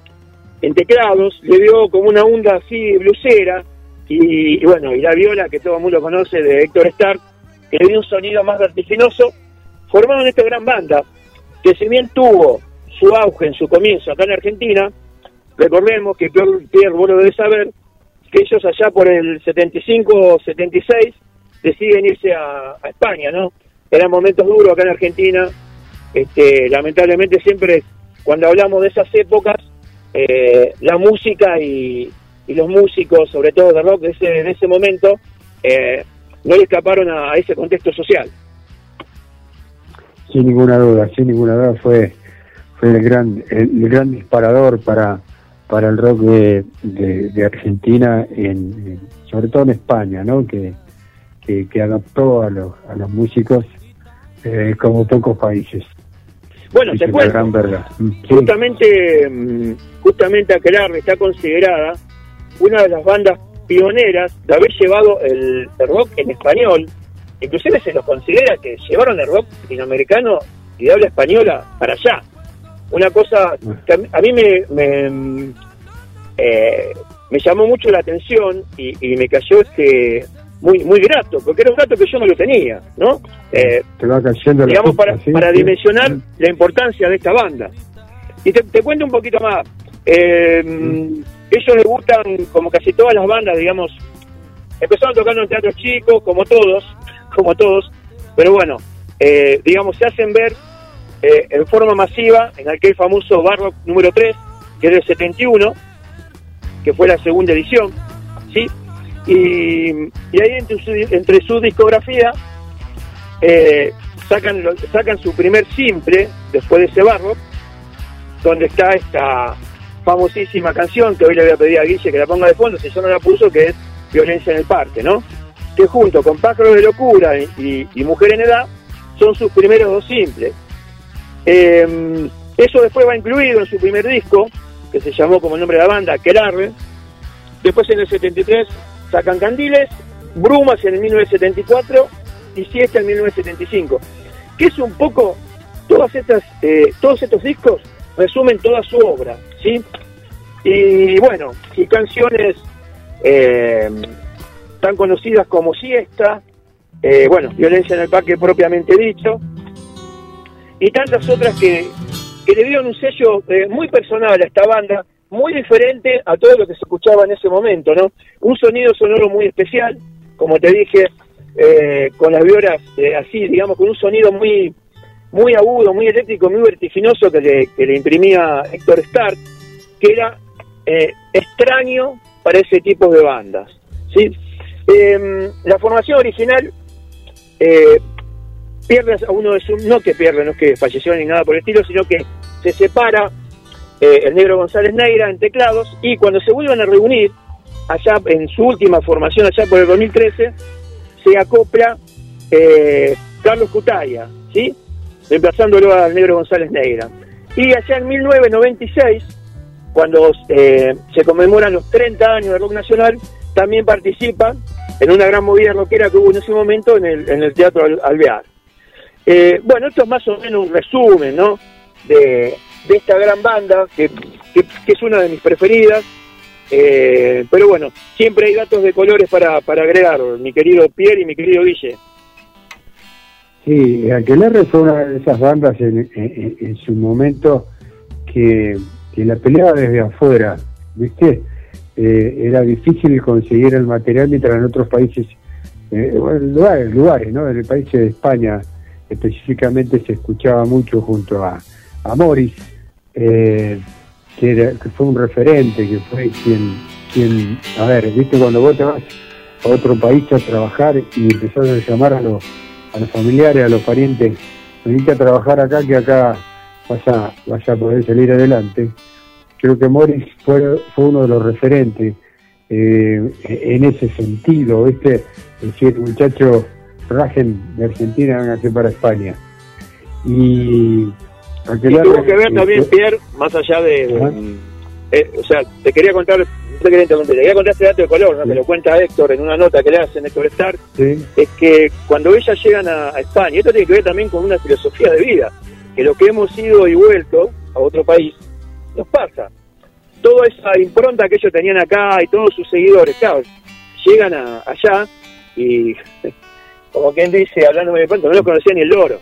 [SPEAKER 9] en teclados, le dio como una onda así blusera y, y bueno, y la viola que todo el mundo conoce de Héctor Stark, que le dio un sonido más vertiginoso, formaron esta gran banda que si bien tuvo su auge en su comienzo acá en Argentina, recordemos que Pierre, vos lo saber, que ellos allá por el 75 76 deciden irse a, España, ¿no? Eran momentos duros acá en Argentina. Este, lamentablemente siempre cuando hablamos de esas épocas, eh, la música y, y los músicos, sobre todo de rock de ese, de ese momento, eh, no le escaparon a, ese contexto social.
[SPEAKER 3] sin ninguna duda, sin ninguna duda fue, fue el gran, el gran disparador para, para el rock de, de- de Argentina, en, sobre todo en España, ¿no? Que, que, que adaptó a los, a los músicos eh, como pocos países.
[SPEAKER 9] Bueno, te cuento.
[SPEAKER 3] Mm.
[SPEAKER 9] Justamente, mm, justamente Aquelarre está considerada una de las bandas pioneras de haber llevado el, el rock en español. Inclusive se los considera que llevaron el rock latinoamericano y de habla española para allá. Una cosa que a mí, me, me, mm, eh, me llamó mucho la atención y, y me cayó este muy muy grato, porque era un dato que yo no lo tenía, ¿no? Eh,
[SPEAKER 3] Te va cayendo
[SPEAKER 9] digamos, para,
[SPEAKER 3] ¿sí?
[SPEAKER 9] para
[SPEAKER 3] Sí.
[SPEAKER 9] dimensionar la importancia de esta banda. Y te, te cuento un poquito más. Eh, Ellos les gustan, como casi todas las bandas, digamos, empezaron tocando en teatros chicos, como todos, como todos, pero bueno, eh, digamos, se hacen ver eh, en forma masiva en aquel famoso Barrock número 3, que es del 71, que fue la segunda edición, ¿sí? Y, y ahí entre su, entre su discografía eh, sacan, sacan su primer simple después de ese barro, donde está esta famosísima canción que hoy le voy a pedir a Guille que la ponga de fondo, si yo no la puso, que es Violencia en el Parque, ¿no? Que junto con Pájaros de Locura y Mujer en Edad son sus primeros dos simples. Eh, eso después va incluido en su primer disco, que se llamó como el nombre de la banda, Aquelarre. Después en el 73 sacan Candiles, Brumas en el 1974 y Siesta en 1975. Que es un poco, todas estas, eh, todos estos discos resumen toda su obra, ¿sí? Y bueno, y canciones eh, tan conocidas como Siesta, eh, bueno, Violencia en el Parque propiamente dicho, y tantas otras que, que le dieron un sello eh, muy personal a esta banda, muy diferente a todo lo que se escuchaba en ese momento, ¿no? Un sonido sonoro muy especial, como te dije, eh, con las violas eh, así, digamos, con un sonido muy muy agudo, muy eléctrico, muy vertiginoso que le, que le imprimía Héctor Stark, que era eh, extraño para ese tipo de bandas. ¿sí? Eh, la formación original eh, pierde a uno de sus, no que pierde, no es que falleció ni nada por el estilo, sino que se separa eh, el negro González Neira en teclados y cuando se vuelven a reunir, allá en su última formación, allá por el 2013, se acopla eh, Carlos Cutaya, ¿sí? reemplazándolo al negro González Negra. Y allá en 1996, cuando eh, se conmemoran los 30 años de rock nacional, también participa en una gran movida rockera que hubo en ese momento en el, en el Teatro Al- Alvear. Eh, bueno, esto es más o menos un resumen, ¿no? De, esta gran banda, que, que- es una de mis preferidas. Eh, pero bueno, siempre hay datos de colores para, para agregar, mi querido Pierre y mi querido Guille.
[SPEAKER 3] Sí, Aquelarre fue una de esas bandas en, en- su momento que, la peleaba desde afuera, ¿viste? Eh, era difícil conseguir el material mientras en otros países, eh, lugares, lugares, ¿no? En el país de España específicamente se escuchaba mucho junto a, a Morris, eh, que, era- que fue un referente, que fue quien, quien, a ver, ¿viste? Cuando vos te vas a otro país a trabajar y empezás a llamar a los a los familiares, a los parientes, venite a trabajar acá que acá vas a, vas a poder salir adelante. Creo que Morris fue, fue uno de los referentes eh, en ese sentido, ¿viste? Es decir, muchachos, rajen de Argentina, vénganse para España. Y
[SPEAKER 9] tuvo que ver también, Pierre, más allá de... eh, o sea, te quería contar, no te quería te quería contar este dato de color, ¿no?
[SPEAKER 3] Sí.
[SPEAKER 9] que lo cuenta Héctor en una nota que le hacen Héctor Stark,
[SPEAKER 3] sí,
[SPEAKER 9] es que cuando ellas llegan a, a España, esto tiene que ver también con una filosofía de vida, que lo que hemos ido y vuelto a otro país, nos pasa. Toda esa impronta que ellos tenían acá y todos sus seguidores, claro, llegan a- allá y, como quien dice, hablándome de pronto, no lo conocía ni el loro.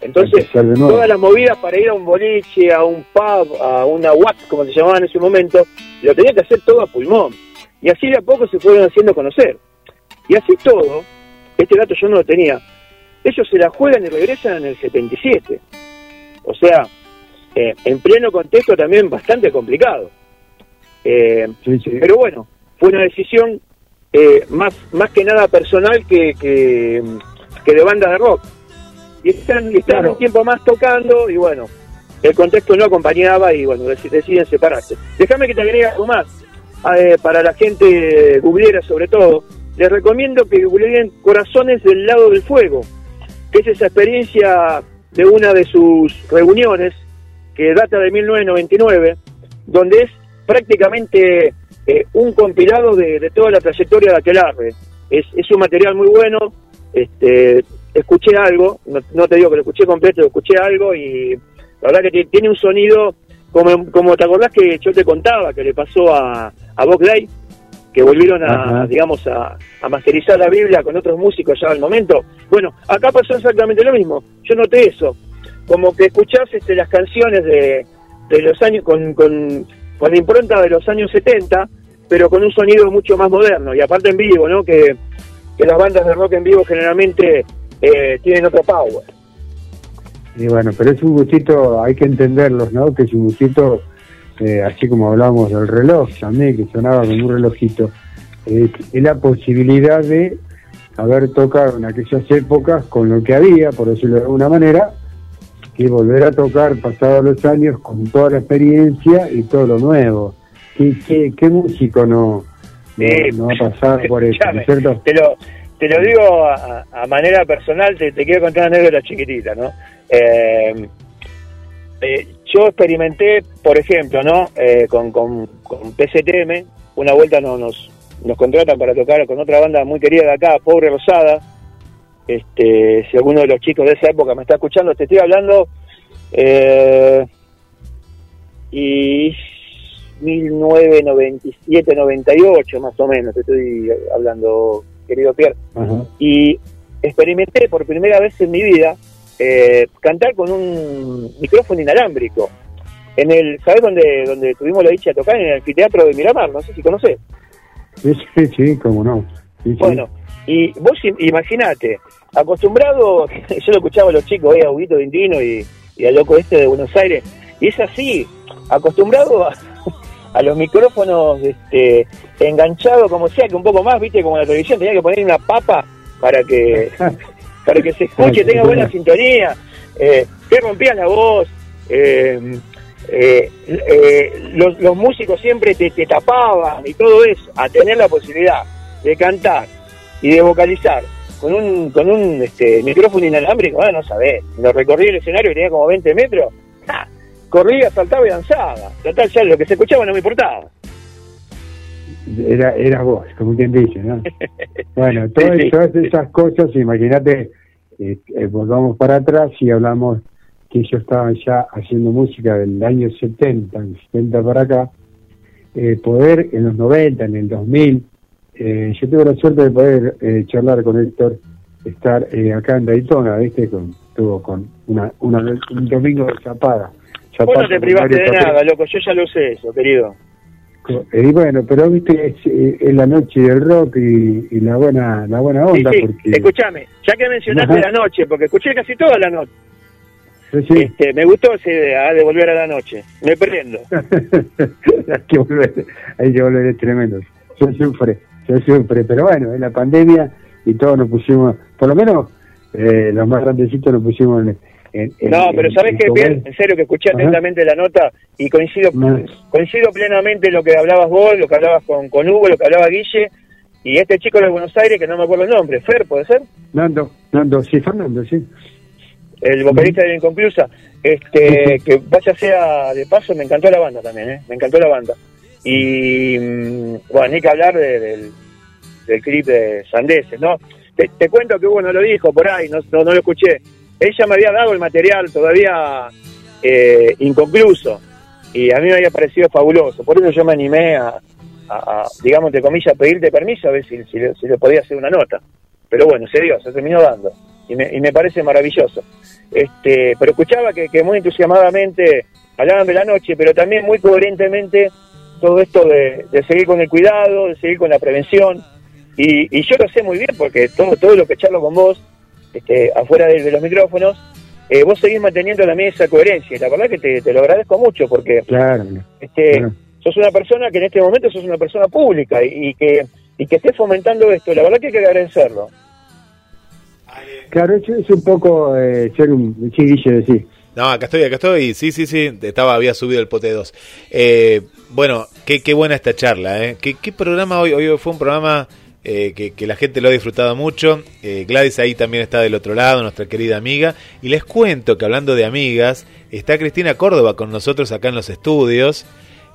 [SPEAKER 9] Entonces, todas las movidas para ir a un boliche, a un pub, a una WAC, como se llamaba en ese momento, lo tenía que hacer todo a pulmón. Y así de a poco se fueron haciendo conocer. Y así todo, este dato yo no lo tenía, ellos se la juegan y regresan en el 77. O sea, eh, en pleno contexto también bastante complicado. Eh,
[SPEAKER 3] sí, sí.
[SPEAKER 9] pero bueno, fue una decisión eh, más, más que nada personal que, que, que de banda de rock. Y están, y están
[SPEAKER 3] Claro.
[SPEAKER 9] un tiempo más tocando y bueno, el contexto no acompañaba y bueno, dec- deciden separarse. Déjame que te agregue algo más, eh, para la gente googlera sobre todo, les recomiendo que googleen Corazones del lado del fuego, que es esa experiencia de una de sus reuniones que data de 1999, donde es prácticamente eh, un compilado de, de toda la trayectoria de Aquelarre. Es, es un material muy bueno, este, escuché algo, no, no te digo que lo escuché completo, escuché algo y la verdad que ti- tiene un sonido, como, como te acordás que yo te contaba, que le pasó a, a Bob Day, que volvieron a,
[SPEAKER 3] Ajá.
[SPEAKER 9] digamos, a, a masterizar la Biblia con otros músicos ya al momento. Bueno, acá pasó exactamente lo mismo. Yo noté eso. Como que escuchás este, las canciones de, de los años, con, con, con la impronta de los años 70, pero con un sonido mucho más moderno. Y aparte en vivo, ¿no? Que, que las bandas de rock en vivo generalmente eh, tienen otro power.
[SPEAKER 3] Y bueno, pero es un gustito, hay que entenderlos, ¿no? Que es un gustito, eh, así como hablábamos del reloj también, que sonaba como un relojito, eh, es la posibilidad de haber tocado en aquellas épocas con lo que había, por decirlo de alguna manera, y volver a tocar pasados los años con toda la experiencia y todo lo nuevo. ¿Qué, qué, qué músico no, no,
[SPEAKER 9] Sí.
[SPEAKER 3] no va a pasar por eso, ¿no es
[SPEAKER 9] Escuchame,
[SPEAKER 3] cierto?
[SPEAKER 9] Te lo, te lo digo a, a manera personal, te, te quiero contar una anécdota chiquitita, ¿no? Eh, eh, yo experimenté, por ejemplo, ¿no? Eh, con, con, con PCTM, una vuelta no, nos, nos contratan para tocar con otra banda muy querida de acá, Pobre Rosada. Este, si alguno de los chicos de esa época me está escuchando, te estoy hablando. Eh, y 1997, 98 más o menos, te estoy hablando, querido Pierre. Y experimenté por primera vez en mi vida eh, cantar con un micrófono inalámbrico. En el, ¿sabes dónde, dónde tuvimos la dicha de tocar? En el anfiteatro de Miramar, no sé si conoces.
[SPEAKER 3] Sí, sí, sí, cómo no. Sí, sí.
[SPEAKER 9] Y vos im- imaginate, acostumbrado, yo lo escuchaba a los chicos, eh, a Huguito Dindino y, y al loco este de Buenos Aires, y es así, acostumbrado a, a los micrófonos este, enganchados como sea, que un poco más, viste, como en la televisión, tenía que poner una papa para que para que se escuche, tenga buena sintonía, eh, te rompías la voz, eh, eh, eh, los, los músicos siempre te, te tapaban y todo eso, a tener la posibilidad de cantar y de vocalizar con un con un este, micrófono inalámbrico, bueno, no sabés, lo recorrí el escenario que tenía como 20 metros, ¡ja! corría, saltaba y danzaba, total, ya lo que se escuchaba no me importaba.
[SPEAKER 3] Era, era vos, como quien dice, ¿no? Bueno, todas,
[SPEAKER 9] Sí, sí.
[SPEAKER 3] todas esas cosas, imagínate, eh, eh, volvamos para atrás y hablamos que ellos estaban ya haciendo música del año 70, del 70 para acá, eh, poder en los 90, en el 2000, eh, yo tuve la suerte de poder eh, charlar con Héctor, estar eh, acá en Daytona, ¿viste? Con, estuvo con una, una, un domingo de zapada.
[SPEAKER 9] Vos no te privaste de nada, loco, yo ya lo sé eso, querido.
[SPEAKER 3] Eh, Y bueno, pero viste, es, eh, es la noche del rock y, y la buena la buena onda,
[SPEAKER 9] sí,
[SPEAKER 3] porque...
[SPEAKER 9] escúchame, ya que mencionaste
[SPEAKER 3] Ajá.
[SPEAKER 9] la noche, porque escuché casi toda la noche,
[SPEAKER 3] Sí,
[SPEAKER 9] este, me gustó esa idea ¿eh? de volver a la noche, me prendo.
[SPEAKER 3] hay que volver, hay que volver, es tremendo. Se sufre, pero bueno, en la pandemia y todos nos pusimos, por lo menos eh, los más grandecitos nos pusimos en...
[SPEAKER 9] No, pero
[SPEAKER 3] en-
[SPEAKER 9] ¿sabes
[SPEAKER 3] en
[SPEAKER 9] qué. Pierre? En serio, que escuché
[SPEAKER 3] Ajá.
[SPEAKER 9] atentamente la nota y coincido
[SPEAKER 3] No.
[SPEAKER 9] coincido plenamente en lo que hablabas vos, lo que hablabas con, con Hugo, lo que hablaba Guille, y este chico de Buenos Aires, que no me acuerdo el nombre, Fer, ¿puede ser?
[SPEAKER 3] Nando, Nando, sí, Fernando, sí.
[SPEAKER 9] El vocalista de la Inconclusa, este, que vaya sea de paso, me encantó la banda también, ¿eh? me encantó la banda. Y, bueno, ni que hablar de- del, del clip de Sandeses, ¿no? Te, cuento que Hugo no lo dijo por ahí, no, no, no lo escuché. Ella me había dado el material todavía eh, inconcluso y a mí me había parecido fabuloso. Por eso yo me animé a, a- a, digamos, entre comillas, pedirte permiso a ver si, si, si le podía hacer una nota. Pero bueno, se dio, se terminó dando y me, y me parece maravilloso. Este, pero escuchaba que muy entusiasmadamente hablaban de la noche, pero también muy coherentemente todo esto de, de seguir con el cuidado, de seguir con la prevención. Y, y yo lo sé muy bien porque todo, todo lo que charlo con vos, este, afuera de, de los micrófonos, eh, vos seguís manteniendo la misma coherencia. Y la verdad que te, te lo agradezco mucho porque
[SPEAKER 3] Claro,
[SPEAKER 9] este,
[SPEAKER 3] Claro.
[SPEAKER 9] sos una persona que en este momento sos una persona pública y, y que y que estés fomentando esto. La verdad que hay que agradecerlo.
[SPEAKER 3] Claro, es un poco eh, ser un, sí, decir,
[SPEAKER 1] No, acá estoy, acá estoy. Sí, sí, sí. Estaba, había subido el pote 2. Eh, bueno, qué, qué buena esta charla, ¿eh? ¿Qué, qué programa hoy? Hoy fue un programa eh, que, que la gente lo ha disfrutado mucho. Eh, Gladys ahí también está del otro lado, nuestra querida amiga. Y les cuento que hablando de amigas, está Cristina Córdoba con nosotros acá en los estudios.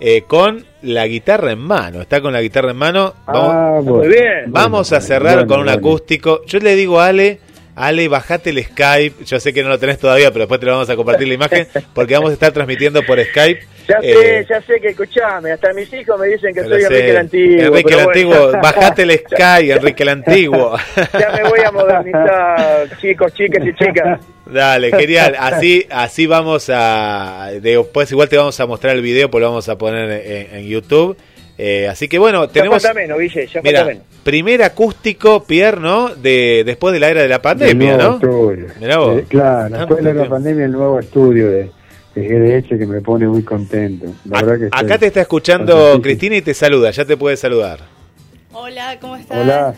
[SPEAKER 1] eh, con la guitarra en mano, está con la guitarra en mano. Vamos,
[SPEAKER 3] Ah, bueno.
[SPEAKER 2] Muy bien.
[SPEAKER 1] Vamos a cerrar
[SPEAKER 3] bueno,
[SPEAKER 1] con un
[SPEAKER 3] bueno.
[SPEAKER 1] acústico. Yo le digo a Ale, Ale, bajate el Skype. Yo sé que no lo tenés todavía, pero después te lo vamos a compartir la imagen, porque vamos a estar transmitiendo por Skype.
[SPEAKER 2] Ya
[SPEAKER 1] Eh,
[SPEAKER 2] sé, ya sé que escuchame, hasta mis hijos me dicen que soy
[SPEAKER 1] sé.
[SPEAKER 2] Enrique el Antiguo.
[SPEAKER 1] Enrique el
[SPEAKER 2] bueno.
[SPEAKER 1] Antiguo, bajate el Skype, Enrique el Antiguo.
[SPEAKER 2] Ya me voy a modernizar, chicos, chicas y chicas.
[SPEAKER 1] Dale, genial. Así, así vamos a. Después, igual te vamos a mostrar el video, pues lo vamos a poner en, en YouTube. Eh, así que bueno,
[SPEAKER 2] Ya
[SPEAKER 1] tenemos.
[SPEAKER 2] falta menos, Guille, ya
[SPEAKER 1] Mira,
[SPEAKER 2] falta menos.
[SPEAKER 1] primer acústico, Pierre, ¿no? De, después de la era de la pandemia,
[SPEAKER 3] nuevo
[SPEAKER 1] ¿no?
[SPEAKER 3] estudio.
[SPEAKER 1] Mirá vos.
[SPEAKER 3] Eh, claro,
[SPEAKER 1] Tanto
[SPEAKER 3] después de la pandemia, el nuevo estudio de, de GDS que me pone muy contento. La
[SPEAKER 1] A-
[SPEAKER 3] verdad que estoy
[SPEAKER 1] acá te está escuchando. Cristina y te saluda, ya te puede saludar.
[SPEAKER 10] Hola, ¿cómo estás?
[SPEAKER 3] Hola,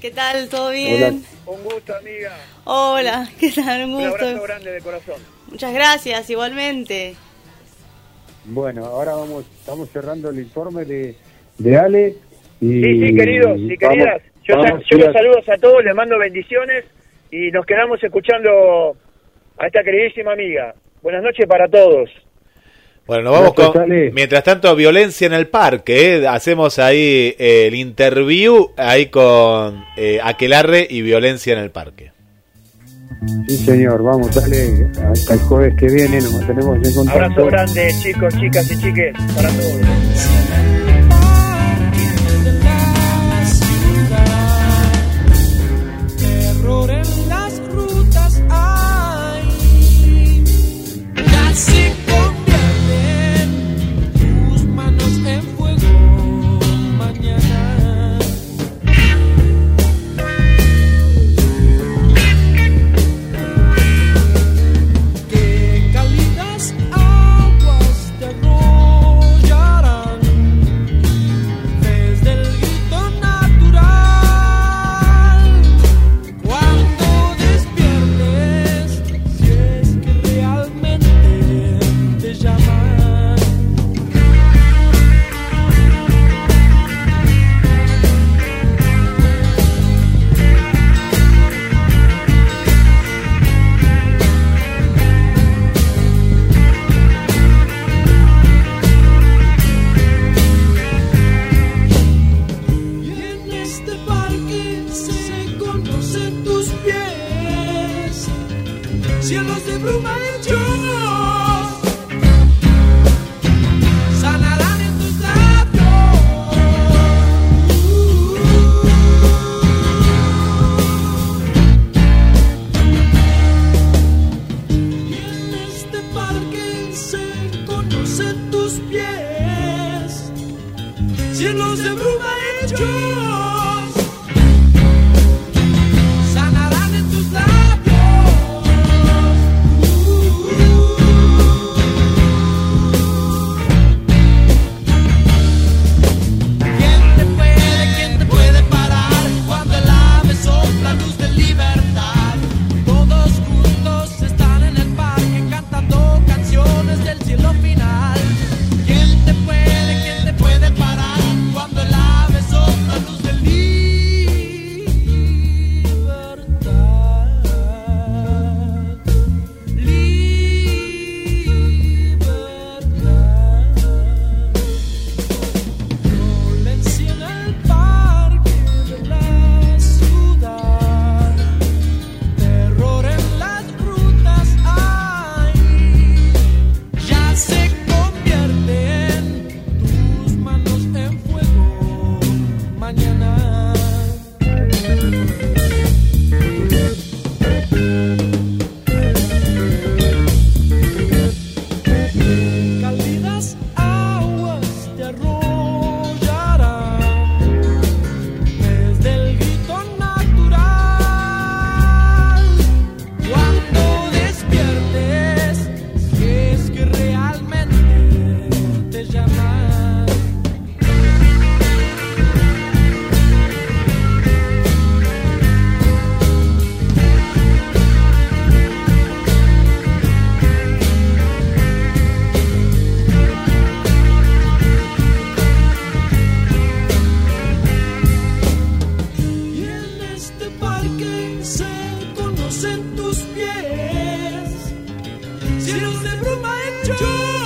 [SPEAKER 10] ¿Qué tal? ¿Todo bien?
[SPEAKER 2] Un gusto, amiga.
[SPEAKER 10] Hola, ¿qué tal? Un
[SPEAKER 2] Un abrazo
[SPEAKER 10] gusto.
[SPEAKER 2] grande de corazón.
[SPEAKER 10] Muchas gracias, igualmente.
[SPEAKER 3] Bueno, ahora vamos, estamos cerrando el informe de, de Ale. Y
[SPEAKER 2] Sí, sí, queridos y
[SPEAKER 3] vamos-
[SPEAKER 2] queridas. Yo,
[SPEAKER 3] vamos
[SPEAKER 2] yo los saludos a todos, les mando bendiciones y nos quedamos escuchando a esta queridísima amiga. Buenas noches para todos.
[SPEAKER 1] Bueno, nos vamos
[SPEAKER 3] Gracias,
[SPEAKER 1] con.
[SPEAKER 3] Ale.
[SPEAKER 1] Mientras tanto, violencia en el parque. ¿eh? Hacemos ahí eh, el interview ahí con eh, Aquelarre y violencia en el parque.
[SPEAKER 3] Sí, señor, vamos, dale. Hasta el jueves que viene nos mantenemos en contacto.
[SPEAKER 2] Abrazo grande, chicos, chicas y chiques, para todos. Jerusalem, my joy.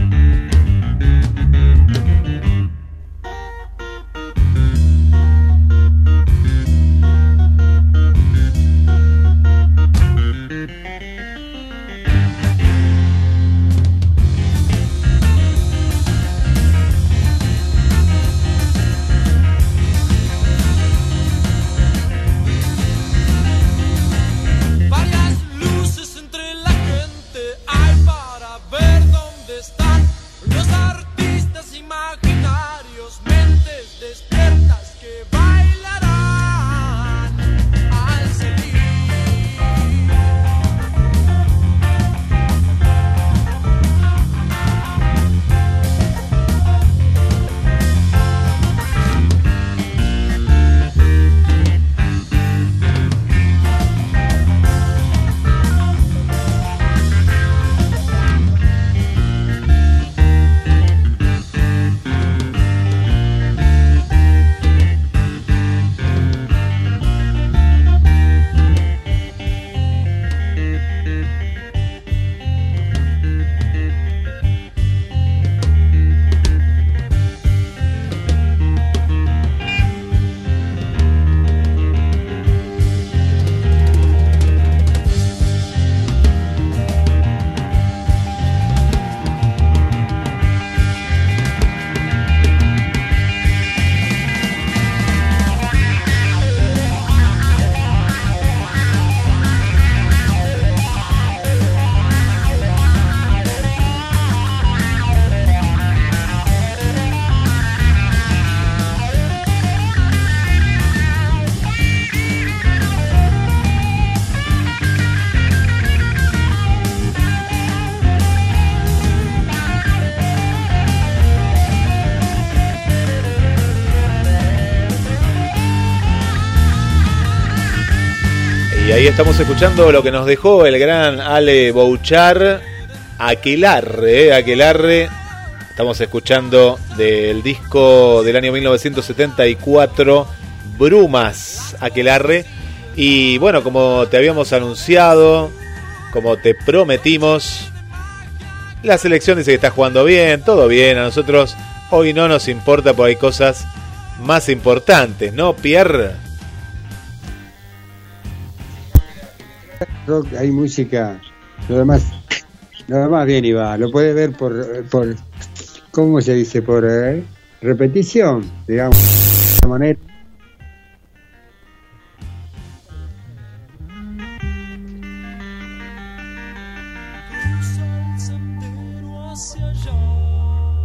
[SPEAKER 1] Estamos escuchando lo que nos dejó el gran Ale Bouchar, Aquelarre, eh, Aquelarre. Estamos escuchando del disco del año 1974, Brumas, Aquelarre. Y bueno, como te habíamos anunciado, como te prometimos, la selección dice que está jugando bien, todo bien. A nosotros hoy no nos importa porque hay cosas más importantes, ¿no, Pierre?
[SPEAKER 3] Hay música, lo demás, lo demás bien va, lo puedes ver por, por ¿cómo se dice? Por eh, repetición, digamos, de esa manera.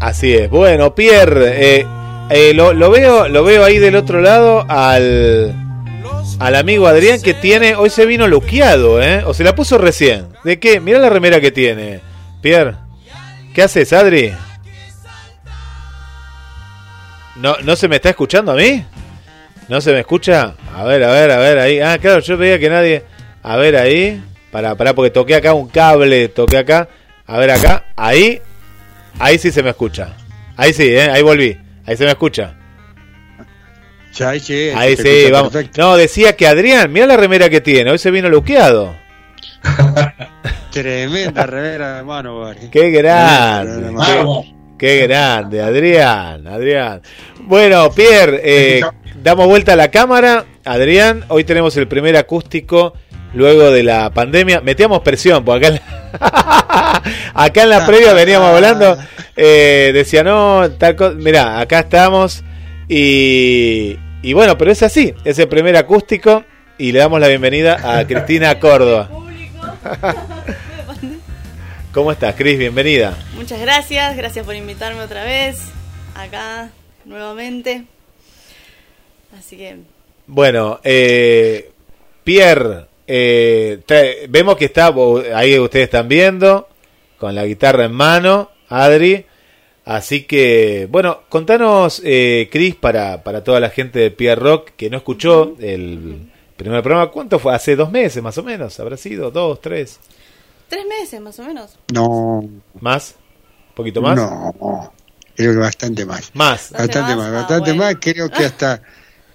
[SPEAKER 1] Así es. Bueno, Pierre, eh, eh, lo, lo veo, lo veo ahí del otro lado al, al amigo Adrián que tiene, hoy se vino luqueado, ¿eh? O se la puso recién. ¿De qué? Mira la remera que tiene. Pierre, ¿qué haces, Adri? ¿No, ¿No se me está escuchando a mí? ¿No se me escucha? A ver, a ver, a ver, ahí. Ah, claro, yo veía que nadie... A ver, ahí. Para, para, porque toqué acá un cable, toqué acá. A ver acá, ahí. Ahí sí se me escucha. Ahí sí, ¿eh? ahí volví. Ahí se me escucha.
[SPEAKER 3] Ya, ahí sí,
[SPEAKER 1] Ahí
[SPEAKER 3] se
[SPEAKER 1] sí,
[SPEAKER 3] escucha
[SPEAKER 1] vamos.
[SPEAKER 3] perfecto.
[SPEAKER 1] No, decía que Adrián, mira la remera que tiene. Hoy se vino luqueado.
[SPEAKER 3] Tremenda remera de mano.
[SPEAKER 1] Qué grande. Qué, qué grande, Adrián, Adrián. Bueno, Pierre, eh, damos vuelta a la cámara. Adrián, hoy tenemos el primer acústico luego de la pandemia. Metíamos presión, porque acá en la, acá en la previa veníamos hablando. eh, decía, no, tal cosa. Mirá, acá estamos. Y, y bueno, pero es así, es el primer acústico. Y le damos la bienvenida a Cristina Córdoba. ¿Cómo estás, Cris? Bienvenida.
[SPEAKER 10] Muchas gracias, gracias por invitarme otra vez acá nuevamente. Así que
[SPEAKER 1] Bueno, eh, Pierre, eh, trae- vemos que está, ahí ustedes están viendo, con la guitarra en mano, Adri. Así que, bueno, contanos, eh, Chris, para, para toda la gente de Pierre Rock que no escuchó el primer programa, ¿cuánto fue? Hace dos meses más o menos, ¿habrá sido? ¿Dos, tres?
[SPEAKER 10] tres meses más o menos.
[SPEAKER 3] No,
[SPEAKER 1] ¿Más? ¿Un poquito más?
[SPEAKER 3] no, creo que bastante más.
[SPEAKER 1] Más.
[SPEAKER 10] Bastante más,
[SPEAKER 3] más,
[SPEAKER 10] ah,
[SPEAKER 3] bastante
[SPEAKER 10] bueno.
[SPEAKER 3] más, creo que hasta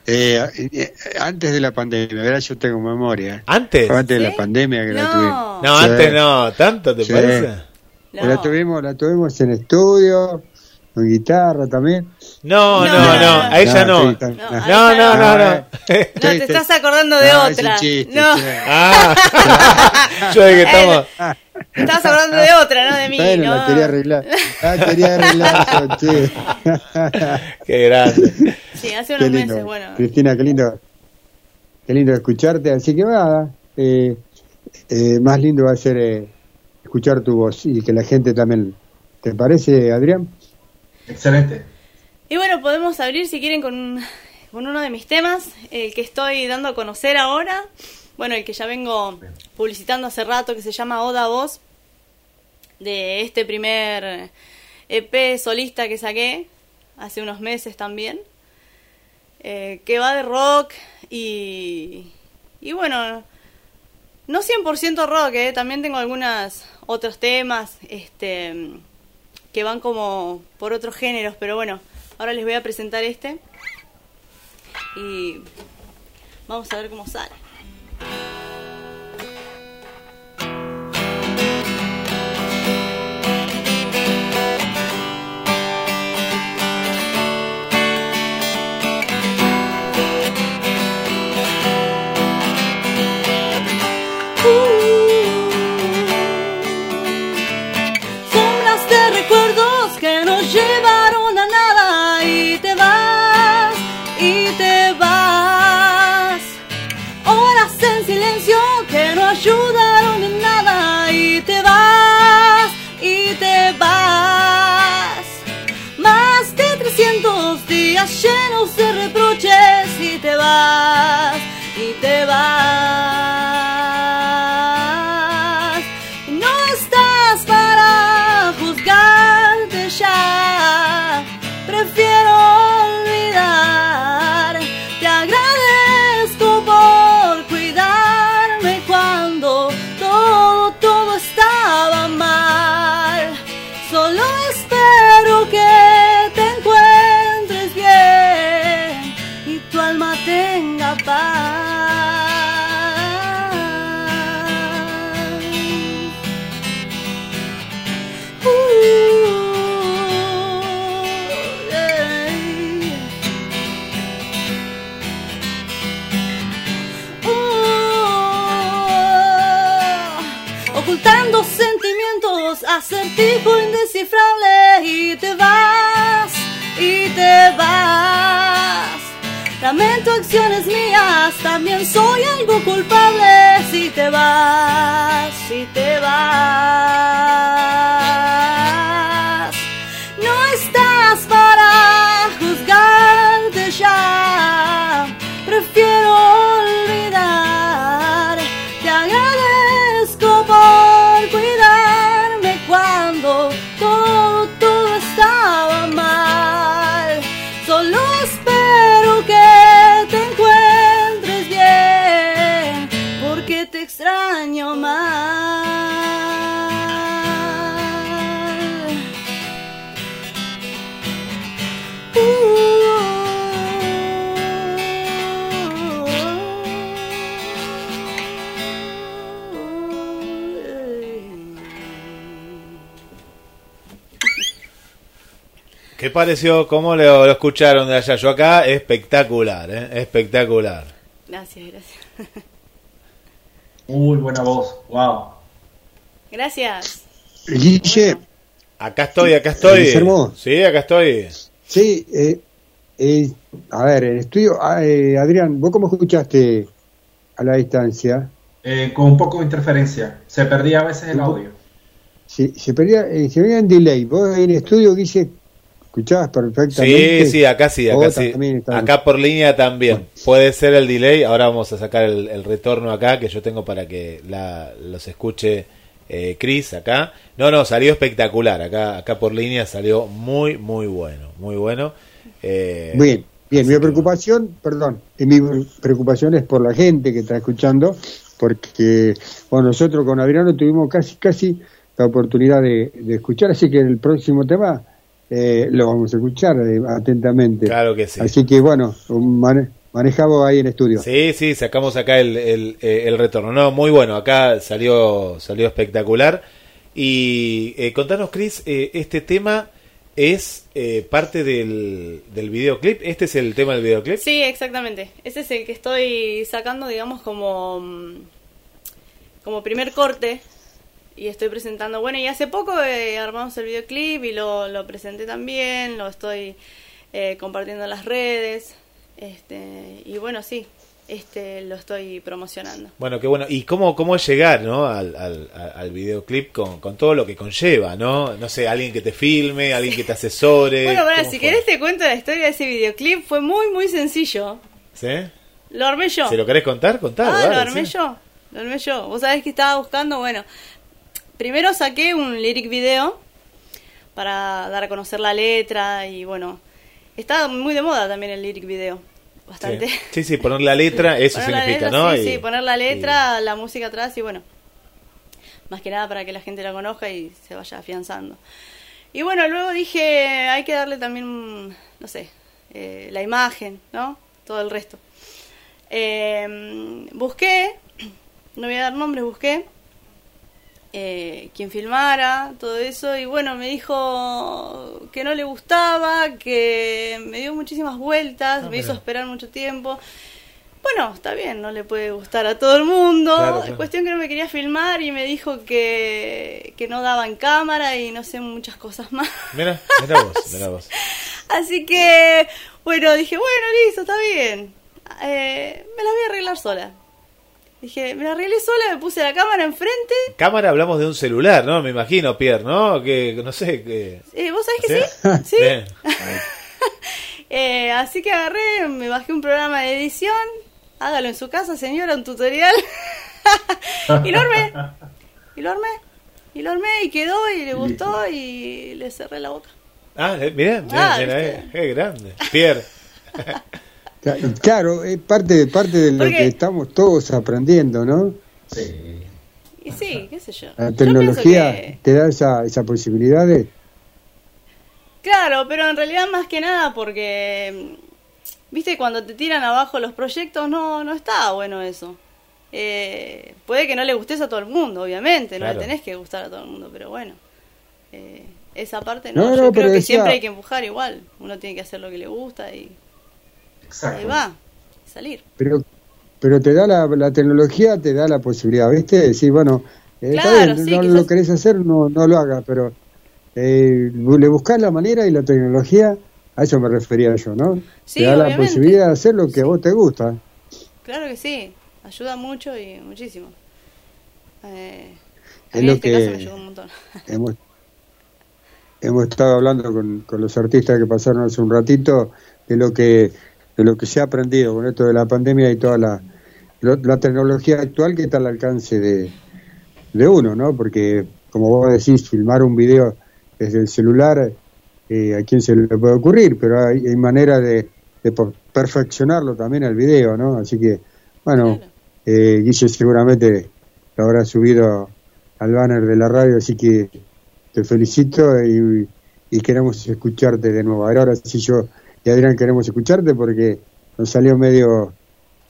[SPEAKER 3] eh, eh, antes de la pandemia, ¿verdad? Yo tengo memoria.
[SPEAKER 1] ¿Antes?
[SPEAKER 3] Antes de la pandemia que la
[SPEAKER 10] No.
[SPEAKER 3] tuvimos.
[SPEAKER 1] No,
[SPEAKER 3] Sí.
[SPEAKER 1] antes no, ¿tanto te
[SPEAKER 3] Sí.
[SPEAKER 1] parece?
[SPEAKER 10] No.
[SPEAKER 3] La tuvimos, la tuvimos en estudio, con guitarra también.
[SPEAKER 1] No, no,
[SPEAKER 10] No,
[SPEAKER 1] no,
[SPEAKER 10] no,
[SPEAKER 1] a ella no.
[SPEAKER 3] sí,
[SPEAKER 1] No,
[SPEAKER 3] está-
[SPEAKER 10] No,
[SPEAKER 1] no, no, no.
[SPEAKER 10] No, te estás acordando de
[SPEAKER 3] No, es un
[SPEAKER 10] otra.
[SPEAKER 3] chiste,
[SPEAKER 10] no.
[SPEAKER 1] Ah, yo de que estamos...
[SPEAKER 10] te estabas acordando de otra, no de mí.
[SPEAKER 3] Bueno,
[SPEAKER 10] no.
[SPEAKER 3] la quería arreglar. La quería arreglar, che.
[SPEAKER 1] Qué grande.
[SPEAKER 10] Sí, hace
[SPEAKER 3] Qué
[SPEAKER 10] unos
[SPEAKER 3] lindo.
[SPEAKER 10] meses, bueno.
[SPEAKER 3] Cristina, qué lindo. Qué lindo escucharte. Así que nada, eh, eh, más lindo va a ser eh, escuchar tu voz y que la gente también. ¿Te parece, Adrián?
[SPEAKER 11] Excelente.
[SPEAKER 10] Y bueno, podemos abrir si quieren con, con uno de mis temas, el que estoy dando a conocer ahora. Bueno, el que ya vengo publicitando hace rato, que se llama Oda Voz, de este primer EP solista que saqué hace unos meses también, eh, que va de rock y, y bueno, no 100% rock, eh, también tengo algunos otros temas este, que van como por otros géneros, pero bueno, ahora les voy a presentar este y vamos a ver cómo sale. Y acertijo indescifrable y te vas, y te vas. Lamento acciones mías, también soy algo culpable si te vas, si te vas.
[SPEAKER 1] ¿Qué pareció? ¿Cómo lo, lo escucharon de allá? Yo acá, espectacular, ¿eh? espectacular.
[SPEAKER 10] Gracias, gracias.
[SPEAKER 11] Muy buena voz, wow.
[SPEAKER 10] Gracias.
[SPEAKER 3] Guille,
[SPEAKER 1] Acá estoy, acá estoy.
[SPEAKER 3] Guillermo.
[SPEAKER 1] Sí, acá estoy.
[SPEAKER 3] sí, eh, eh, a ver, en el estudio, ah, eh, Adrián, ¿vos cómo escuchaste a la distancia?
[SPEAKER 11] Eh, con un poco de interferencia. Se perdía a veces el audio.
[SPEAKER 3] Si, se perdía, eh, se veía en delay. Vos en el estudio, Guille, escuchabas perfectamente.
[SPEAKER 1] Sí, sí, acá sí, acá sí. Acá por línea también. Puede ser el delay. Ahora vamos a sacar el, el retorno acá que yo tengo para que la, los escuche eh, Chris acá. No, no, salió espectacular. Acá, acá por línea salió muy, muy bueno. Muy bueno. Eh,
[SPEAKER 3] Bien, bien, mi
[SPEAKER 1] que
[SPEAKER 3] preocupación, perdón, eh, mi preocupación es por la gente que está escuchando, porque bueno, nosotros con Adriano tuvimos casi, casi la oportunidad de, de escuchar, así que el próximo tema eh, lo vamos a escuchar eh, atentamente.
[SPEAKER 1] Claro que sí.
[SPEAKER 3] Así que bueno, mane- manejamos ahí en estudio.
[SPEAKER 1] Sí, sí, sacamos acá el, el, eh, el retorno. No, muy bueno, acá salió, salió espectacular. Y eh, contanos, Chris, eh, este tema es eh, parte del, del videoclip. ¿Este es el tema del videoclip?
[SPEAKER 10] Sí, exactamente. Ese es el que estoy sacando, digamos, como, mm, como primer corte. Y estoy presentando. Bueno, y hace poco eh, armamos el videoclip y lo, lo presenté también. Lo estoy eh, compartiendo en las redes. Este, y bueno, sí, este lo estoy promocionando.
[SPEAKER 1] Bueno, qué bueno. ¿Y cómo, cómo es llegar ¿no? al, al, al videoclip con, con todo lo que conlleva? ¿no? No sé, alguien que te filme, alguien que te asesore.
[SPEAKER 10] Bueno,
[SPEAKER 1] ¿Cómo
[SPEAKER 10] si
[SPEAKER 1] fue?
[SPEAKER 10] querés te cuento la historia de ese videoclip. Fue muy, muy sencillo.
[SPEAKER 1] ¿Sí?
[SPEAKER 10] Lo armé yo.
[SPEAKER 1] ¿Se lo querés contar? Contar,
[SPEAKER 10] Ah, lo armé
[SPEAKER 1] sí.
[SPEAKER 10] yo. Lo armé yo. Vos sabés que estaba buscando, bueno, primero saqué un lyric video para dar a conocer la letra y bueno, está muy de moda también el lyric video. Bastante.
[SPEAKER 1] Sí. sí, sí, poner la letra, eso
[SPEAKER 10] Poner
[SPEAKER 1] significa,
[SPEAKER 10] letra,
[SPEAKER 1] ¿no?
[SPEAKER 10] Sí,
[SPEAKER 1] Y-
[SPEAKER 10] sí, poner la letra, la música atrás y bueno, más que nada para que la gente la conozca y se vaya afianzando. Y bueno, luego dije, hay que darle también, no sé, eh, la imagen, ¿no? Todo el resto. Eh, busqué, no voy a dar nombres, busqué eh, quien filmara, todo eso, y bueno, me dijo que no le gustaba, que me dio muchísimas vueltas,
[SPEAKER 1] Ah,
[SPEAKER 10] me hizo esperar mucho tiempo. Bueno, está bien, no le puede gustar a todo el mundo.
[SPEAKER 1] Claro, claro.
[SPEAKER 10] Cuestión que no me quería filmar y me dijo que, que no daba en cámara y no sé muchas cosas más.
[SPEAKER 1] Mira, mira vos, mira vos.
[SPEAKER 10] Así que, bueno, dije, bueno, listo, está bien. Eh, me las voy a arreglar sola. Dije, me la arreglé sola, me puse la cámara enfrente.
[SPEAKER 1] Cámara hablamos de un celular, ¿no? Me imagino, Pierre, ¿no? Que no sé, que...
[SPEAKER 10] Eh, ¿Vos sabés que sí? Sí. Eh, así que agarré, me bajé un programa de edición. Hágalo en su casa, señora, un tutorial. y lo armé. Y lo armé. Y lo armé y quedó y le gustó y le cerré la boca.
[SPEAKER 1] Ah, eh, mirá, mirá,
[SPEAKER 10] Ah,
[SPEAKER 1] mirá, eh, qué grande. Pierre.
[SPEAKER 3] Claro, es parte, parte de lo
[SPEAKER 10] Porque-
[SPEAKER 3] que estamos todos aprendiendo, ¿no?
[SPEAKER 11] Sí.
[SPEAKER 10] Y sí, qué sé yo.
[SPEAKER 3] La
[SPEAKER 10] Yo
[SPEAKER 3] tecnología
[SPEAKER 10] que-
[SPEAKER 3] te da esa, esa posibilidad de...
[SPEAKER 10] Claro, pero en realidad más que nada porque viste, cuando te tiran abajo los proyectos, no, no está bueno eso. Eh, puede que no le gustes a todo el mundo, obviamente, no le tenés que gustar a todo el mundo, pero bueno. eh, esa parte no,
[SPEAKER 3] No,
[SPEAKER 10] yo
[SPEAKER 3] no,
[SPEAKER 10] creo
[SPEAKER 3] pero
[SPEAKER 10] que
[SPEAKER 3] decía-
[SPEAKER 10] siempre hay que empujar igual. Uno tiene que hacer lo que le gusta y ahí va, salir.
[SPEAKER 3] Pero, pero te da la, la tecnología, te da la posibilidad, ¿viste? De decir, bueno, eh,
[SPEAKER 10] Claro,
[SPEAKER 3] bien,
[SPEAKER 10] sí,
[SPEAKER 3] no
[SPEAKER 10] quizás-
[SPEAKER 3] lo querés hacer, no, no lo hagas, pero eh, le buscás la manera y la tecnología, a eso me refería yo, ¿no?
[SPEAKER 10] Sí,
[SPEAKER 3] te da la posibilidad de hacer lo que a vos te gusta.
[SPEAKER 10] Claro que sí, ayuda mucho y muchísimo. Eh, a
[SPEAKER 3] Es
[SPEAKER 10] mí
[SPEAKER 3] lo
[SPEAKER 10] este
[SPEAKER 3] que-
[SPEAKER 10] caso me ayudó un montón.
[SPEAKER 3] hemos, hemos estado hablando con, con los artistas que pasaron hace un ratito de lo que de lo que se ha aprendido con esto de la pandemia y toda la, la tecnología actual que está al alcance de, de uno, ¿no? Porque, como vos decís, filmar un video desde el celular, eh, a quién se le puede ocurrir, pero hay, hay manera de, de per- perfeccionarlo también el video, ¿no? Así que, bueno, eh, Guille seguramente lo habrá subido al banner de la radio, así que te felicito y, y queremos escucharte de nuevo. Ahora sí yo y Adrián queremos escucharte porque nos salió medio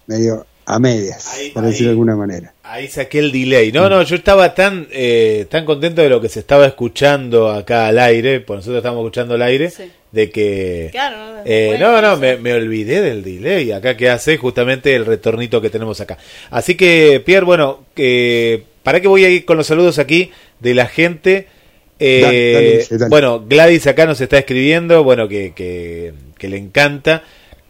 [SPEAKER 3] medio a medias,
[SPEAKER 1] Ahí-
[SPEAKER 3] por decirlo de alguna manera.
[SPEAKER 1] Ahí saqué el delay. No, no, yo estaba tan eh, tan contento de lo que se estaba escuchando acá al aire, por nosotros estamos escuchando al aire,
[SPEAKER 10] Sí.
[SPEAKER 1] de que...
[SPEAKER 10] Claro, no,
[SPEAKER 1] Eh, no, no,
[SPEAKER 10] sí.
[SPEAKER 1] me, me olvidé del delay. Acá que hace justamente el retornito que tenemos acá. Así que, Pierre, bueno, que para que voy a ir con los saludos aquí de la gente. Eh,
[SPEAKER 3] Dale, dale, Guille, dale.
[SPEAKER 1] Bueno, Gladys acá nos está escribiendo, bueno, que, que, que le encanta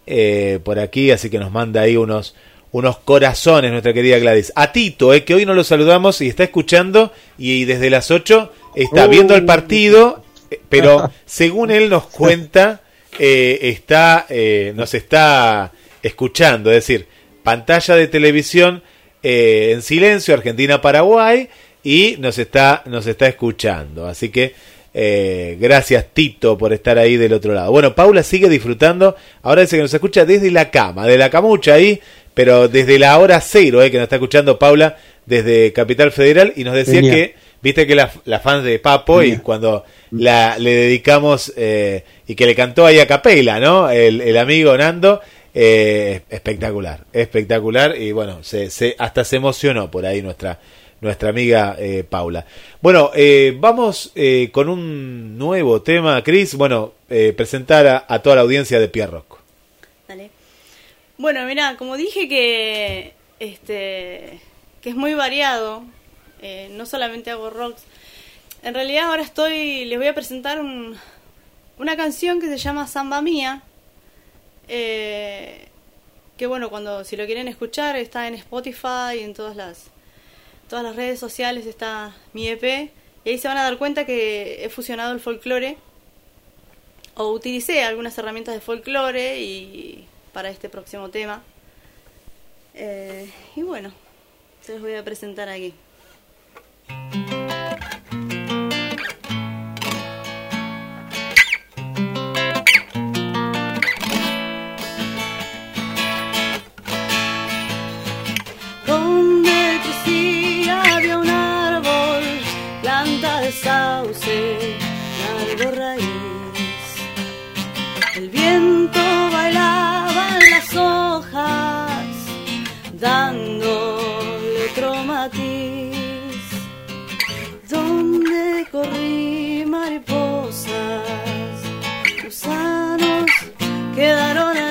[SPEAKER 1] eh, por aquí, así que nos manda ahí unos, unos corazones, nuestra querida Gladys. A Tito, eh, que hoy no lo saludamos y está escuchando y, desde las 8 está viendo el partido, eh, pero según él nos cuenta, eh, está, eh, nos está escuchando, es decir, pantalla de televisión eh, en silencio, Argentina-Paraguay, y nos está, nos está escuchando. Así que eh, gracias Tito por estar ahí del otro lado. Bueno, Paula sigue disfrutando, ahora dice que nos escucha desde la cama, de la camucha ahí, pero desde la hora cero, eh, que nos está escuchando Paula desde Capital Federal, y nos decía
[SPEAKER 3] Genial.
[SPEAKER 1] que, viste que la, la fan de Papo, y cuando la, le dedicamos, eh, y que le cantó ahí a capela, ¿no? El, el amigo Nando, eh, espectacular, espectacular, y bueno, se, se, hasta se emocionó por ahí nuestra nuestra amiga eh, Paula. Bueno, eh, vamos eh, con un nuevo tema, Cris. Bueno, eh, presentar a, toda la audiencia de Pierre Rock.
[SPEAKER 10] Dale. Bueno, mira, como dije que este que es muy variado, eh, no solamente hago rocks. En realidad ahora estoy, les voy a presentar un- una canción que se llama Samba Mía. eh, que bueno, cuando si lo quieren escuchar está en Spotify y en todas las todas las redes sociales está mi EP y ahí se van a dar cuenta que he fusionado el folclore o utilicé algunas herramientas de folclore y para este próximo tema. Eh, y bueno, se los voy a presentar aquí. Dándole otro matiz. Donde corrí mariposas, gusanos quedaron.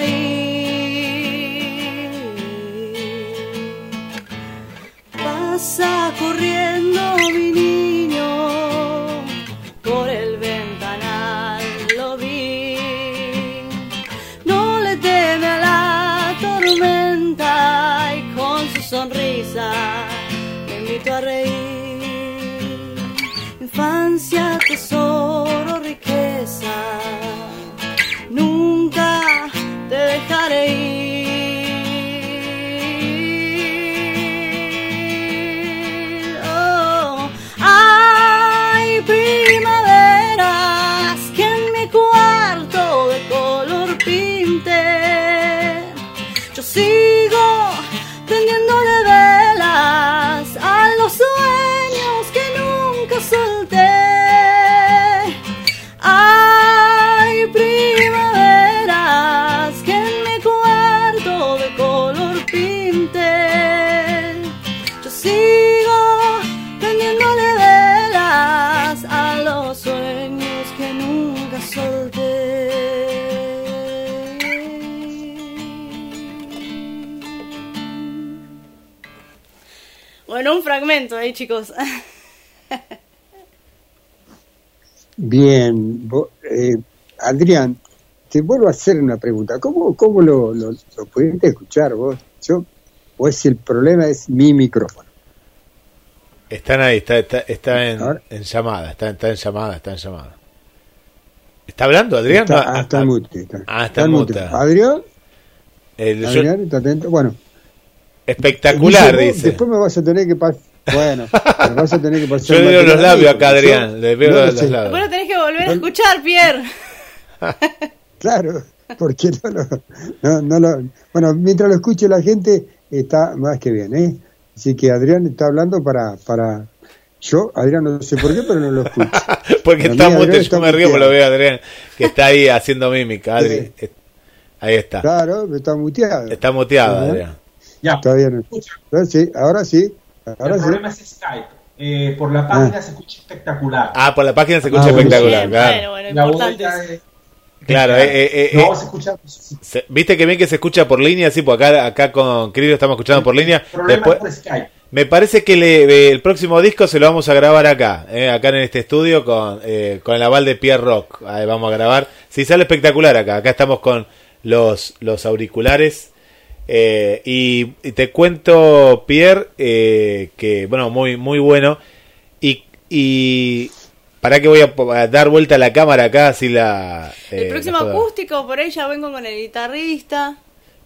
[SPEAKER 10] Tesoro, riqueza, nunca te dejaré ir. Un fragmento ahí, chicos.
[SPEAKER 3] Bien, eh, Adrián, te vuelvo a hacer una pregunta. ¿Cómo, cómo lo, lo, lo pudiste escuchar vos? Yo, o es el problema es mi micrófono.
[SPEAKER 1] Están ahí, está, está, está en, llamada, está, está en llamada, está en llamada. ¿Está hablando, Adrián?
[SPEAKER 3] Está,
[SPEAKER 1] No,
[SPEAKER 3] ah, está mute. Está,
[SPEAKER 1] ah, está
[SPEAKER 3] mute.
[SPEAKER 1] mute.
[SPEAKER 3] Adrián,
[SPEAKER 1] el- yo-
[SPEAKER 3] Adrián, está atento. Bueno,
[SPEAKER 1] espectacular, dice.
[SPEAKER 3] Después me vas a tener que pasar. Bueno, me vas a tener que pasar.
[SPEAKER 1] Yo le veo los labios acá, Adrián,
[SPEAKER 3] yo
[SPEAKER 1] le veo
[SPEAKER 3] no lo
[SPEAKER 1] los
[SPEAKER 3] sé.
[SPEAKER 1] labios.
[SPEAKER 10] Después lo tenés que volver a escuchar, Pierre.
[SPEAKER 3] Claro, porque no lo, no, no lo- Bueno, mientras lo escuche la gente, está más que bien, ¿eh? Así que Adrián está hablando para. para yo, Adrián, no sé por qué, pero no lo escucho.
[SPEAKER 1] Porque está
[SPEAKER 3] Adrián
[SPEAKER 1] yo me río lo veo Adrián, que está ahí haciendo mímica. Adri, ahí está.
[SPEAKER 3] Claro, está muteado.
[SPEAKER 1] Está muteado. Adrián.
[SPEAKER 11] Ya,
[SPEAKER 3] Está bien. Ahora sí, ahora sí. Ahora
[SPEAKER 11] el
[SPEAKER 3] sí.
[SPEAKER 11] problema es Skype. Eh, por la página se escucha espectacular.
[SPEAKER 1] Ah, por la página se escucha
[SPEAKER 3] Ah, bueno.
[SPEAKER 1] espectacular,
[SPEAKER 10] Bien,
[SPEAKER 1] claro.
[SPEAKER 10] bueno, bueno,
[SPEAKER 11] La voz
[SPEAKER 10] importante.
[SPEAKER 1] Claro, eh, eh, eh,
[SPEAKER 11] no
[SPEAKER 1] eh,
[SPEAKER 11] se escucha.
[SPEAKER 1] se- Viste que bien que se escucha por línea, sí, pues acá, acá con Cris lo estamos escuchando por línea.
[SPEAKER 11] El problema
[SPEAKER 1] Después,
[SPEAKER 11] es por Skype.
[SPEAKER 1] me parece que le- eh, el próximo disco se lo vamos a grabar acá, eh, acá en este estudio con, eh, con el aval de Pierre Rock. Ahí vamos a grabar. Sí, sale espectacular acá. Acá estamos con los, los auriculares. Eh, y, y te cuento, Pierre, eh, que bueno, muy, muy bueno. Y, y para que voy a, dar vuelta a la cámara acá, así la.
[SPEAKER 10] El
[SPEAKER 1] eh,
[SPEAKER 10] próximo
[SPEAKER 1] la puedo-
[SPEAKER 10] acústico, por ahí ya vengo con el guitarrista.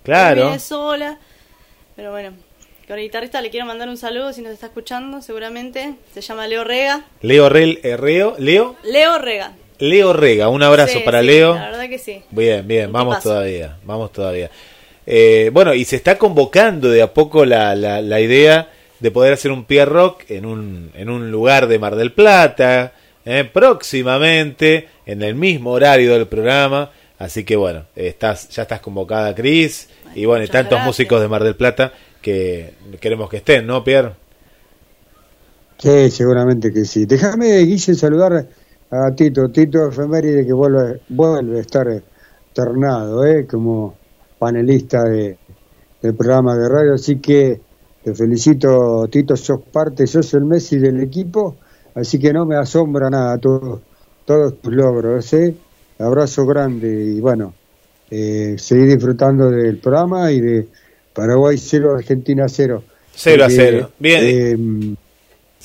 [SPEAKER 1] Claro.
[SPEAKER 10] Viene sola. Pero bueno, con el guitarrista le quiero mandar un saludo si nos está escuchando, seguramente. Se llama Leo Rega.
[SPEAKER 1] Leo Rel, eh, Reo, Leo,
[SPEAKER 10] Leo Rega.
[SPEAKER 1] Leo Rega, un abrazo
[SPEAKER 10] Sí,
[SPEAKER 1] para
[SPEAKER 10] sí,
[SPEAKER 1] Leo.
[SPEAKER 10] La verdad que sí.
[SPEAKER 1] Bien, bien, vamos todavía, vamos todavía. Eh, bueno, y se está convocando de a poco la, la, la idea de poder hacer un Pierre Rock en un, en un lugar de Mar del Plata, eh, próximamente, en el mismo horario del programa. Así que bueno, estás, ya estás convocada, Cris, y bueno, y tantos
[SPEAKER 10] gracias.
[SPEAKER 1] músicos de Mar del Plata que queremos que estén, ¿no, Pierre?
[SPEAKER 3] Sí, seguramente que sí. Déjame, Guille, saludar a Tito. Tito Efeméride que vuelve, vuelve a estar tornado, ¿eh? Como panelista de, del programa de radio. Así que te felicito, Tito. Sos parte, sos el Messi del equipo. Así que no me asombra nada todo, todos tus logros, ¿eh? Abrazo grande y bueno, eh, seguir disfrutando del programa y de Paraguay 0, Argentina 0.
[SPEAKER 1] 0 a 0. Bien.
[SPEAKER 3] eh,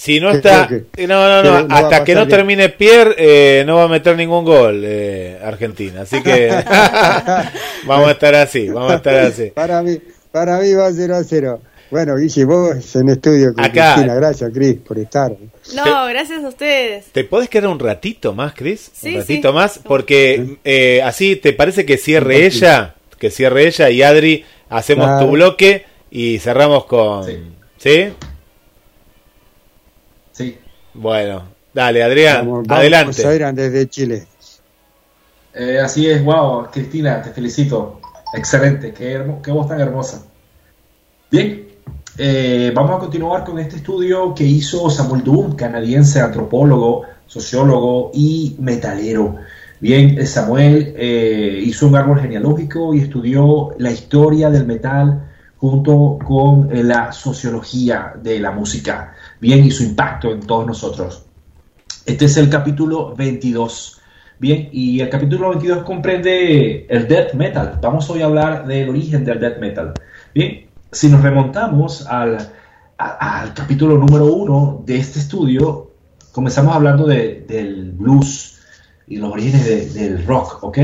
[SPEAKER 1] Si no está,
[SPEAKER 3] que-
[SPEAKER 1] eh, no, no, no,
[SPEAKER 3] que
[SPEAKER 1] hasta que no
[SPEAKER 3] bien.
[SPEAKER 1] termine Pierre, eh, no va a meter ningún gol eh, Argentina. Así que vamos a estar así, vamos a estar así.
[SPEAKER 3] Para mí, para mí va 0 a 0. Bueno, Guille, vos en estudio con
[SPEAKER 1] Acá.
[SPEAKER 3] Cristina. Gracias, Cris, por estar.
[SPEAKER 10] No, gracias a ustedes.
[SPEAKER 1] ¿Te podés quedar un ratito más, Cris?
[SPEAKER 10] Sí,
[SPEAKER 1] un ratito
[SPEAKER 10] sí.
[SPEAKER 1] más, porque eh, así te parece que cierre ella, que cierre ella y Adri hacemos
[SPEAKER 3] Claro.
[SPEAKER 1] tu bloque y cerramos con,
[SPEAKER 11] Sí.
[SPEAKER 1] ¿sí? Bueno, dale, Adrián,
[SPEAKER 3] Vamos- vamos
[SPEAKER 1] adelante.
[SPEAKER 3] a ir desde Chile.
[SPEAKER 11] Eh, así es, wow, Cristina, te felicito. Excelente, qué, hermo- qué voz tan hermosa. Bien, eh, vamos a continuar con este estudio que hizo Samuel Doom, canadiense, antropólogo, sociólogo y metalero. Bien, eh, Samuel eh, hizo un árbol genealógico y estudió la historia del metal junto con eh, la sociología de la música. Bien, y su impacto en todos nosotros. Este es el capítulo 22. Bien, y el capítulo 22 comprende el death metal. Vamos hoy a hablar del origen del death metal. Bien, si nos remontamos al, al capítulo número 1 de este estudio, comenzamos hablando de- del blues y los orígenes de- del rock, ¿ok?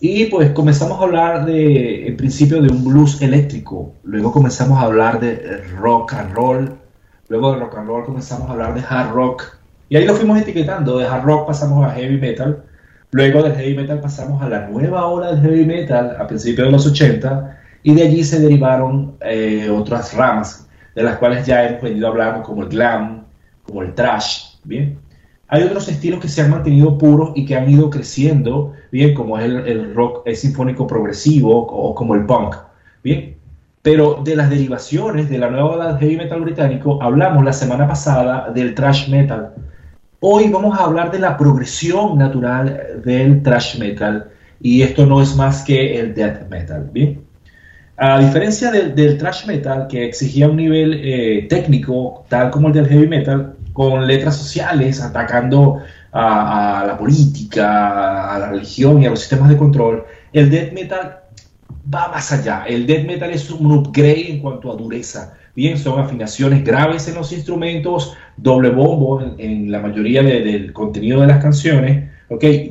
[SPEAKER 11] Y pues comenzamos a hablar de, en principio, de un blues eléctrico. Luego comenzamos a hablar de rock and roll. Luego de rock and roll comenzamos a hablar de hard rock. Y ahí lo fuimos etiquetando. De hard rock pasamos a heavy metal. Luego del heavy metal pasamos a la nueva ola del heavy metal a principios de los 80. Y de allí se derivaron eh, otras ramas, de las cuales ya hemos venido hablando, como el glam, como el trash. Bien. Hay otros estilos que se han mantenido puros y que han ido creciendo, bien, como es el, el rock el sinfónico progresivo o como el punk. Bien. Pero de las derivaciones de la nueva ola del heavy metal británico hablamos la semana pasada del thrash metal. Hoy vamos a hablar de la progresión natural del thrash metal y esto no es más que el death metal. A diferencia del, del thrash metal, que exigía un nivel eh, técnico, tal como el del heavy metal, con letras sociales, atacando a la política, a la religión y a los sistemas de control, el death metal va más allá. El death metal es un upgrade en cuanto a dureza. Bien, son afinaciones graves en los instrumentos, doble bombo en, la mayoría de- del contenido de las canciones,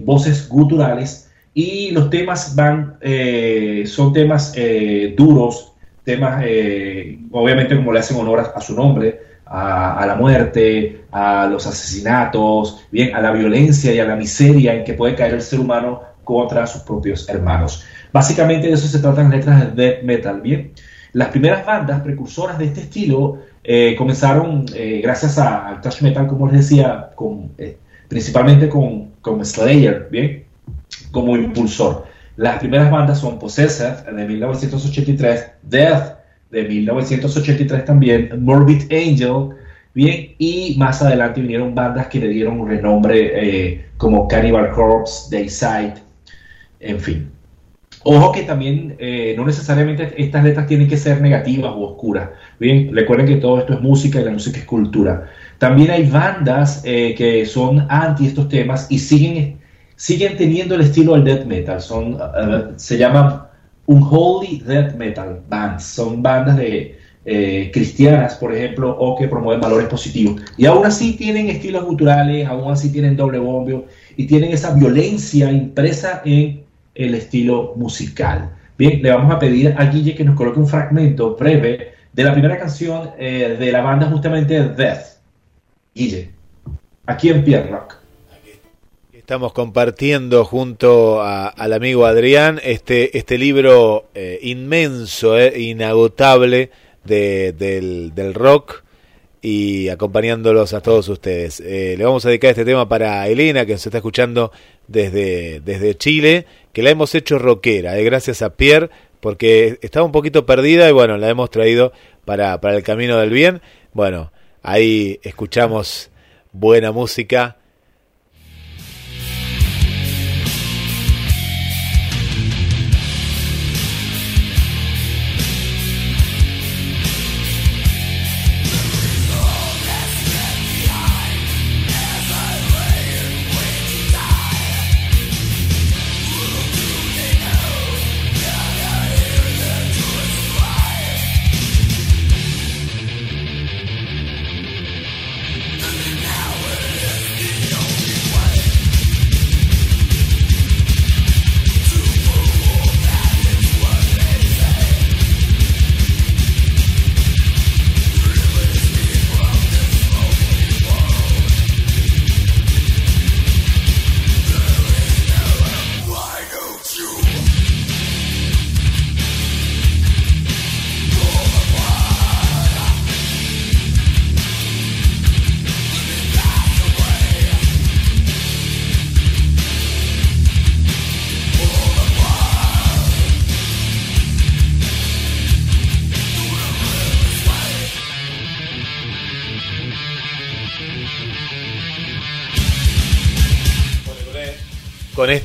[SPEAKER 11] voces guturales y los temas van, eh, son temas eh, duros, temas, eh, obviamente como le hacen honor a, a su nombre, a, a la muerte, a los asesinatos, bien, a la violencia y a la miseria en que puede caer el ser humano contra sus propios hermanos. Básicamente de eso se tratan las letras del death metal, bien. Las primeras bandas precursoras de este estilo eh, comenzaron eh, gracias al thrash metal, como les decía, eh, principalmente con, Slayer, bien, como impulsor. Las primeras bandas son Possessed de 1983, Death de 1983 también, Morbid Angel, bien, y más adelante vinieron bandas que le dieron un renombre como Cannibal Corpse, Dayside, en fin. Ojo que también eh, no necesariamente estas letras tienen que ser negativas o oscuras. Bien, recuerden que todo esto es música y la música es cultura. También hay bandas eh, que son anti estos temas y siguen, siguen teniendo el estilo del death metal. Son, eh, se llaman unholy death metal bands. Son bandas de cristianas, por ejemplo, o que promueven valores positivos. Y aún así tienen estilos culturales, aún así tienen doble bombio y tienen esa violencia impresa en el estilo musical. Bien, le vamos a pedir a Guille que nos coloque un fragmento breve de la primera canción eh, de la banda justamente Death. Guille, aquí en Pierre Rock.
[SPEAKER 1] Estamos compartiendo junto a- al amigo Adrián este, este libro eh, inmenso, eh, inagotable de- del, del rock y acompañándolos a todos ustedes. Le vamos a dedicar este tema para Elena, que nos está escuchando desde, desde Chile, que la hemos hecho rockera, eh, gracias a Pierre, porque estaba un poquito perdida y bueno, la hemos traído para, para el camino del bien. Bueno, ahí escuchamos buena música.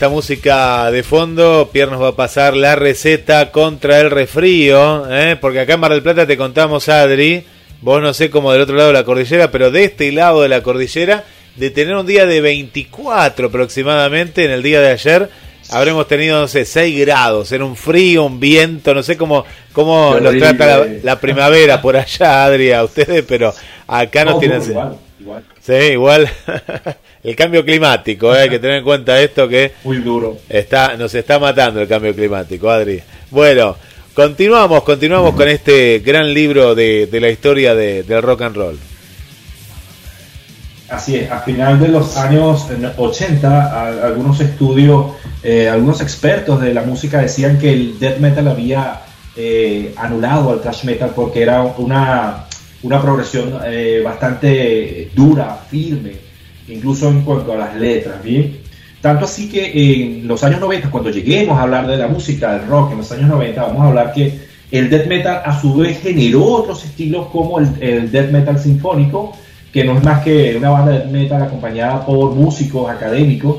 [SPEAKER 1] Esta música de fondo, Pierre nos va a pasar la receta contra el resfrío, ¿eh? porque acá en Mar del Plata te contamos, Adri, vos no sé cómo del otro lado de la cordillera, pero de este lado de la cordillera, de tener un día de 24 aproximadamente, en el día de ayer, habremos tenido, no sé, 6 grados, era un frío, un viento, no sé cómo, cómo los trata la, la primavera por allá, Adri, a ustedes, pero acá no,
[SPEAKER 11] No,
[SPEAKER 1] tienen...
[SPEAKER 11] igual.
[SPEAKER 1] Sí, igual el cambio climático, ¿eh? hay que tener en cuenta esto que
[SPEAKER 11] Muy duro.
[SPEAKER 1] está, nos está matando el cambio climático, Adri. Bueno, continuamos, continuamos con este gran libro de, de la historia de- del rock and roll.
[SPEAKER 11] Así es, a final de los años 80, a- algunos estudios, eh, algunos expertos de la música decían que el death metal había eh, anulado al thrash metal porque era una, una progresión eh, bastante dura, firme, incluso en cuanto a las letras, ¿bien? Tanto así que en los años 90, cuando lleguemos a hablar de la música del rock en los años 90, vamos a hablar que el death metal a su vez generó otros estilos como el, death metal sinfónico, que no es más que una banda de metal acompañada por músicos académicos.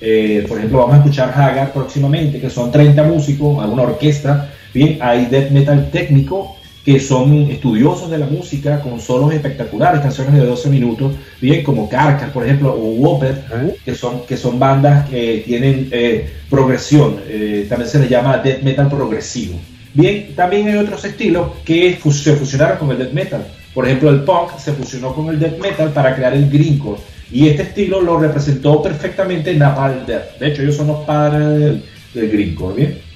[SPEAKER 11] Eh, por ejemplo, vamos a escuchar Hagar próximamente, que son 30 músicos, alguna orquesta, Bien, hay death metal técnico, que son estudiosos de la música, con solos espectaculares, canciones de 12 minutos, bien, como Carcass, por ejemplo, o Whopper, que son, que son bandas que tienen eh, progresión, eh, también se les llama death metal progresivo. Bien, también hay otros estilos que se fusionaron con el death metal. Por ejemplo, el punk se fusionó con el death metal para crear el greencore. Y este estilo lo representó perfectamente Napalm Death. De hecho, ellos son los padres del, del greencore, ¿bien?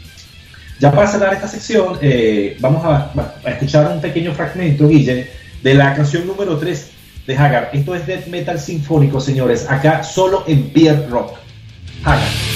[SPEAKER 11] Ya para cerrar esta sección, eh, vamos a, escuchar un pequeño fragmento, Guille, de la canción número 3 de Hagar. Esto es death metal sinfónico, señores. Acá solo en Beer Rock. Hagar.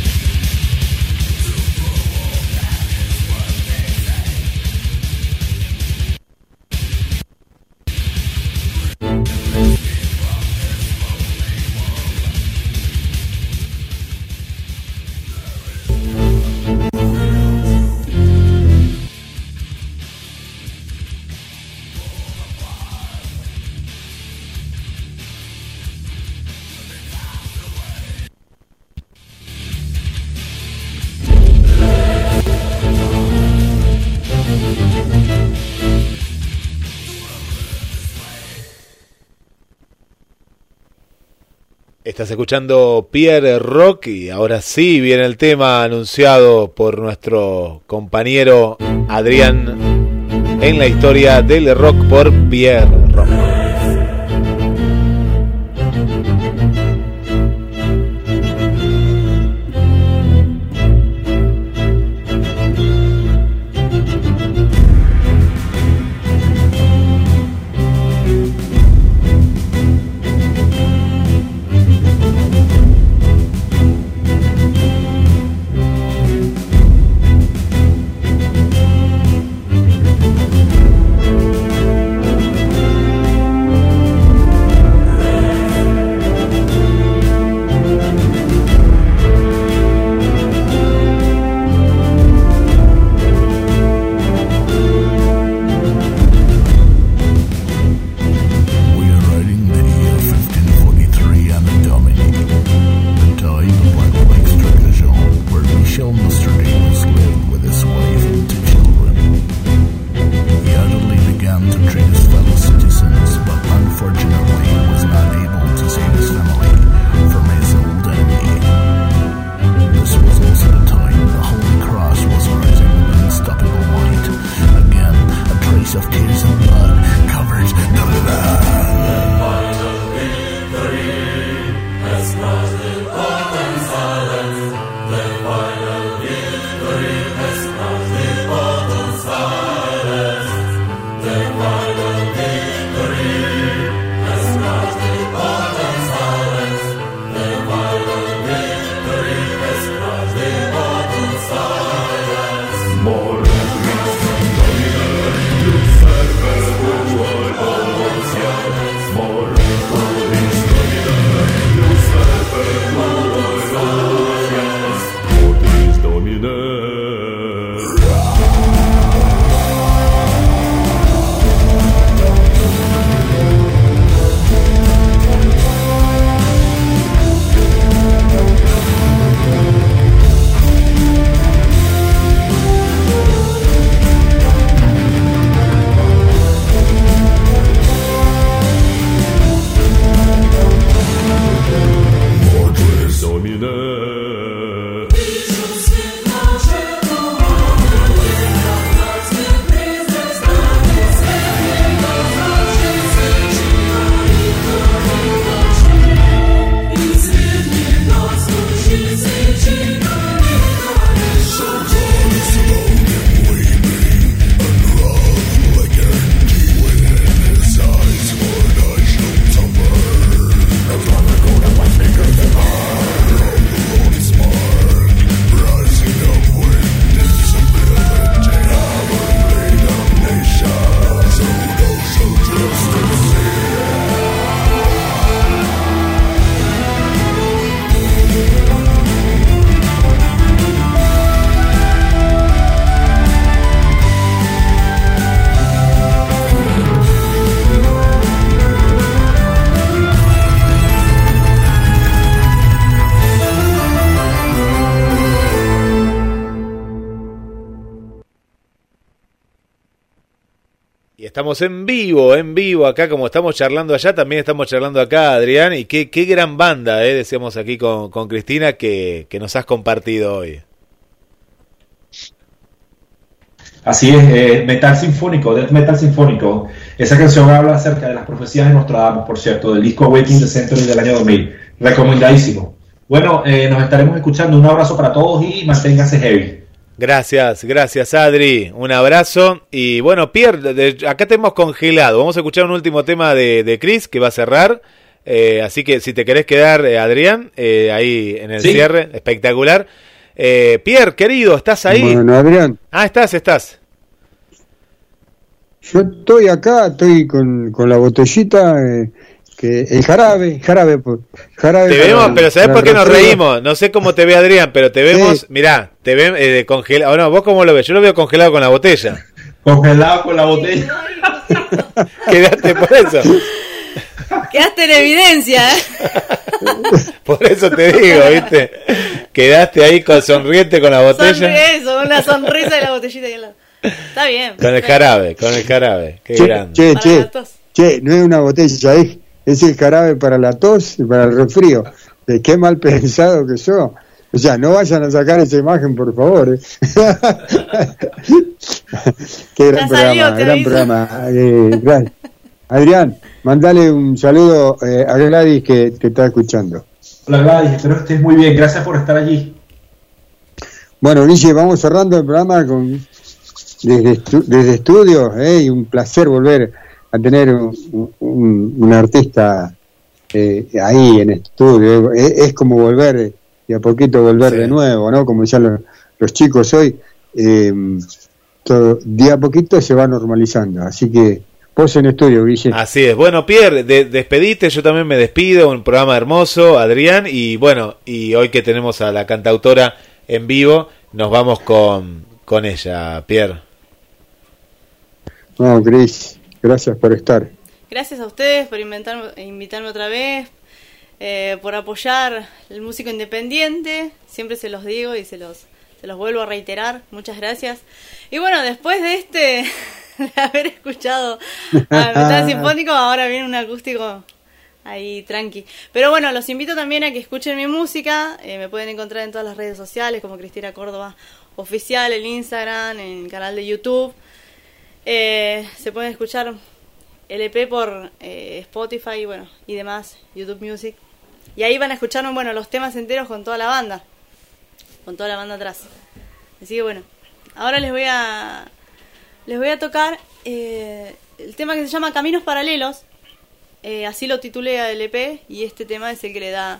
[SPEAKER 1] Estás escuchando Pierre Rock y ahora sí viene el tema anunciado por nuestro compañero Adrián en la historia del rock por Pierre Rock. En vivo, en vivo acá, como estamos charlando allá, también estamos charlando acá, Adrián, y qué, qué gran banda, eh, decíamos aquí con, con Cristina, que, que nos has compartido hoy.
[SPEAKER 11] Así es, eh, metal sinfónico, death metal sinfónico. Esa canción habla acerca de las profecías de Nostradamus, por cierto, del disco Awakening the Century del año 2000. Recomendadísimo. Bueno, eh, nos estaremos escuchando. Un abrazo para todos y manténganse heavy.
[SPEAKER 1] Gracias, gracias Adri, un abrazo. Y bueno, Pierre, de- acá te hemos congelado. Vamos a escuchar un último tema de, de Chris que va a cerrar. Eh, así que si te querés quedar, eh, Adrián, eh, ahí en el
[SPEAKER 11] Sí.
[SPEAKER 1] cierre, espectacular. Eh, Pierre, querido, ¿estás ahí?
[SPEAKER 3] Bueno, Adrián,
[SPEAKER 1] Ah, estás, estás.
[SPEAKER 3] yo estoy acá, estoy con, con la botellita, eh, que el jarabe, jarabe, pues, jarabe.
[SPEAKER 1] Te
[SPEAKER 3] para-
[SPEAKER 1] vemos, pero ¿sabés
[SPEAKER 3] para
[SPEAKER 1] por qué nos reímos? No sé cómo te ve Adrián, pero te vemos,
[SPEAKER 3] Sí.
[SPEAKER 1] mirá, te ven eh, congelado. no, ¿vos cómo lo ves? Yo lo veo congelado con la botella.
[SPEAKER 11] Congelado con la botella.
[SPEAKER 1] Quedaste por eso.
[SPEAKER 10] Quedaste en evidencia, ¿eh?
[SPEAKER 1] Por eso te digo, ¿viste? Quedaste ahí con sonriente con la botella.
[SPEAKER 10] Sonríe eso, con la sonrisa de la botellita al lado. Está bien.
[SPEAKER 1] Con el jarabe, con el jarabe. Qué
[SPEAKER 3] Che,
[SPEAKER 1] grande.
[SPEAKER 3] che, che,
[SPEAKER 10] la
[SPEAKER 3] che, no es una botella, es, es el jarabe para la tos y para el resfrío. De qué mal pensado que yo. O sea, no vayan a sacar esa imagen, por favor. ¿eh? qué gran
[SPEAKER 10] salió,
[SPEAKER 3] programa, gran
[SPEAKER 10] aviso.
[SPEAKER 3] programa. Eh, gran- Adrián, mandale un saludo eh, a Gladys que te está escuchando.
[SPEAKER 11] Hola Gladys, espero que estés muy bien. Gracias por estar allí.
[SPEAKER 3] Bueno, Guille, vamos cerrando el programa con desde, estu- desde estudios, ¿eh? y un placer volver a tener un, un- un artista eh, ahí en estudio. Es, es como volver, y a poquito volver
[SPEAKER 1] Sí.
[SPEAKER 3] de nuevo, ¿no? Como decían los, los chicos hoy, eh, todo, día a poquito se va normalizando. Así que vos en estudio, Guille.
[SPEAKER 1] Así es. Bueno, Pierre, de- despedite, yo también me despido, un programa hermoso, Adrián, y bueno, y hoy que tenemos a la cantautora en vivo, nos vamos con, con ella, Pierre.
[SPEAKER 3] No, Cris, gracias por estar.
[SPEAKER 10] Gracias a ustedes por inventar- invitarme otra vez, eh, por apoyar el músico independiente. Siempre se los digo y se los, se los vuelvo a reiterar. Muchas gracias. Y bueno, después de este, de haber escuchado a Metal Sinfónico, ahora viene un acústico ahí tranqui. Pero bueno, los invito también a que escuchen mi música. Eh, me pueden encontrar en todas las redes sociales como Cristina Córdoba Oficial, en Instagram, en el canal de YouTube. Eh, se pueden escuchar LP por eh, Spotify bueno, y demás, YouTube Music. Y ahí van a escuchar bueno, los temas enteros con toda la banda. Con toda la banda atrás. Así que bueno, ahora les voy a les voy a tocar eh, el tema que se llama Caminos Paralelos. Eh, así lo titulé a LP y este tema es el que le da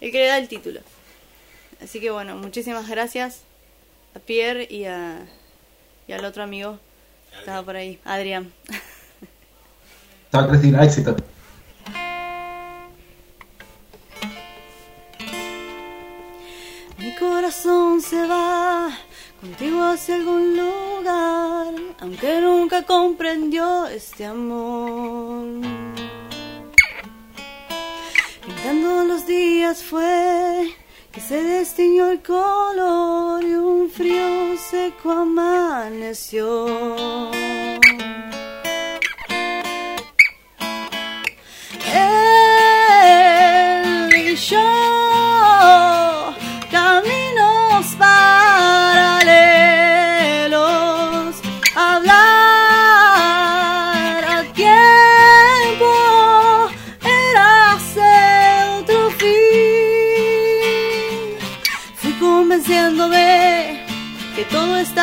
[SPEAKER 10] el que le da el título. Así que bueno, muchísimas gracias a Pierre y a y al otro amigo que estaba por ahí, Adrián.
[SPEAKER 11] Chao Cristina, éxito.
[SPEAKER 10] Mi corazón se va contigo hacia algún lugar, aunque nunca comprendió este amor. Pintando los días fue que se destiñó el color y un frío seco amaneció. Él y yo, caminos paralelos,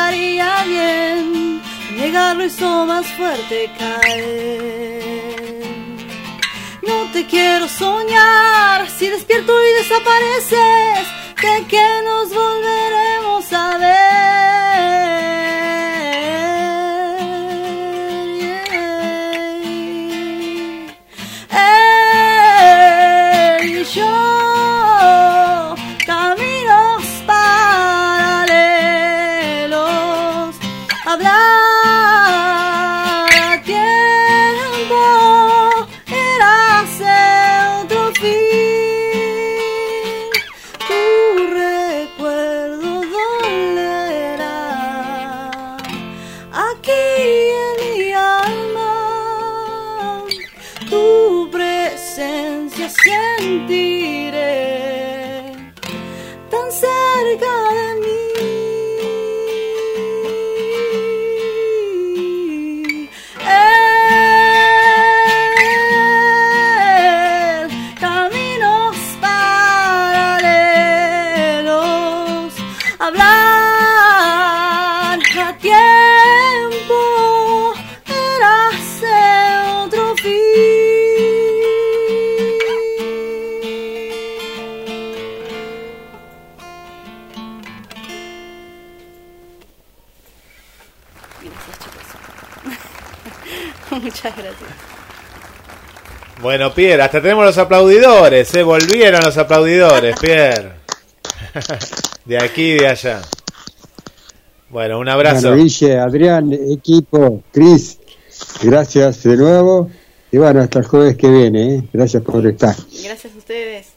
[SPEAKER 10] estaría bien, negarlo hizo más fuerte caer. No te quiero soñar si despierto y desapareces. ¿De que nos volveremos a ver?
[SPEAKER 1] Bueno, Pierre, hasta tenemos los aplaudidores, ¿eh? Volvieron los aplaudidores, Pierre. De aquí y de allá. Bueno, un abrazo.
[SPEAKER 3] Bueno, Guille, Adrián, equipo, Cris, gracias de nuevo. Y bueno, hasta el jueves que viene, ¿eh? gracias por estar.
[SPEAKER 10] Gracias a ustedes.